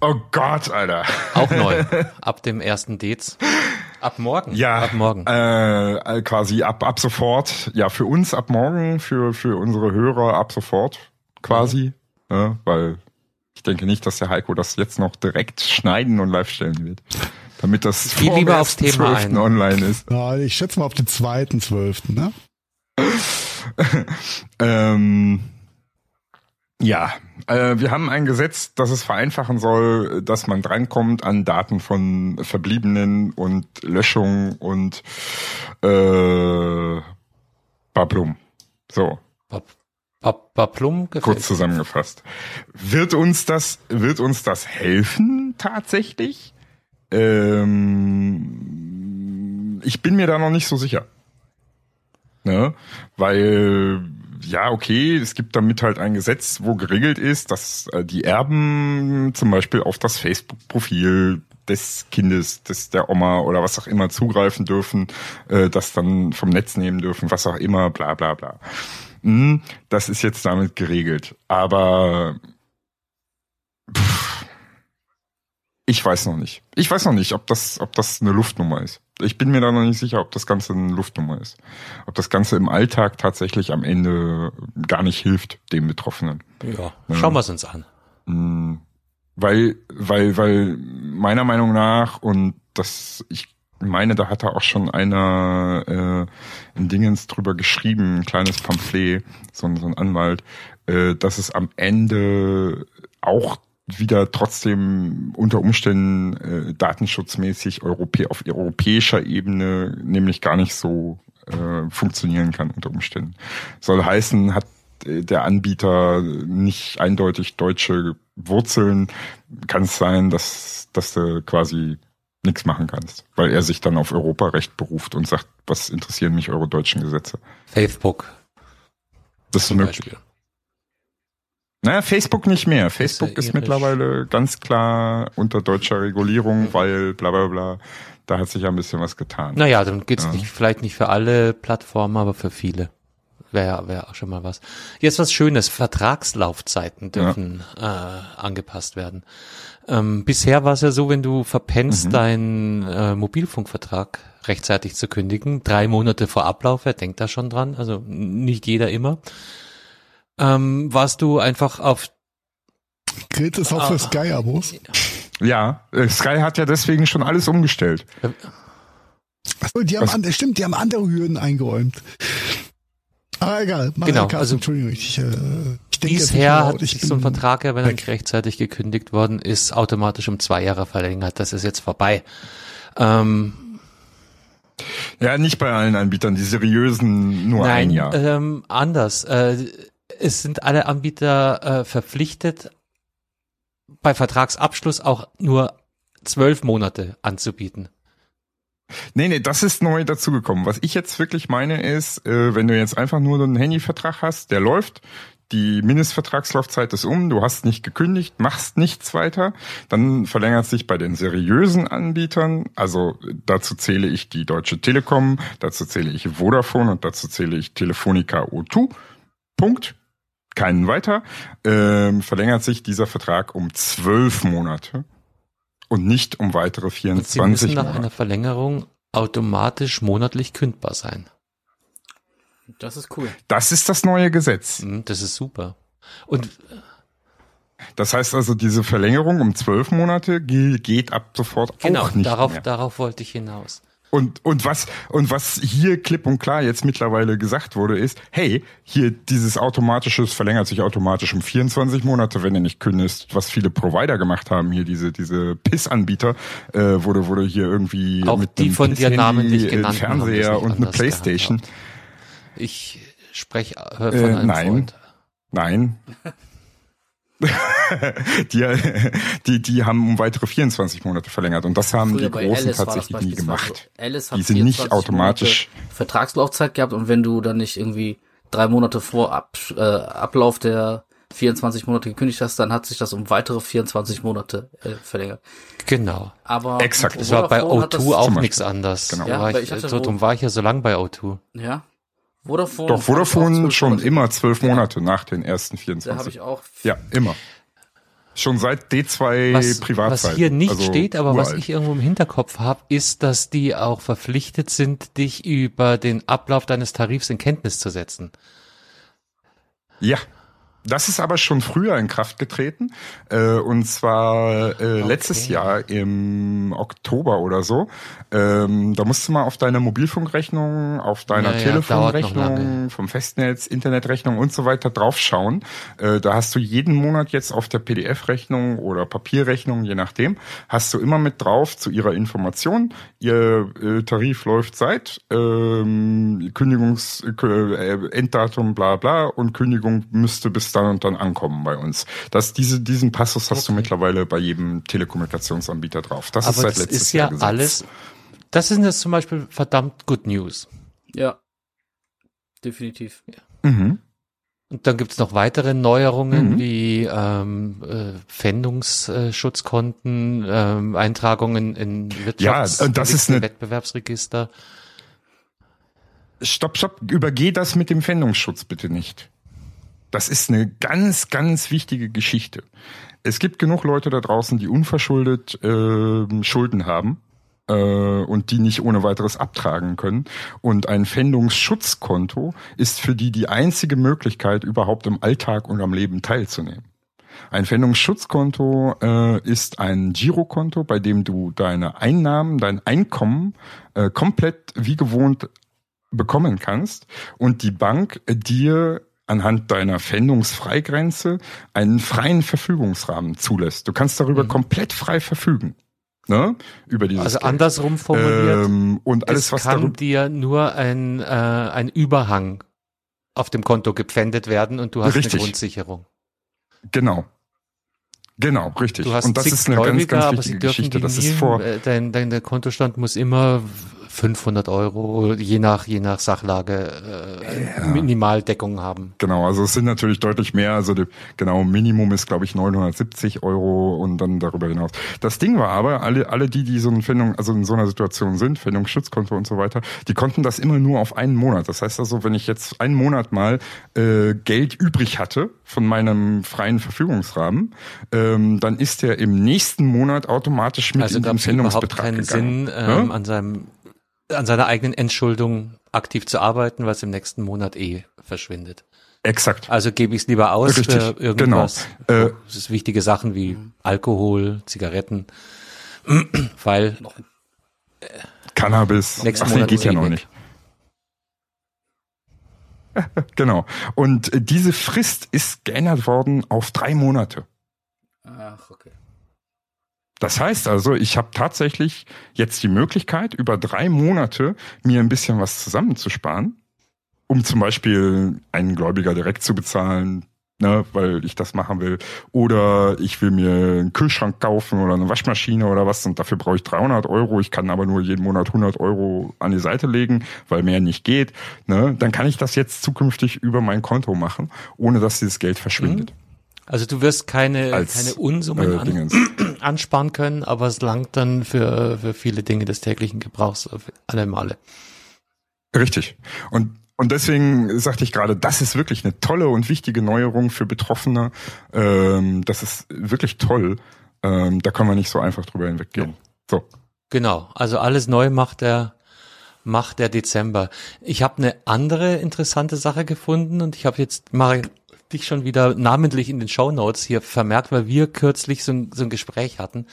Oh Gott, Alter. Auch neu. Ab dem ersten Dez. Ab morgen. Ja. Ab morgen. Äh, quasi ab, ab sofort. Ja, für uns ab morgen, für, für unsere Hörer ab sofort quasi. Mhm. Ja, weil ich denke nicht, dass der Heiko das jetzt noch direkt schneiden und live stellen wird. Damit das Viel lieber aufs Thema ein. online ist. Ja, ich schätze mal auf den zweiten zwölften, ne? ähm, ja, äh, wir haben ein Gesetz, das es vereinfachen soll, dass man drankommt an Daten von Verbliebenen und Löschung und äh, Bablum. So. Bablum Kurz zusammengefasst. Wird uns das, wird uns das helfen tatsächlich? Ähm, ich bin mir da noch nicht so sicher. Ne? Weil ja, okay, es gibt damit halt ein Gesetz, wo geregelt ist, dass äh, die Erben zum Beispiel auf das Facebook-Profil des Kindes, des der Oma oder was auch immer zugreifen dürfen, äh, das dann vom Netz nehmen dürfen, was auch immer, bla bla bla. Hm, das ist jetzt damit geregelt. Aber pff, ich weiß noch nicht. Ich weiß noch nicht, ob das, ob das eine Luftnummer ist ich bin mir da noch nicht sicher, ob das Ganze eine Luftnummer ist. Ob das Ganze im Alltag tatsächlich am Ende gar nicht hilft, dem Betroffenen. Ja, schauen wir es uns an. Mm, weil, weil, weil meiner Meinung nach, und das, ich meine, da hat er auch schon einer äh, in Dingens drüber geschrieben, ein kleines Pamphlet, so, so ein Anwalt, äh, dass es am Ende auch wieder trotzdem unter Umständen äh, datenschutzmäßig Europä auf europäischer Ebene nämlich gar nicht so äh, funktionieren kann unter Umständen. Soll heißen, hat äh, der Anbieter nicht eindeutig deutsche Wurzeln, kann es sein, dass, dass du quasi nichts machen kannst, weil er sich dann auf Europarecht beruft und sagt, was interessieren mich eure deutschen Gesetze? Facebook. Das ist möglich. Beispiel. Naja, Facebook nicht mehr. Facebook ist, ist mittlerweile ganz klar unter deutscher Regulierung, mhm. weil bla bla bla. Da hat sich ja ein bisschen was getan. Naja, dann geht's ja. nicht, vielleicht nicht für alle Plattformen, aber für viele. Wäre wär auch schon mal was. Jetzt was Schönes. Vertragslaufzeiten dürfen ja. äh, angepasst werden. Ähm, bisher war es ja so, wenn du verpennst, mhm. deinen äh, Mobilfunkvertrag rechtzeitig zu kündigen, drei Monate vor Ablauf, wer denkt da schon dran? Also nicht jeder immer ähm, warst du einfach auf Grillt es auch für ah. Sky-Abos? Ja, äh, Sky hat ja deswegen schon alles umgestellt. Achso, die haben, an, stimmt, die haben andere Hürden eingeräumt. Aber egal. Genau, also, Entschuldigung, ich, äh, ich denke Bisher hat sich so ein Vertrag, ja, wenn er nicht rechtzeitig gekündigt worden ist, automatisch um zwei Jahre verlängert. Das ist jetzt vorbei. Ähm, ja, nicht bei allen Anbietern, die seriösen nur nein, ein Jahr. Ähm, anders. Äh, es sind alle Anbieter äh, verpflichtet, bei Vertragsabschluss auch nur zwölf Monate anzubieten. Nee, nee, das ist neu dazugekommen. Was ich jetzt wirklich meine ist, äh, wenn du jetzt einfach nur einen Handyvertrag hast, der läuft, die Mindestvertragslaufzeit ist um, du hast nicht gekündigt, machst nichts weiter, dann verlängert sich bei den seriösen Anbietern, also dazu zähle ich die Deutsche Telekom, dazu zähle ich Vodafone und dazu zähle ich Telefonica O2. Punkt keinen weiter, ähm, verlängert sich dieser Vertrag um zwölf Monate und nicht um weitere 24 und Sie müssen nach einer Verlängerung automatisch monatlich kündbar sein. Das ist cool. Das ist das neue Gesetz. Mhm, das ist super. Und das heißt also, diese Verlängerung um zwölf Monate geht ab sofort genau, auch nicht darauf, mehr. darauf wollte ich hinaus. Und, und was, und was hier klipp und klar jetzt mittlerweile gesagt wurde, ist, hey, hier dieses automatisches verlängert sich automatisch um 24 Monate, wenn du nicht kündigst, was viele Provider gemacht haben, hier diese, diese PIS-Anbieter, äh, wurde, wurde hier irgendwie Auch mit die von dir namentlich genannten Fernseher und eine Playstation. Ich spreche von äh, einem nein, Freund. Nein. Die, die, die haben um weitere 24 Monate verlängert und das haben Früher die Großen Alice tatsächlich nie gemacht. Alice hat die sind nicht automatisch Monate Vertragslaufzeit gehabt und wenn du dann nicht irgendwie drei Monate vor Ab, äh, Ablauf der 24 Monate gekündigt hast, dann hat sich das um weitere 24 Monate äh, verlängert. Genau. Aber exakt. Das war bei O2 auch nichts anders. Genau. Ja, war ich, ich so drum war ich ja so lang bei O2. Ja. Vodafone. Doch Vodafone schon immer zwölf Monate ja. nach den ersten 24. Da habe ich auch. Ja, immer. Schon seit D2 was, Privatzeit. Was hier nicht also steht, aber uralt. was ich irgendwo im Hinterkopf habe, ist, dass die auch verpflichtet sind, dich über den Ablauf deines Tarifs in Kenntnis zu setzen. Ja, das ist aber schon früher in Kraft getreten. Äh, und zwar äh, okay. letztes Jahr im Oktober oder so. Ähm, da musst du mal auf deine Mobilfunkrechnung, auf deiner ja, Telefonrechnung, vom Festnetz, Internetrechnung und so weiter draufschauen. Äh, da hast du jeden Monat jetzt auf der PDF-Rechnung oder Papierrechnung, je nachdem, hast du immer mit drauf zu ihrer Information. Ihr äh, Tarif läuft seit ähm, Kündigungs äh, Enddatum bla bla und Kündigung müsste bis dann und dann ankommen bei uns. Das, diese, diesen Passus hast okay. du mittlerweile bei jedem Telekommunikationsanbieter drauf. Das Aber ist seit das letztes ist ja Jahr Gesetz. alles. Das sind jetzt zum Beispiel verdammt good news. Ja. Definitiv. Ja. Mhm. Und dann gibt's noch weitere Neuerungen mhm. wie ähm, äh, Pfändungsschutzkonten, ähm, Eintragungen in Wirtschafts- ja, das ist eine Wettbewerbsregister. Stopp, stopp, übergeh das mit dem Pfändungsschutz bitte nicht. Das ist eine ganz, ganz wichtige Geschichte. Es gibt genug Leute da draußen, die unverschuldet äh, Schulden haben äh, und die nicht ohne weiteres abtragen können. Und ein Pfändungsschutzkonto ist für die die einzige Möglichkeit, überhaupt im Alltag und am Leben teilzunehmen. Ein Pfändungsschutzkonto äh, ist ein Girokonto, bei dem du deine Einnahmen, dein Einkommen äh, komplett wie gewohnt bekommen kannst und die Bank dir anhand deiner Pfändungsfreigrenze einen freien Verfügungsrahmen zulässt. Du kannst darüber mhm. komplett frei verfügen. Ne? Über dieses also Geld. andersrum formuliert. Ähm, und alles, es was kann dir nur ein, äh, ein Überhang auf dem Konto gepfändet werden und du hast Richtig. eine Grundsicherung. Genau. Genau, richtig. Du hast und das ist eine Gläubiger, ganz, ganz wichtige Geschichte. Das ist vor. Äh, dein, dein Kontostand muss immer 500 Euro, je nach, je nach Sachlage, äh, ja. Minimaldeckung haben. Genau, also es sind natürlich deutlich mehr. Also die, genau, Minimum ist, glaube ich, 970 Euro und dann darüber hinaus. Das Ding war aber, alle, alle die, die so eine Findung, also in so einer Situation sind, Findungsschutzkonto und so weiter, die konnten das immer nur auf einen Monat. Das heißt also, wenn ich jetzt einen Monat mal äh, Geld übrig hatte von meinem freien Verfügungsrahmen, ähm, dann ist der im nächsten Monat automatisch mit also in den Findungsbetrag keinen gegangen. Sinn, ähm, ja? an seinem an seiner eigenen Entschuldung aktiv zu arbeiten, was im nächsten Monat eh verschwindet. Exakt. Also gebe ich es lieber aus Richtig. für irgendwas. Genau. Äh, das ist wichtige Sachen wie Alkohol, Zigaretten, weil äh, Cannabis, nächsten ach Monat geht ja eh noch weg. nicht. genau. Und diese Frist ist geändert worden auf drei Monate. Ach. Das heißt also, ich habe tatsächlich jetzt die Möglichkeit, über drei Monate mir ein bisschen was zusammenzusparen, um zum Beispiel einen Gläubiger direkt zu bezahlen, ne, weil ich das machen will. Oder ich will mir einen Kühlschrank kaufen oder eine Waschmaschine oder was und dafür brauche ich 300 Euro. Ich kann aber nur jeden Monat 100 Euro an die Seite legen, weil mehr nicht geht. Ne, dann kann ich das jetzt zukünftig über mein Konto machen, ohne dass dieses Geld verschwindet. Also du wirst keine, Als, keine Unsummen äh, an. Ansparen können, aber es langt dann für, für viele Dinge des täglichen Gebrauchs auf alle Male. Richtig. Und und deswegen sagte ich gerade, das ist wirklich eine tolle und wichtige Neuerung für Betroffene. Ähm, das ist wirklich toll. Ähm, da kann man nicht so einfach drüber hinweggehen. So. Genau, also alles neu macht der macht der Dezember. Ich habe eine andere interessante Sache gefunden und ich habe jetzt mal dich schon wieder namentlich in den Show Notes hier vermerkt, weil wir kürzlich so ein, so ein Gespräch hatten,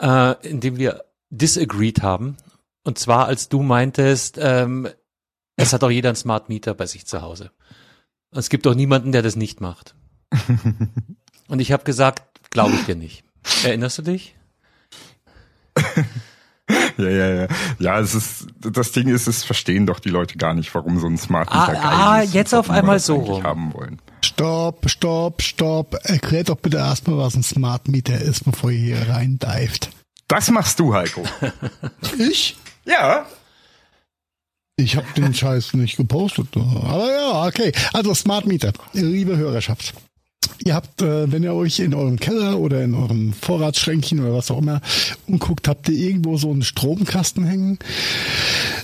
äh, in dem wir disagreed haben. Und zwar, als du meintest, ähm, es hat auch jeder einen Smart Meter bei sich zu Hause. Es gibt auch niemanden, der das nicht macht. Und ich habe gesagt, glaube ich dir nicht. Erinnerst du dich? Ja, ja, ja. Ja, es ist, das Ding ist, es verstehen doch die Leute gar nicht, warum so ein Smart Meter Ah, geil ah, ist. jetzt und auf einmal so rum. haben wollen. Stopp, stopp, stopp. Erklär doch bitte erstmal, was ein Smart Meter ist, bevor ihr hier rein dived. Das machst du, Heiko. Ich? ja. Ich habe den Scheiß nicht gepostet. Aber ja, okay. Also Smart Meter, liebe Hörerschaft. Ihr habt, äh, wenn ihr euch in eurem Keller oder in eurem Vorratsschränkchen oder was auch immer umguckt, habt ihr irgendwo so einen Stromkasten hängen,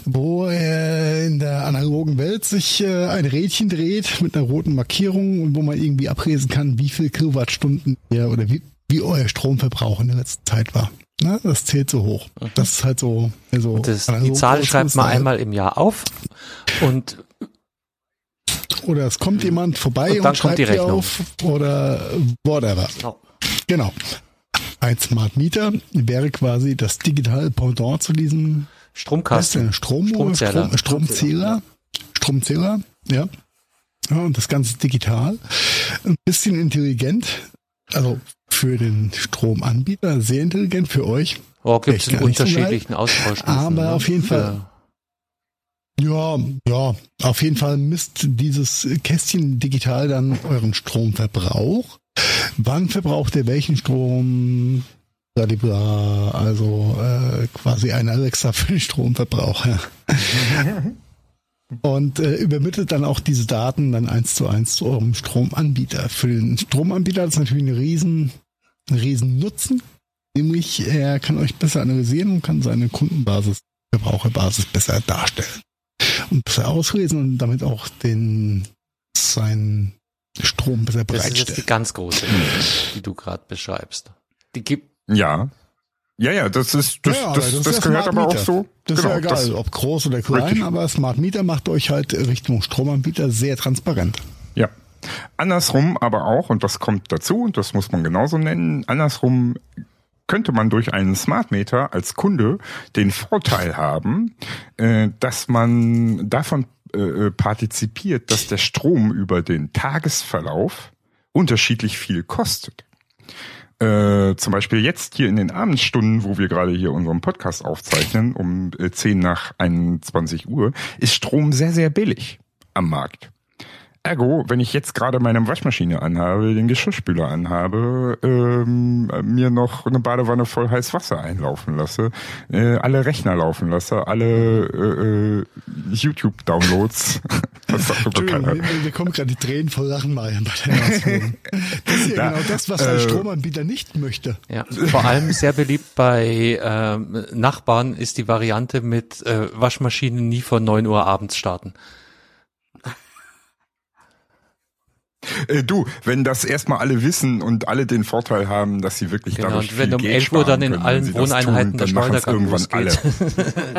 wo äh, in der analogen Welt sich äh, ein Rädchen dreht mit einer roten Markierung und wo man irgendwie ablesen kann, wie viel Kilowattstunden ihr oder wie, wie euer Stromverbrauch in der letzten Zeit war. Ne? Das zählt so hoch. Mhm. Das ist halt so. so das, die Zahl schreibt man einmal im Jahr auf und oder es kommt jemand vorbei und, dann und schreibt die auf oder whatever. Genau. genau. Ein Smart Meter wäre quasi das digitale Pendant zu diesem Stromkasten. Strom Stromzähler. Strom, Stromzähler. Stromzähler, ja. ja. Und das Ganze digital. Ein bisschen intelligent. Also für den Stromanbieter sehr intelligent, für euch. Oh, gibt es einen unterschiedlichen so Austausch. Aber ne? auf jeden Fall. Ja. Ja, ja, auf jeden Fall misst dieses Kästchen digital dann euren Stromverbrauch. Wann verbraucht ihr welchen Strom? Also äh, quasi ein Alexa für den Stromverbrauch. Ja. und äh, übermittelt dann auch diese Daten dann eins zu eins zu eurem Stromanbieter. Für den Stromanbieter ist natürlich eine riesen, ein riesen Nutzen, nämlich er kann euch besser analysieren und kann seine Kundenbasis, Verbraucherbasis besser darstellen und besser auslesen und damit auch den seinen Strom besser bereitstellen. Das ist jetzt die ganz große, die du gerade beschreibst. Die gibt ja. Ja, ja, das ist, das, ja, das, das, das gehört aber auch so. Das genau, ist ja egal, ob groß oder klein, richtig. aber Smart Meter macht euch halt Richtung Stromanbieter sehr transparent. Ja. Andersrum aber auch, und das kommt dazu, und das muss man genauso nennen, andersrum könnte man durch einen Smart Meter als Kunde den Vorteil haben, äh, dass man davon äh, partizipiert, dass der Strom über den Tagesverlauf unterschiedlich viel kostet. Äh, zum Beispiel jetzt hier in den Abendstunden, wo wir gerade hier unseren Podcast aufzeichnen, um äh, 10 nach 21 Uhr, ist Strom sehr, sehr billig am Markt. Ergo, wenn ich jetzt gerade meine Waschmaschine anhabe, den Geschirrspüler anhabe, ähm, mir noch eine Badewanne voll heiß Wasser einlaufen lasse, äh, alle Rechner laufen lasse, alle äh, äh YouTube-Downloads. Entschuldigung, mir, kommen gerade die Tränen voll Lachen, Marian, bei der Ausführung. Das ist ja, ja genau das, was ein äh, Stromanbieter nicht möchte. Ja, vor allem sehr beliebt bei äh, Nachbarn ist die Variante mit äh, Waschmaschinen nie vor neun Uhr abends starten. Äh, du, wenn das erstmal alle wissen und alle den Vorteil haben, dass sie wirklich genau, dadurch und wenn um Geld 11 Uhr dann in allen Wohneinheiten tun, der Schleudergang irgendwann alle.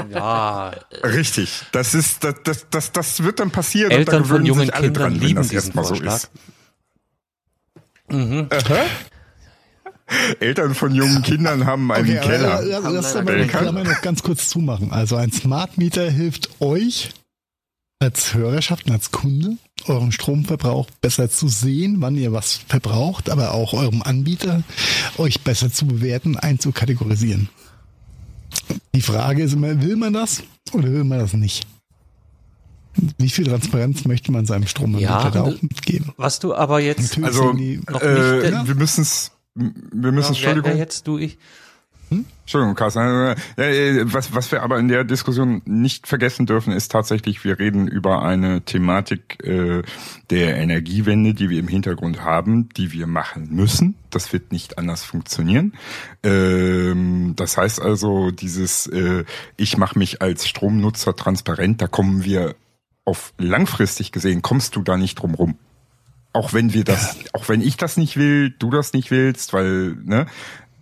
ja. Richtig. Das ist, das, das, das, das wird dann passieren. Eltern von jungen Kindern dran, lieben das erstmal so ist. Mhm. Eltern von jungen Kindern haben einen okay, Keller. Lass, lass mal die Klammer noch ganz kurz zumachen. Also ein Smart Meter hilft euch als Hörerschaft und als Kunde euren Stromverbrauch besser zu sehen, wann ihr was verbraucht, aber auch eurem Anbieter euch besser zu bewerten, einzukategorisieren. Die Frage ist immer, will man das oder will man das nicht? Wie viel Transparenz möchte man seinem Stromanbieter ja, da auch mitgeben? Was du aber jetzt Natürlich also äh, wir müssen es wir müssen ja, Entschuldigung. Wer, wer jetzt du ich hm? Entschuldigung, Carsten. Was, was wir aber in der Diskussion nicht vergessen dürfen, ist tatsächlich, wir reden über eine Thematik äh, der Energiewende, die wir im Hintergrund haben, die wir machen müssen. Das wird nicht anders funktionieren. Ähm, das heißt also, dieses äh, Ich mache mich als Stromnutzer transparent, da kommen wir auf langfristig gesehen, kommst du da nicht drum rum auch wenn wir das, auch wenn ich das nicht will, du das nicht willst, weil ne, äh,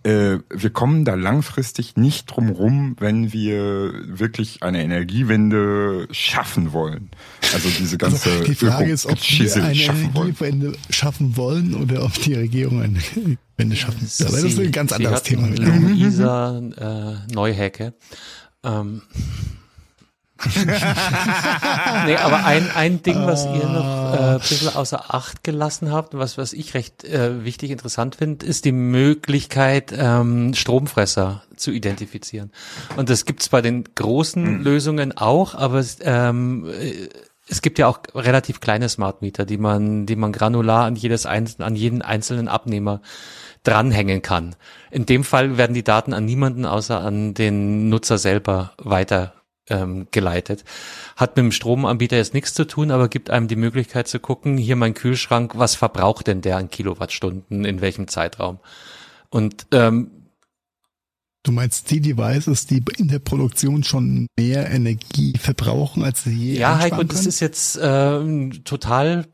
wir kommen da langfristig nicht drum rum, wenn wir wirklich eine Energiewende schaffen wollen. Also diese also ganze also die Frage ist, ob wir eine Energiewende wollen. schaffen wollen oder ob die Regierung eine Wende schaffen will. Aber das ist ein ganz anderes Thema. Luisa äh, Neuhecke. Ähm, nee, aber ein, ein Ding, was ihr noch äh, ein bisschen außer Acht gelassen habt, was, was ich recht äh, wichtig interessant finde, ist die Möglichkeit, ähm, Stromfresser zu identifizieren. Und das gibt's bei den großen mhm. Lösungen auch, aber es, ähm, äh, es gibt ja auch relativ kleine Smart Meter, die man, die man granular an jedes einzelne, an jeden einzelnen Abnehmer dranhängen kann. In dem Fall werden die Daten an niemanden außer an den Nutzer selber weiter ähm, geleitet. Hat mit dem Stromanbieter jetzt nichts zu tun, aber gibt einem die Möglichkeit zu gucken, hier mein Kühlschrank, was verbraucht denn der an Kilowattstunden, in welchem Zeitraum? Und ähm, Du meinst die Devices, die in der Produktion schon mehr Energie verbrauchen, als sie je Ja, Heiko, das ist jetzt äh, ein total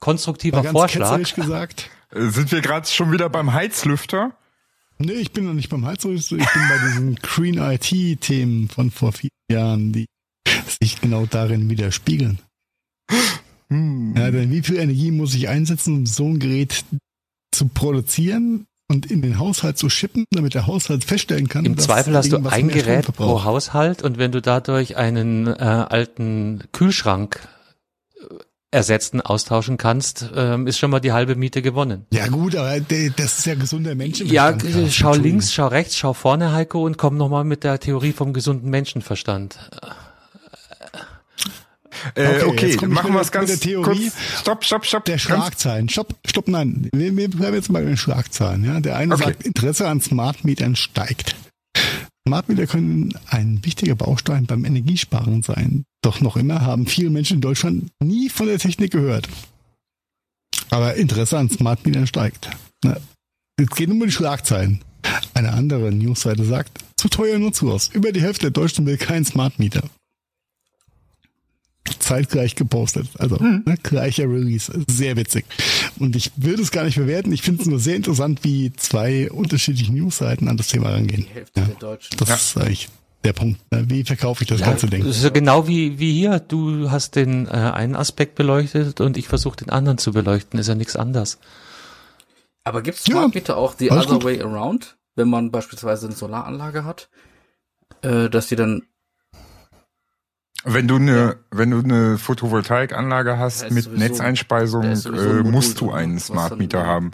konstruktiver ganz Vorschlag. gesagt. Äh, sind wir gerade schon wieder beim Heizlüfter? Nee, ich bin noch nicht beim Heizlüfter. Ich bin bei diesen Green IT-Themen von vor vier Jahren, die sich genau darin widerspiegeln. Hm. Ja, denn wie viel Energie muss ich einsetzen, um so ein Gerät zu produzieren? und in den Haushalt zu schippen, damit der Haushalt feststellen kann. Im Zweifel hast du ein Gerät pro Haushalt und wenn du dadurch einen äh, alten Kühlschrank ersetzen, austauschen kannst, ähm, ist schon mal die halbe Miete gewonnen. Ja gut, aber das ist ja gesunder Menschenverstand. Ja, schau links, schau rechts, schau vorne, Heiko, und komm nochmal mit der Theorie vom gesunden Menschenverstand. Äh, okay, okay machen wir es ganz Theorie. Kurz. Stopp, stopp, stopp. Der Schlagzeilen. Stopp, stopp, nein. Wir, wir bleiben jetzt mal bei den Schlagzeilen. Ja? Der eine okay. sagt, Interesse an Smart Metern steigt. Smart Meter können ein wichtiger Baustein beim Energiesparen sein. Doch noch immer haben viele Menschen in Deutschland nie von der Technik gehört. Aber Interesse an Smart Metern steigt. Na, es geht um die Schlagzeilen. Eine andere Newsseite sagt, zu teuer nur zu aus. Über die Hälfte der Deutschen will kein Smart Meter zeitgleich gepostet. Also mhm. ne, gleicher Release. Sehr witzig. Und ich würde es gar nicht bewerten. Ich finde es nur sehr interessant, wie zwei unterschiedliche Newsseiten an das Thema rangehen. Die Hälfte ja. der Deutschen. Das ja. ist eigentlich der Punkt. Ne? Wie verkaufe ich das ja, ganze Ding? Ja genau wie, wie hier. Du hast den äh, einen Aspekt beleuchtet und ich versuche den anderen zu beleuchten. Ist ja nichts anders. Aber gibt es Smart Meter auch the other gut. way around? Wenn man beispielsweise eine Solaranlage hat, äh, dass die dann wenn du eine, ja. wenn du eine Photovoltaikanlage hast mit sowieso, Netzeinspeisung, äh, musst du einen Smart Meter haben.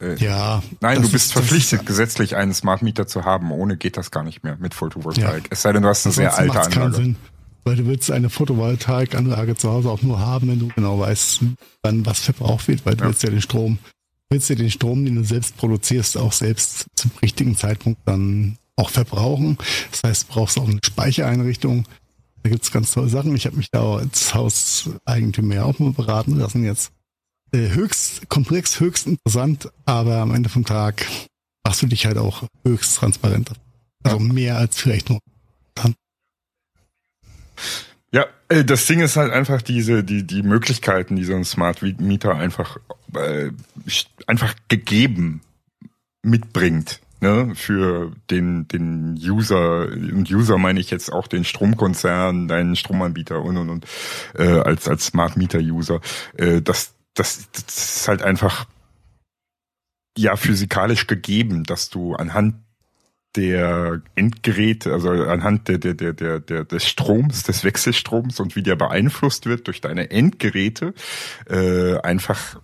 Äh, ja. Nein, du bist verpflichtet, gesetzlich einen Smart Meter zu haben. Ohne geht das gar nicht mehr mit Photovoltaik. Ja. Es sei denn, du hast eine sehr alte Anlage. Sinn, weil du willst eine Photovoltaikanlage zu Hause auch nur haben, wenn du genau weißt, wann was verbraucht wird, weil du ja. willst ja den Strom, willst ja den Strom, den du selbst produzierst, auch selbst zum richtigen Zeitpunkt dann auch verbrauchen. Das heißt, du brauchst auch eine Speichereinrichtung. Da gibt's ganz tolle Sachen. Ich habe mich da als Hauseigentümer auch mal beraten lassen jetzt. Äh, höchst komplex, höchst interessant, aber am Ende vom Tag machst du dich halt auch höchst transparent. Also mehr als vielleicht nur. Ja, äh, das Ding ist halt einfach diese, die, die Möglichkeiten, die so ein Smart Meter einfach, äh, einfach gegeben mitbringt ne, für den, den User, und User meine ich jetzt auch den Stromkonzern, deinen Stromanbieter und und und äh, als, als Smart Meter User, äh, das, das, das ist halt einfach ja physikalisch gegeben, dass du anhand der Endgeräte, also anhand der, der, der, der, der, des Stroms, des Wechselstroms und wie der beeinflusst wird durch deine Endgeräte, äh, einfach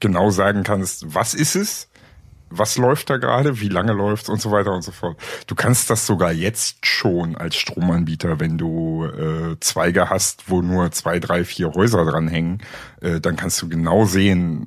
genau sagen kannst, was ist es, was läuft da gerade, wie lange läuft und so weiter und so fort. Du kannst das sogar jetzt schon als Stromanbieter, wenn du äh, Zweige hast, wo nur zwei, drei, vier Häuser dranhängen, äh, dann kannst du genau sehen,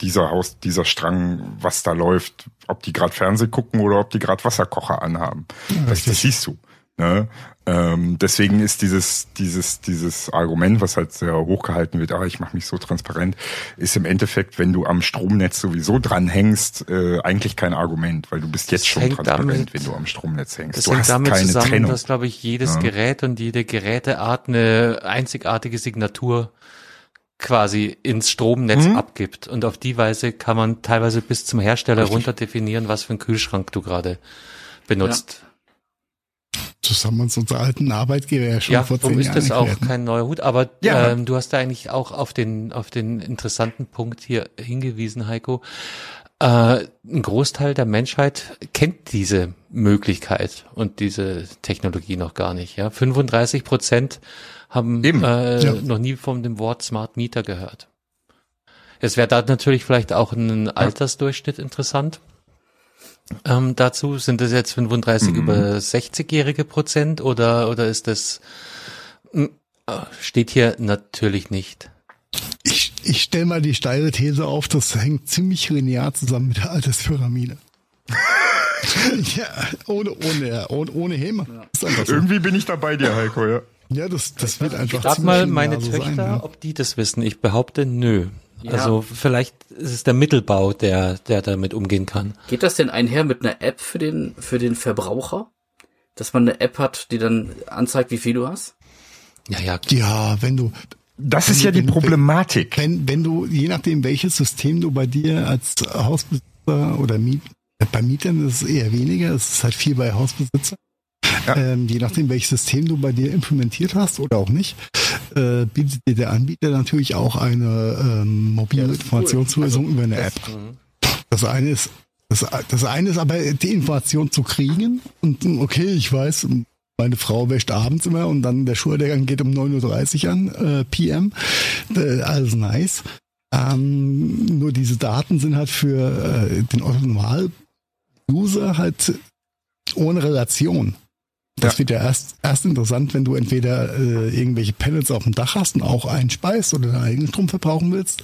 dieser Haus, dieser Strang, was da läuft, ob die gerade Fernseh gucken oder ob die gerade Wasserkocher anhaben. Ja, das, das siehst du. Ne? Ähm, deswegen ist dieses, dieses, dieses Argument, was halt sehr hochgehalten wird, ah, ich mache mich so transparent, ist im Endeffekt, wenn du am Stromnetz sowieso dranhängst, äh, eigentlich kein Argument, weil du bist jetzt das schon transparent, damit, wenn du am Stromnetz hängst. Das du hängt hast damit keine zusammen, Trennung. dass, glaube ich, jedes ja. Gerät und jede Geräteart eine einzigartige Signatur quasi ins Stromnetz mhm. abgibt. Und auf die Weise kann man teilweise bis zum Hersteller Richtig. runter definieren, was für einen Kühlschrank du gerade benutzt. Ja. Das haben uns unsere alten Arbeitgeber ja schon ja, vor zehn Jahren ist das auch kein neuer Hut. Aber ja. ähm, du hast da eigentlich auch auf den, auf den interessanten Punkt hier hingewiesen, Heiko. Äh, ein Großteil der Menschheit kennt diese Möglichkeit und diese Technologie noch gar nicht. Ja, 35 Prozent haben äh, ja. noch nie von dem Wort Smart Meter gehört. Es wäre da natürlich vielleicht auch ein Altersdurchschnitt interessant. Ähm, dazu sind das jetzt 35 mhm. über 60-jährige Prozent oder oder ist das hm, steht hier natürlich nicht. Ich, ich stelle mal die steile These auf, das hängt ziemlich linear zusammen mit der Alterspyramide. ja, ohne, ohne, ohne, ohne Häme. Ja. Irgendwie bin ich dabei dir, Heiko, ja. Ja, das, das wird einfach. Frag mal meine Töchter, sein, ja. ob die das wissen. Ich behaupte, nö. Ja. Also vielleicht ist es der Mittelbau, der, der damit umgehen kann. Geht das denn einher mit einer App für den, für den Verbraucher? Dass man eine App hat, die dann anzeigt, wie viel du hast? Ja, ja. Ja, wenn du. Das ist ja die Problematik. Wenn, wenn du, je nachdem, welches System du bei dir als Hausbesitzer oder Miet, bei Mietern ist es eher weniger, es ist halt viel bei Hausbesitzer. Ja. Ähm, je nachdem, welches System du bei dir implementiert hast oder auch nicht, äh, bietet dir der Anbieter natürlich auch eine ähm, mobile ja, Informationslösung cool. also, über eine App. Das eine ist das, das eine ist aber die Information zu kriegen und okay, ich weiß, meine Frau wäscht abends immer und dann der Schuldegang geht um 9.30 Uhr an, äh, PM. Äh, alles nice. Ähm, nur diese Daten sind halt für äh, den Normal-User halt ohne Relation. Das ja. wird ja erst, erst interessant, wenn du entweder äh, irgendwelche Panels auf dem Dach hast und auch einspeist oder deinen eigenen Strom verbrauchen willst.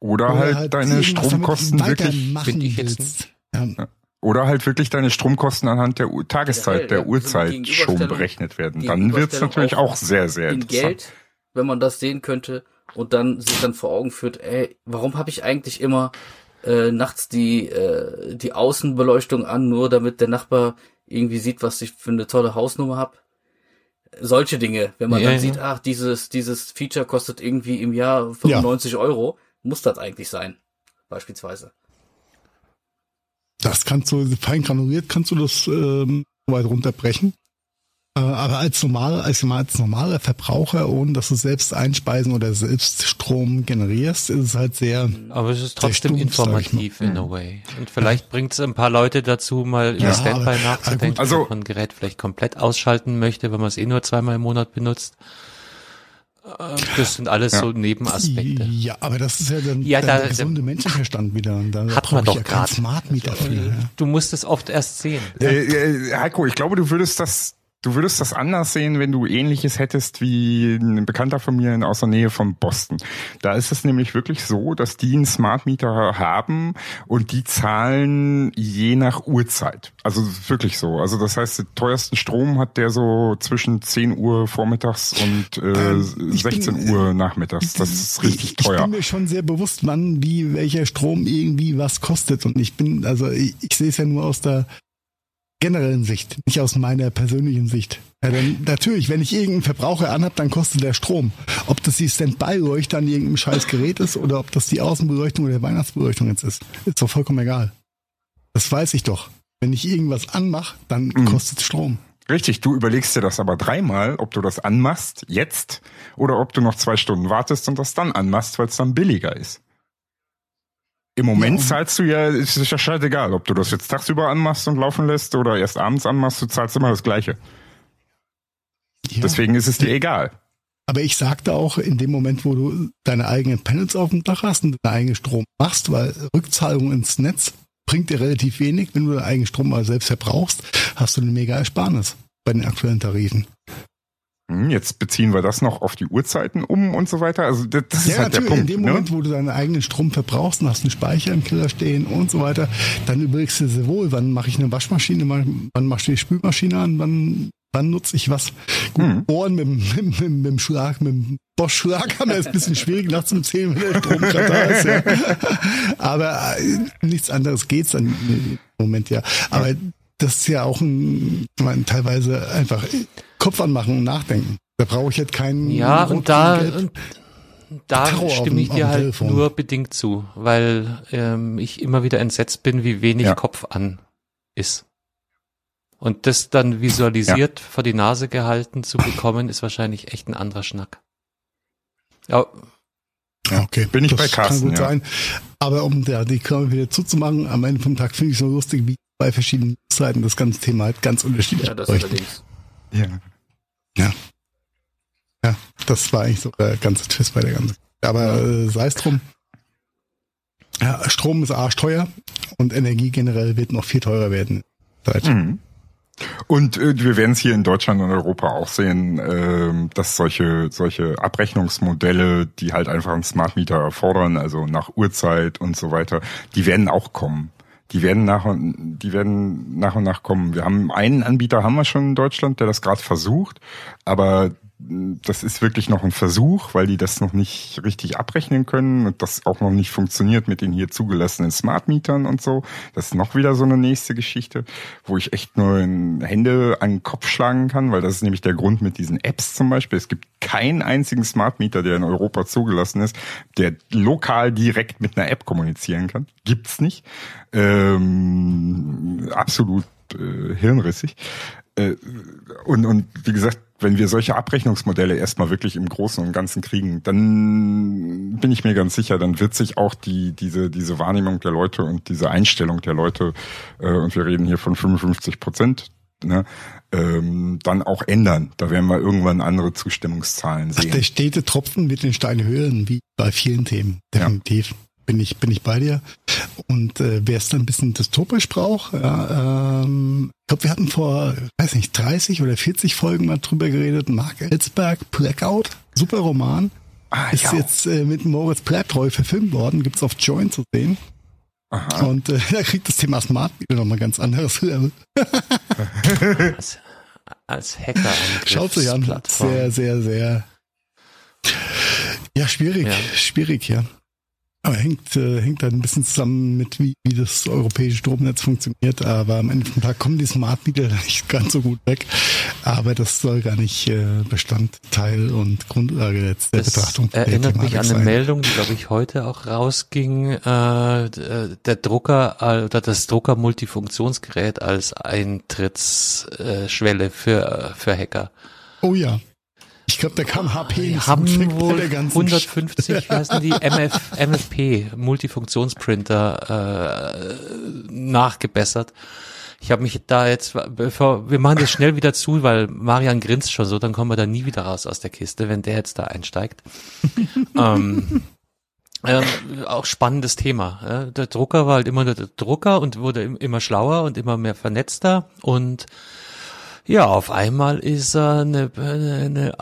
Oder, oder halt, halt deine Stromkosten wirklich. Willst. Ja. Oder halt wirklich deine Stromkosten anhand der Tageszeit, der Uhrzeit schon berechnet werden. Dann wird's natürlich auch sehr, sehr in interessant. Geld, wenn man das sehen könnte und dann sich dann vor Augen führt, ey, warum habe ich eigentlich immer äh, nachts die äh, die Außenbeleuchtung an, nur damit der Nachbar irgendwie sieht, was ich für eine tolle Hausnummer hab. Solche Dinge, wenn man ja, dann ja. sieht, ach, dieses dieses Feature kostet irgendwie im Jahr 95 ja. Euro, muss das eigentlich sein, beispielsweise. Das kannst du, fein granuliert kannst du das ähm, weit runterbrechen. Äh, aber als normaler, als, als normaler Verbraucher, ohne dass du selbst einspeisen oder selbst Strom generierst, ist es halt sehr. Aber es ist trotzdem stumpf, informativ in a mhm. way. Und vielleicht bringt es ein paar Leute dazu, mal über ja, Standby nachzudenken, also, ob man ein Gerät vielleicht komplett ausschalten möchte, wenn man es eh nur zweimal im Monat benutzt. Das sind alles ja. so Nebenaspekte. Ja, aber das ist ja dann, ja, dann der gesunde Menschenverstand wieder. Und da hat man doch ja gerade. Smart Meter für. Du musst es oft erst sehen. Äh, äh, Heiko, ich glaube, du würdest das Du würdest das anders sehen, wenn du ähnliches hättest wie ein Bekannter von mir aus der Nähe von Boston. Da ist es nämlich wirklich so, dass die einen Smart Meter haben und die zahlen je nach Uhrzeit. Also wirklich so. Also das heißt, den teuersten Strom hat der so zwischen 10 Uhr vormittags und äh, ähm, 16 bin, Uhr nachmittags. Das ist richtig ich, teuer. Ich bin mir schon sehr bewusst, wann, wie, welcher Strom irgendwie was kostet. Und ich bin, also ich, ich sehe es ja nur aus der generellen Sicht, nicht aus meiner persönlichen Sicht. Ja, dann, natürlich, wenn ich irgendeinen Verbraucher anhab, dann kostet der Strom. Ob das die Standby-Leuchte an irgendeinem scheiß Gerät ist oder ob das die Außenbeleuchtung oder Weihnachtsbeleuchtung jetzt ist, ist doch vollkommen egal. Das weiß ich doch. Wenn ich irgendwas anmache, dann mhm. kostet Strom. Richtig, du überlegst dir das aber dreimal, ob du das anmachst jetzt oder ob du noch zwei Stunden wartest und das dann anmachst, weil es dann billiger ist. Im Moment ja, zahlst du ja, ist ja scheißegal, ob du das jetzt tagsüber anmachst und laufen lässt oder erst abends anmachst, du zahlst immer das Gleiche. Ja. Deswegen ist es dir egal. Aber ich sagte auch, in dem Moment, wo du deine eigenen Panels auf dem Dach hast und deinen eigenen Strom machst, weil Rückzahlung ins Netz bringt dir relativ wenig, wenn du deinen eigenen Strom mal selbst verbrauchst, hast du eine mega Ersparnis bei den aktuellen Tarifen. Hm, jetzt beziehen wir das noch auf die Uhrzeiten um und so weiter. Also das, das ja, ist halt der Punkt. In dem ne? Moment, wo du deinen eigenen Strom verbrauchst und hast einen Speicher im Keller stehen und so weiter, dann überlegst du sehr wohl, wann mache ich eine Waschmaschine, wann mache ich die Spülmaschine an, wann, wann nutze ich was. Gut, mhm. Bohren mit, mit, mit, mit, dem Schlag, mit dem Bosch-Schlaghammer ist ein bisschen schwierig nachts um 10, wenn der Strom gerade da ist. Ja. Aber äh, nichts anderes geht's dann im Moment ja. Aber das ist ja auch ein, ich meine, teilweise einfach Kopf anmachen und nachdenken. Da brauche ich jetzt keinen. Ja, und da, und da stimme ich dir halt Telefon. nur bedingt zu, weil ähm, ich immer wieder entsetzt bin, wie wenig ja. Kopf an ist. Und das dann visualisiert ja. vor die Nase gehalten zu bekommen, ist wahrscheinlich echt ein anderer Schnack. Ja. Ja, okay. Bin ich das bei Carsten. Kann gut ja. sein. Aber um der, die Klammer wieder zuzumachen, am Ende vom Tag finde ich so lustig, wie bei verschiedenen Seiten das ganze Thema halt ganz unterschiedlich Ja, das allerdings. Ja. Ja. Ja, das war eigentlich so der ganze Twist bei der ganzen. Aber äh, sei es drum. Ja, Strom ist arschteuer und Energie generell wird noch viel teurer werden. Mhm. Und äh, wir werden es hier in Deutschland und Europa auch sehen, äh, dass solche solche Abrechnungsmodelle, die halt einfach einen Smart Meter erfordern, also nach Uhrzeit und so weiter, die werden auch kommen. Die werden nach und die werden nach und nach kommen. Wir haben einen Anbieter haben wir schon in Deutschland, der das gerade versucht, aber das ist wirklich noch ein Versuch, weil die das noch nicht richtig abrechnen können und das auch noch nicht funktioniert mit den hier zugelassenen Smart Mietern und so. Das ist noch wieder so eine nächste Geschichte, wo ich echt nur in Hände an den Kopf schlagen kann, weil das ist nämlich der Grund mit diesen Apps zum Beispiel. Es gibt keinen einzigen Smart Meter, der in Europa zugelassen ist, der lokal direkt mit einer App kommunizieren kann. Gibt's nicht. Ähm, absolut äh, hirnrissig. Äh, und, und wie gesagt, wenn wir solche Abrechnungsmodelle erstmal wirklich im Großen und Ganzen kriegen, dann bin ich mir ganz sicher, dann wird sich auch die, diese, diese Wahrnehmung der Leute und diese Einstellung der Leute, äh, und wir reden hier von 55 Prozent, ne, ähm, dann auch ändern. Da werden wir irgendwann andere Zustimmungszahlen sehen. Ach, der stete Tropfen wird den Stein hören, wie bei vielen Themen, definitiv. Ja bin ich, bin ich bei dir. Und äh, wer es dann ein bisschen dystopisch braucht, ja, ähm, ich glaube, wir hatten vor, weiß nicht, 30 oder 40 Folgen mal drüber geredet, Mark Ellsberg, Blackout, super Roman. Ah, ist ja. jetzt äh, mit Moritz Bleibtreu verfilmt worden, gibt's auf Join zu sehen. Aha. Und äh, da kriegt das Thema Smart wieder nochmal ganz anderes Level. als, als Hacker Schaut sich an. Sehr, sehr, sehr. Ja, schwierig, ja. schwierig, ja. Aber hängt, äh, hängt dann ein bisschen zusammen mit, wie, wie das europäische Stromnetz funktioniert. Aber am Ende vom Tag kommen die Smart Meter nicht ganz so gut weg. Aber das soll gar nicht äh, Bestandteil und Grundlage der das Betrachtung erinnert der mich an eine sein. Meldung, die, glaube ich, heute auch rausging. Äh, der Drucker äh, oder das Drucker-Multifunktionsgerät als Eintrittsschwelle für, für Hacker. Oh ja. Ich glaube, da kam HP nicht haben wohl 150, wie heißen die, MF, MFP, Multifunktionsprinter, äh, nachgebessert. Ich habe mich da jetzt, bevor, wir machen das schnell wieder zu, weil Marian grinst schon so, dann kommen wir da nie wieder raus aus der Kiste, wenn der jetzt da einsteigt. ähm, ähm, auch spannendes Thema. Der Drucker war halt immer der Drucker und wurde immer schlauer und immer mehr vernetzter und ja, auf einmal ist er eine, eine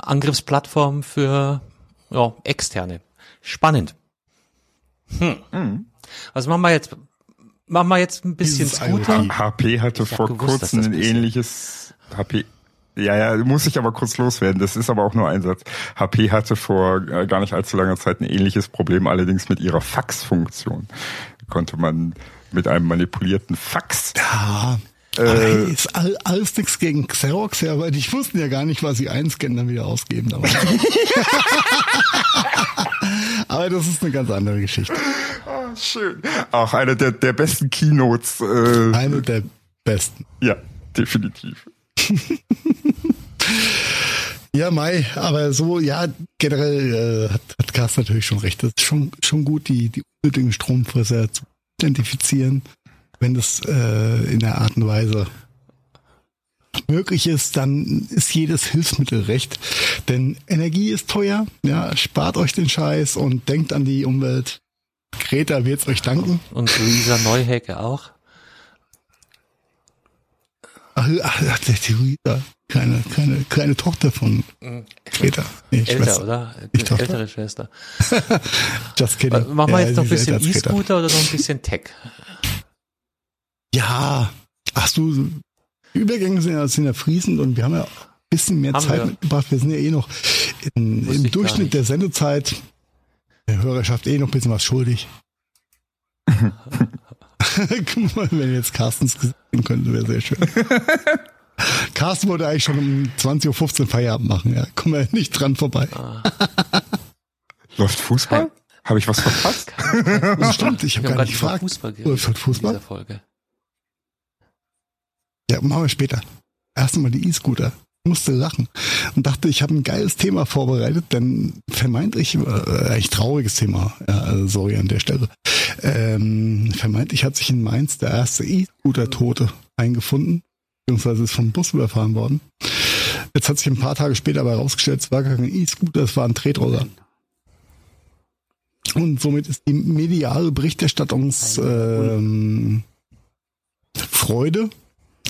Angriffsplattform für ja, externe. Spannend. Hm. Mhm. Was machen wir jetzt? Machen wir jetzt ein bisschen Scooter? HP hatte vor gewusst, kurzem ein ähnliches HP ja, ja, muss ich aber kurz loswerden. Das ist aber auch nur ein Satz. HP hatte vor äh, gar nicht allzu langer Zeit ein ähnliches Problem, allerdings mit ihrer Fax-Funktion. Konnte man mit einem manipulierten Fax ja. Äh, ist all, alles nichts gegen Xerox, ja, weil ich wussten ja gar nicht, was sie einscannen, dann wieder ausgeben. Aber, aber das ist eine ganz andere Geschichte. Oh, schön. Auch eine der, der besten Keynotes. Äh, eine der besten. Ja, definitiv. Ja, Mai, aber so, ja, generell äh, hat, hat Carsten natürlich schon recht. Das ist schon, schon gut, die, die unnötigen Stromfresser zu identifizieren wenn das äh, in der Art und Weise möglich ist, dann ist jedes Hilfsmittel recht. Denn Energie ist teuer, ja, spart euch den Scheiß und denkt an die Umwelt. Greta wird's euch danken. Und Luisa Neuhecke auch. Ach, ach, die Luisa, keine, keine, kleine Tochter von Greta. Nee, Älter, Schwester. oder? Nicht Ältere Schwester. Just kidding. Machen wir jetzt noch ein bisschen E-Scooter oder noch ein bisschen Tech? Ja, ach du, Übergänge sind ja, sind ja fließend und wir haben ja ein bisschen mehr haben Zeit wir. mitgebracht. Wir sind ja eh noch in, im Durchschnitt der Sendezeit der Hörerschaft eh noch ein bisschen was schuldig. Guck mal, wenn jetzt Carstens sehen könnte, wäre sehr schön. Carsten wollte eigentlich schon um 20.15 Uhr Feierabend machen, ja. Kommen wir nicht dran vorbei. Ah. Läuft Fußball? Habe ich was verpasst? Das stimmt, ich habe gar nicht gefragt. Fußball Läuft Fußball? In dieser Folge. Ja, machen wir später. Erst einmal die E-Scooter. Musste lachen und dachte, ich habe ein geiles Thema vorbereitet, denn vermeintlich, äh, eigentlich trauriges Thema, ja, also sorry an der Stelle. Ähm, vermeintlich hat sich in Mainz der erste E-Scooter-Tote eingefunden, beziehungsweise ist vom Bus überfahren worden. Jetzt hat sich ein paar Tage später aber herausgestellt, es war gar kein E-Scooter, es war ein Tretroller. Und somit ist die mediale Berichterstattungs ähm, Freude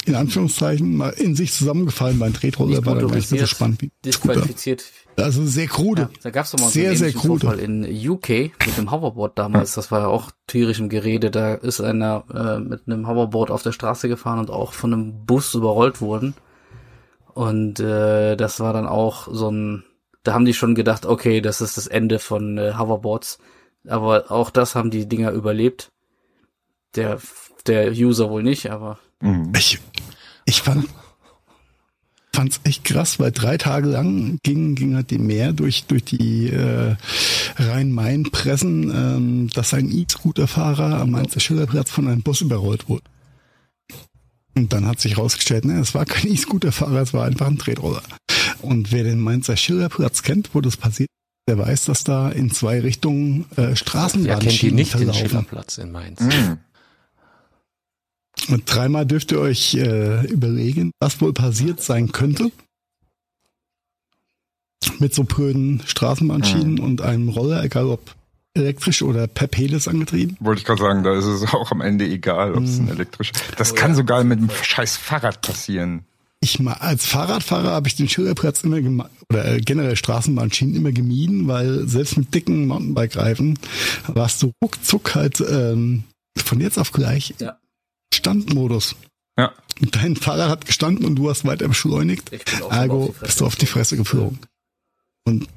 in Anführungszeichen mal in sich zusammengefallen. Mein Tretroller war dann nicht so spannend wie Disqualifiziert Also sehr krude. Ja, da gab's doch mal sehr, so einen sehr krude. Vorfall in UK mit dem Hoverboard damals. Das war ja auch tierisch im Gerede. Da ist einer äh, mit einem Hoverboard auf der Straße gefahren und auch von einem Bus überrollt worden. Und äh, das war dann auch so ein, da haben die schon gedacht, okay, das ist das Ende von äh, Hoverboards. Aber auch das haben die Dinger überlebt. Der, der User wohl nicht, aber. Mhm. Ich, ich fand, fand's echt krass, weil drei Tage lang ging, ging halt die Meer durch, durch die äh, Rhein-Main-Pressen, ähm, dass ein E-Scooter-Fahrer am Mainzer Schillerplatz von einem Bus überrollt wurde. Und dann hat sich herausgestellt, ne, es war kein E-Scooter-Fahrer, es war einfach ein Tretroller. Und wer den Mainzer Schillerplatz kennt, wo das passiert, der weiß, dass da in zwei Richtungen äh, Straßenbahnschienen Wer kennt die nicht verlaufen. den Schillerplatz in Mainz? Mhm. Und dreimal dürft ihr euch äh, überlegen, was wohl passiert sein könnte. Mit so blöden Straßenbahnschienen mhm. und einem Roller, egal ob elektrisch oder per Pelis angetrieben. Wollte ich gerade sagen, da ist es auch am Ende egal, ob es ein hm. elektrisch. Das oh, kann ja. sogar mit einem scheiß Fahrrad passieren. Ich mal als Fahrradfahrer habe ich den Schilderplatz immer oder äh, generell Straßenbahnschienen immer gemieden, weil selbst mit dicken Mountainbike-Reifen warst du ruckzuck halt ähm, von jetzt auf gleich ja. Standmodus. Ja. Dein Fahrrad hat gestanden und du hast weiter beschleunigt. Ergo bist du auf die Fresse geflogen. Und,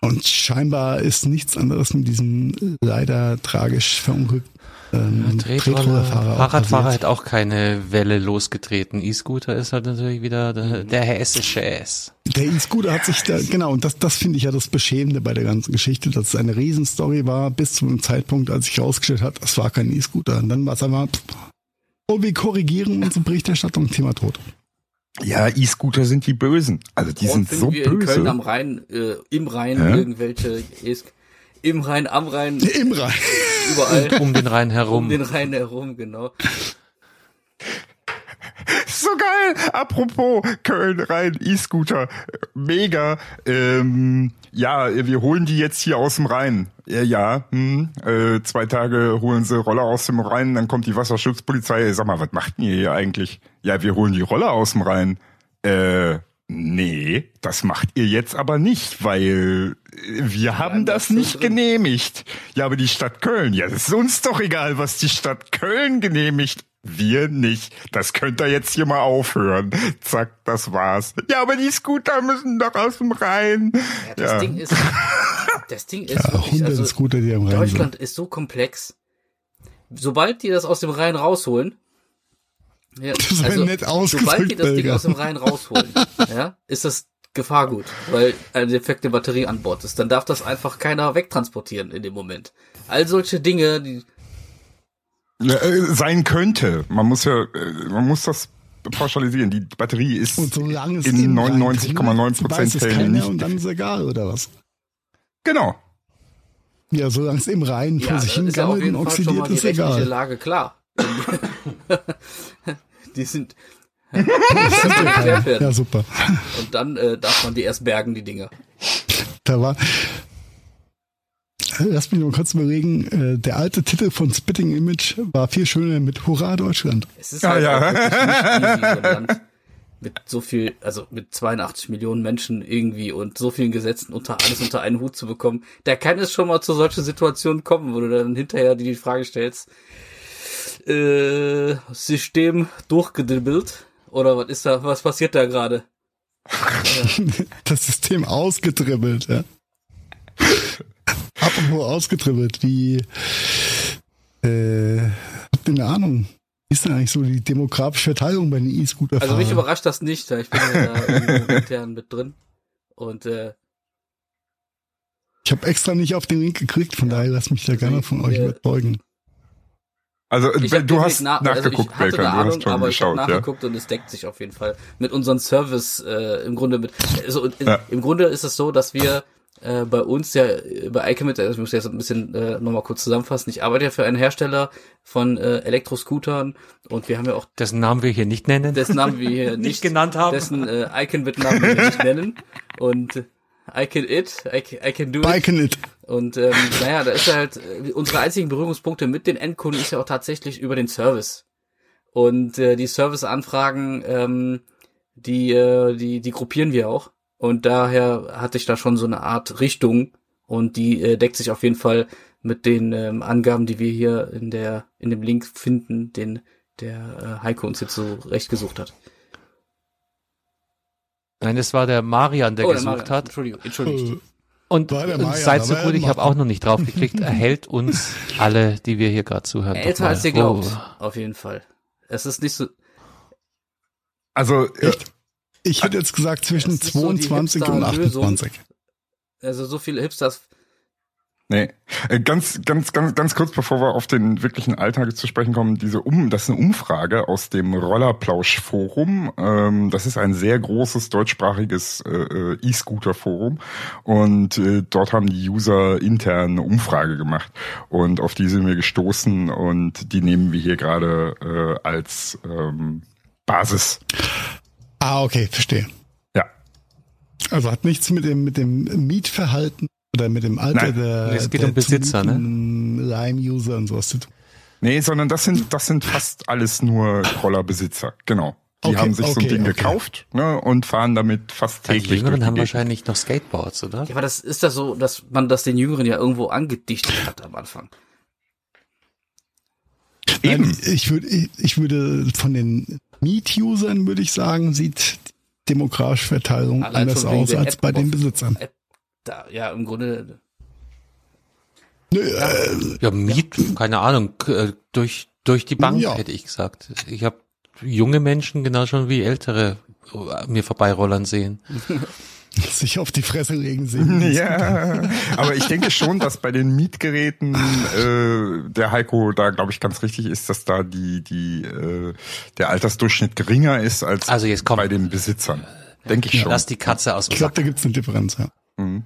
und scheinbar ist nichts anderes mit diesem leider tragisch verunglückten ähm, Tretroller-Fahrer. Fahrradfahrer hat auch keine Welle losgetreten. E-Scooter ist halt natürlich wieder der, der hessische S. Der E-Scooter hat sich da, genau, und das, das finde ich ja das Beschämende bei der ganzen Geschichte, dass es eine Riesenstory war, bis zu einem Zeitpunkt, als sich herausgestellt hat, es war kein E-Scooter. Und dann war es einfach, und wir korrigieren unsere Berichterstattung, Thema tot. Ja, E-Scooter sind die Bösen. Also die sind so wir böse. In Köln am Rhein, äh, im Rhein ja? irgendwelche e im Rhein, am Rhein. Im Rhein. Überall. Um den Rhein herum. Um den Rhein herum, genau. So geil! Apropos Köln, Rhein, E-Scooter. Mega. Ähm, ja, wir holen die jetzt hier aus dem Rhein. Ja, ja hm, äh, zwei Tage holen sie Roller aus dem Rhein, dann kommt die Wasserschutzpolizei. Sag mal, was macht ihr hier eigentlich? Ja, wir holen die Roller aus dem Rhein. Äh, nee, das macht ihr jetzt aber nicht, weil wir haben das, das nicht genehmigt. Ja, aber die Stadt Köln, ja, das ist uns doch egal, was die Stadt Köln genehmigt. Wir nicht. Das könnt ihr jetzt hier mal aufhören. Zack, das war's. Ja, aber die Scooter müssen doch aus dem Rhein. Ja, das ja. Ding ist, das Ding ist ja, wirklich, also, Scooter, die am Rhein Deutschland sind. ist so komplex. Sobald die das aus dem Rhein rausholen, ja, das also, nett sobald die das Ding aus dem Rhein rausholen, ja, ist das Gefahrgut, weil eine defekte Batterie an Bord ist. Dann darf das einfach keiner wegtransportieren in dem Moment. All solche Dinge, die sein könnte. Man muss ja, äh, man muss das pauschalisieren. Die Batterie ist in 99,9 Prozent Fällen nicht. Und dann ist egal, oder was? Genau. Ja, solange es im Rhein vor sich hin gammelt und oxidiert, ist egal. Lage klar. die sind, ja, super. Und dann äh, darf man die erst bergen, die Dinger. Da war, lass mich nur kurz überlegen, äh, der alte Titel von Spitting Image war viel schöner mit Hurra Deutschland. Es ist halt ja, ja. so Land mit so viel, also mit 82 Millionen Menschen irgendwie und so vielen Gesetzen unter alles unter einen Hut zu bekommen. Da kann es schon mal zu solchen Situationen kommen, wo du dann hinterher die Frage stellst, äh, System durchgedribbelt oder was ist da, was passiert da gerade? Das System ausgedribbelt, ja. Apropos ausgedribbelt, wie, äh, habt ihr eine Ahnung? Ist denn eigentlich so die demografische Verteilung bei den E-Scooter? Also mich überrascht das nicht, ich bin ja da intern mit drin. Und äh, ich habe extra nicht auf den Link geklickt, von ja. daher lass mich da also gerne von euch überzeugen. Also du hast na nachgeguckt, also ich Belkan, du Ahnung, hast schon aber geschaut, ich habe nachgeguckt ja. und es deckt sich auf jeden Fall mit unserem Service äh, im Grunde mit. Also ja. im Grunde ist es so, dass wir äh, bei uns ja bei iCommit, also ich muss jetzt ein bisschen äh, nochmal kurz zusammenfassen. Ich arbeite ja für einen Hersteller von äh, Elektroscootern und wir haben ja auch dessen Namen wir hier nicht nennen, dessen Namen wir hier nicht, nicht genannt haben, dessen äh, Icon Namen wir nicht nennen und I can it, I can, I can do it. I can it. Und ähm, naja, da ist halt äh, unsere einzigen Berührungspunkte mit den Endkunden ist ja auch tatsächlich über den Service. Und äh, die Serviceanfragen, ähm, die, äh, die, die gruppieren wir auch. Und daher hatte ich da schon so eine Art Richtung und die äh, deckt sich auf jeden Fall mit den ähm, Angaben, die wir hier in der in dem Link finden, den der äh, Heiko uns jetzt so recht gesucht hat. Nein, es war der Marian, der oh, gesucht der Marian. hat. Entschuldigung, entschuldigt. Und, und seid so gut, ich habe auch noch nicht drauf geklickt, erhält uns alle, die wir hier gerade zuhören. Älter als ihr glaubt, oh. auf jeden Fall. Es ist nicht so. Also ich, ich hätte jetzt gesagt zwischen 22 so und 28. Also so viele Hipsters Nee. Äh, ganz, ganz, ganz, ganz kurz, bevor wir auf den wirklichen Alltag zu sprechen kommen, diese um, das ist eine Umfrage aus dem Rollerplausch-Forum. Ähm, das ist ein sehr großes deutschsprachiges äh, äh, E-Scooter-Forum und äh, dort haben die User intern eine Umfrage gemacht und auf die sind wir gestoßen und die nehmen wir hier gerade äh, als ähm, Basis. Ah, okay, verstehe. Ja. Also hat nichts mit dem mit dem Mietverhalten oder mit dem Alter Nein, der, es geht der um Besitzer, ne? Lime-User und sowas zu tun. Nee, sondern das sind, das sind fast alles nur Rollerbesitzer, genau. Die okay, haben sich okay, so ein Ding okay. gekauft ne, und fahren damit fast täglich. Die Jüngeren haben wahrscheinlich noch Skateboards, oder? Ja, aber das ist das so, dass man das den Jüngeren ja irgendwo angedichtet hat am Anfang. Eben. Nein, ich würde, ich würde von den Meet-Usern würde ich sagen, sieht die demografische Verteilung Allein anders aus als App bei den Besitzern. App da, ja, im Grunde. Nö, äh, ja, Miet, ja. keine Ahnung, äh, durch, durch die Bank, ja. hätte ich gesagt. Ich habe junge Menschen genau schon wie ältere äh, mir vorbeirollern sehen. sich auf die Fresse legen sehen. Ja, aber ich denke schon, dass bei den Mietgeräten äh, der Heiko da, glaube ich, ganz richtig ist, dass da die die äh, der Altersdurchschnitt geringer ist als also jetzt kommt, bei den Besitzern. Denke ich schon. Lass die Katze aus dem Ich glaube, da gibt's eine Differenz, ja. Mhm.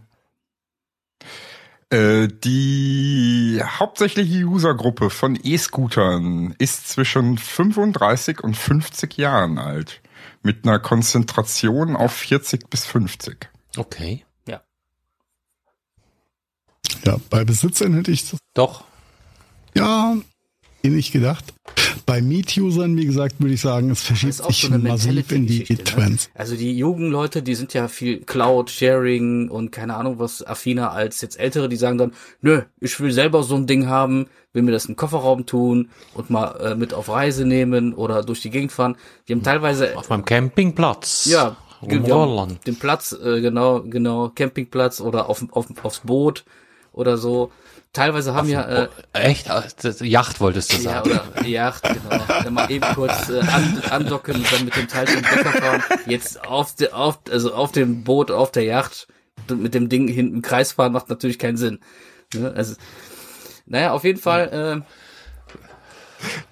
Äh, die hauptsächliche Usergruppe von E-Scootern ist zwischen 35 und 50 Jahren alt. Mit einer Konzentration auf 40 bis 50. Okay. Ja. Ja, bei Besitzern hätte ich das. Doch. Ja, ähnlich gedacht. Bei Meet-Usern, wie gesagt, würde ich sagen, es verschiebt sich so massiv in die ne? Trends. Ne? Also die Jugendleute, die sind ja viel Cloud, Sharing und keine Ahnung was affiner als jetzt Ältere, die sagen dann, nö, ich will selber so ein Ding haben, will mir das in den Kofferraum tun und mal äh, mit auf Reise nehmen oder durch die Gegend fahren. Die haben teilweise... Auf meinem Campingplatz. Ja, den Platz, äh, genau, genau, Campingplatz oder auf, auf, aufs Boot oder so. Teilweise haben ja äh, echt ah, das, Yacht wolltest du sagen. Ja, oder Yacht, genau. Dann mal eben kurz äh, an, andocken und dann mit dem Teil zum Bäcker fahren. Jetzt auf de, auf also auf dem Boot auf der Yacht mit dem Ding hinten Kreis fahren macht natürlich keinen Sinn. Ne? Also naja, auf jeden Fall äh,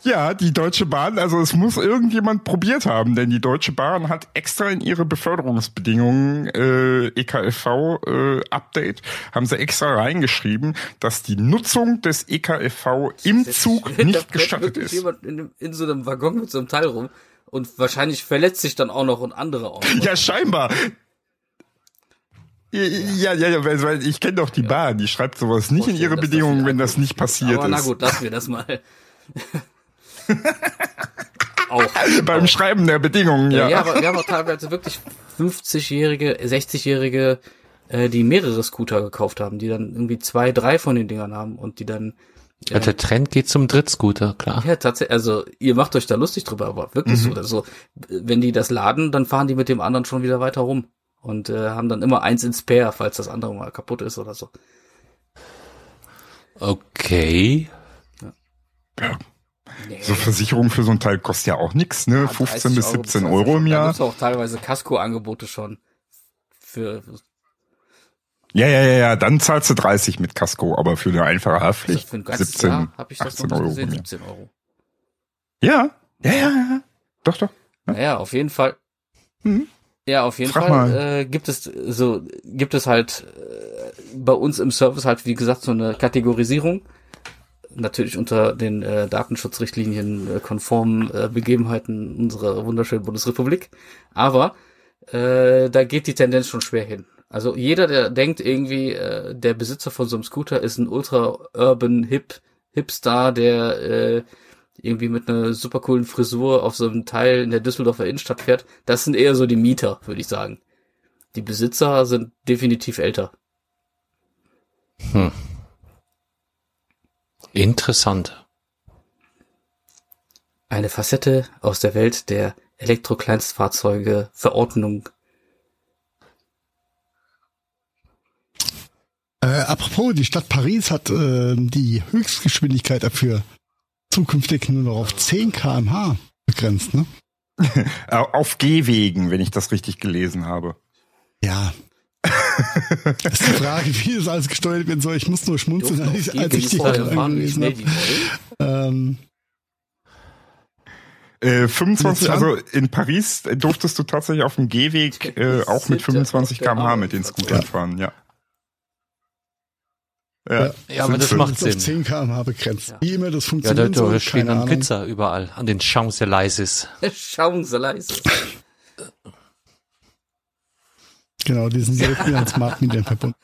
ja, die Deutsche Bahn, also es muss irgendjemand probiert haben, denn die Deutsche Bahn hat extra in ihre Beförderungsbedingungen äh, EKFV äh, Update haben sie extra reingeschrieben, dass die Nutzung des EKFV im Zug nicht gestattet ist. Jemand in, in so einem Waggon mit so einem Teil rum und wahrscheinlich verletzt sich dann auch noch und andere auch. Noch. Ja, scheinbar. Ja, ja, ja, weil ich kenne doch die Bahn, die schreibt sowas nicht in ihre Bedingungen, wenn das nicht passiert Aber ist. Na gut, lassen wir das mal. auch. Beim auch. Schreiben der Bedingungen, ja. Ja, aber wir haben auch teilweise wirklich 50-jährige, 60-jährige, äh, die mehrere Scooter gekauft haben, die dann irgendwie zwei, drei von den Dingern haben und die dann ja, der Trend geht zum Drittscooter, klar. Ja, tatsächlich, also ihr macht euch da lustig drüber, aber wirklich mhm. so. Also, wenn die das laden, dann fahren die mit dem anderen schon wieder weiter rum und äh, haben dann immer eins ins Spare, falls das andere mal kaputt ist oder so. Okay. Ja. Nee. So Versicherung für so ein Teil kostet ja auch nix, ne? Ja, 15 bis 17 Euro, Euro im Jahr. Da gibt's auch teilweise Casco-Angebote schon. Für. Ja, ja, ja, ja, dann zahlst du 30 mit Casco, aber für eine einfache Haftpflicht für ein 17, Jahr hab ich das 18 Euro. Gesehen, 17 Euro. Ja, ja, ja, ja. Doch, doch. Ja, naja, auf jeden Fall. Mhm. Ja, auf jeden Frag Fall äh, gibt es so gibt es halt äh, bei uns im Service halt wie gesagt so eine Kategorisierung natürlich unter den äh, Datenschutzrichtlinien äh, konformen äh, Begebenheiten unserer wunderschönen Bundesrepublik. Aber äh, da geht die Tendenz schon schwer hin. Also jeder, der denkt irgendwie, äh, der Besitzer von so einem Scooter ist ein ultra urban hip Hipstar, der äh, irgendwie mit einer super coolen Frisur auf so einem Teil in der Düsseldorfer Innenstadt fährt, das sind eher so die Mieter, würde ich sagen. Die Besitzer sind definitiv älter. Hm. Interessant. Eine Facette aus der Welt der Elektrokleinstfahrzeuge Verordnung. Äh, apropos, die Stadt Paris hat äh, die Höchstgeschwindigkeit dafür zukünftig nur noch auf 10 kmh begrenzt, ne? auf Gehwegen, wenn ich das richtig gelesen habe. Ja. Das ist die Frage, wie das alles gesteuert werden soll. Ich muss nur schmunzeln, als ich, als ich die angelesen habe. Ähm, äh, 25, also in Paris durftest du tatsächlich auf dem Gehweg äh, auch mit 25 km/h mit den Scootern ja. fahren, ja. Ja, ja aber das macht Sinn. Auf 10 km/h begrenzt. Ja. Wie immer das funktioniert. Ja, da, da stehen dann Pizza überall, an den Champs-Élysées. Champs-Élysées. Genau, die sind direkt wieder an Smart Medien verbunden.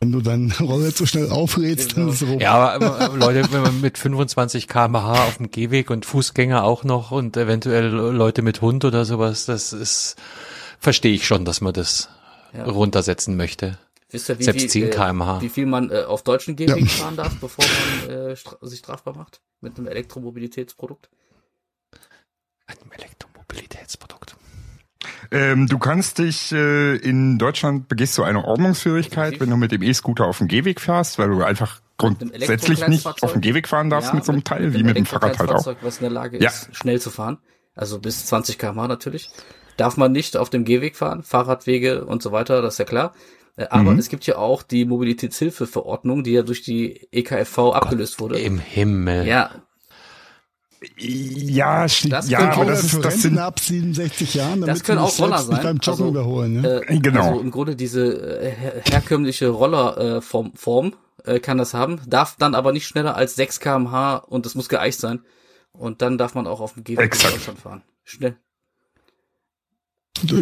Wenn du deinen Roller zu schnell aufrädst, genau. dann ist es rum. Ja, aber Leute, wenn man mit 25 km/h auf dem Gehweg und Fußgänger auch noch und eventuell Leute mit Hund oder sowas, das ist, verstehe ich schon, dass man das ja. runtersetzen möchte. Wisst ihr, wie, Selbst wie, 10 km/h. Äh, wie viel man äh, auf deutschen Gehwegen ja. fahren darf, bevor man äh, stra sich strafbar macht mit einem Elektromobilitätsprodukt? Einem Elektromobilitätsprodukt. Ähm, du kannst dich äh, in Deutschland begehst du eine Ordnungsführigkeit, wenn du mit dem E-Scooter auf dem Gehweg fährst, weil du einfach grundsätzlich nicht auf dem Gehweg fahren darfst ja, mit so einem Teil, mit wie mit dem Fahrrad halt auch. Was in der Lage ja. ist, schnell zu fahren, also bis 20 km/h natürlich, darf man nicht auf dem Gehweg fahren, Fahrradwege und so weiter, das ist ja klar. Äh, aber mhm. es gibt ja auch die Mobilitätshilfeverordnung, die ja durch die EKFV abgelöst wurde. Im Himmel. Ja. Ja, das ja, aber das ist das sind ab 67 Jahren, damit das können auch Roller sein. beim Joggen also, überholen. Ne? Äh, genau. Also im Grunde diese äh, her herkömmliche Rollerform äh, Form, äh, kann das haben, darf dann aber nicht schneller als 6 km/h und es muss geeicht sein. Und dann darf man auch auf dem Gehweg in Deutschland fahren. Schnell.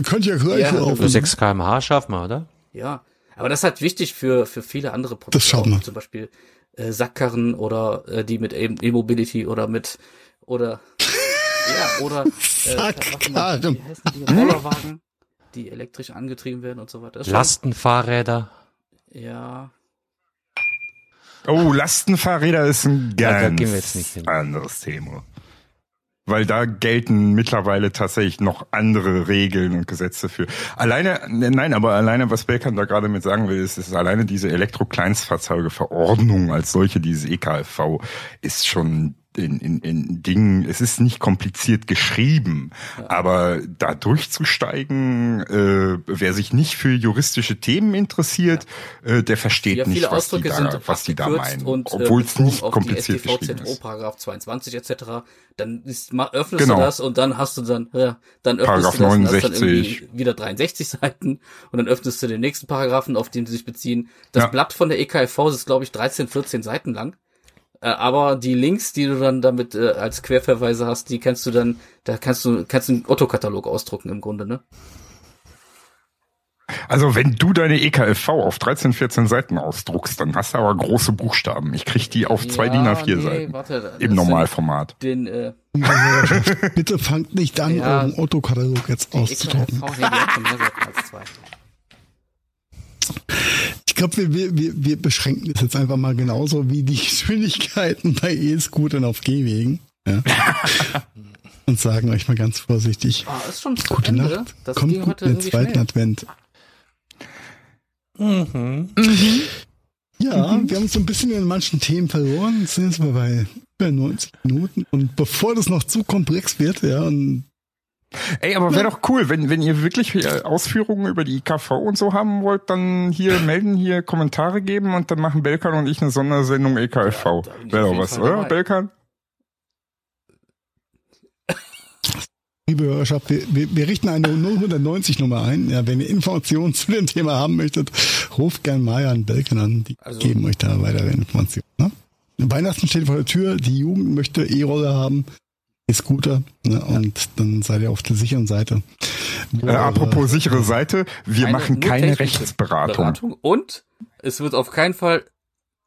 Könnt ihr gleich ja, auf 6 km/h schaffen wir, oder? Ja, aber das ist halt wichtig für, für viele andere Produkte. Das schauen wir. Zum Beispiel äh, Sackkarren oder äh, die mit E-Mobility oder mit oder ja, oder äh, Sackkarren. Wie heißen die Rollerwagen, die elektrisch angetrieben werden und so weiter. Lastenfahrräder. Ja. Oh, Lastenfahrräder ist ein ganz ja, anderes Thema weil da gelten mittlerweile tatsächlich noch andere Regeln und Gesetze für. Alleine, nein, aber alleine, was Belkan da gerade mit sagen will, ist, ist alleine diese Elektro-Kleinstfahrzeuge-Verordnung als solche, dieses EKFV, ist schon in, in, in Dingen, es ist nicht kompliziert geschrieben, ja. aber da durchzusteigen, äh, wer sich nicht für juristische Themen interessiert, ja. äh, der versteht ja, nicht, was die, da, was die da meinen, und, äh, obwohl es nicht kompliziert geschrieben ist. Paragraph 22 etc. Dann ist, öffnest genau. du das und dann hast du dann, ja, dann öffnest Paragraph du das 69. dann wieder 63 Seiten und dann öffnest du den nächsten Paragraphen, auf den sie sich beziehen. Das Blatt von der EKFV ist, glaube ich, 13, 14 Seiten lang. Äh, aber die Links, die du dann damit äh, als Querverweise hast, die kannst du dann, da kannst du, kannst du einen Otto-Katalog ausdrucken im Grunde, ne? Also wenn du deine EKFV auf 13, 14 Seiten ausdruckst, dann hast du aber große Buchstaben. Ich krieg die auf zwei ja, DIN A4 nee, Seiten. Warte, Im Normalformat. Den, äh, Bitte fangt nicht an, ja, euren Otto-Katalog jetzt auszudrucken. EKFV, nee, die hat schon mehr Seiten als zwei glaube, wir, wir, wir beschränken das jetzt einfach mal genauso wie die Geschwindigkeiten bei E-Scootern auf Gehwegen. Ja. Und sagen euch mal ganz vorsichtig. Oh, ist schon gute Ende. Nacht. Das Kommt gut in den zweiten schnell. Advent. Mhm. Mhm. Ja, mhm. wir haben uns so ein bisschen in manchen Themen verloren. Jetzt sind jetzt mal bei über 90 Minuten. Und bevor das noch zu komplex wird, ja, und Ey, aber wäre doch cool, wenn, wenn ihr wirklich äh, Ausführungen über die IKV und so haben wollt, dann hier melden, hier Kommentare geben und dann machen Belkan und ich eine Sondersendung EKFV. Ja, wäre doch was, oder, dabei. Belkan? Liebe Hörerschaft, wir, wir, wir richten eine 090 Nummer ein. Ja, wenn ihr Informationen zu dem Thema haben möchtet, ruft gern Maya und Belkan an. Die also, geben euch da weitere Informationen. Ne? Weihnachten steht vor der Tür, die Jugend möchte E-Roller haben. E-Scooter ne, und dann seid ihr auf der sicheren Seite. Äh, apropos sichere Seite, wir machen keine Rechtsberatung. Beratung und es wird auf keinen Fall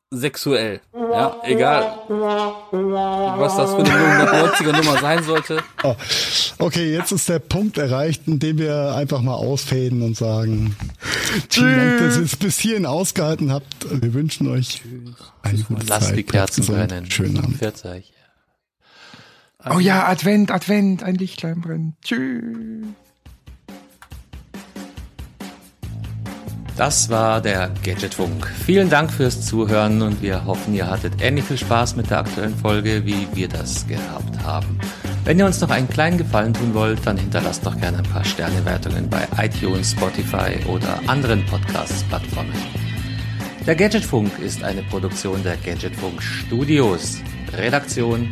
sexuell. Ja, egal, was das für eine 190er Nummer sein sollte. Oh, okay, jetzt ist der Punkt erreicht, in dem wir einfach mal ausfäden und sagen, vielen Dank, dass ihr es bis hierhin ausgehalten habt. Wir wünschen euch eine gute Lasst Zeit. die Kerzen brennen. Schönen Abend. Pfiat euch. Oh ja, Advent, Advent, ein Lichtlein brennt. Tschüss. Das war der Gadgetfunk. Vielen Dank fürs Zuhören und wir hoffen, ihr hattet ähnlich viel Spaß mit der aktuellen Folge, wie wir das gehabt haben. Wenn ihr uns noch einen kleinen Gefallen tun wollt, dann hinterlasst doch gerne ein paar Sternewertungen bei iTunes, Spotify oder anderen Podcast-Plattformen. Der Gadgetfunk ist eine Produktion der Gadgetfunk Studios. Redaktion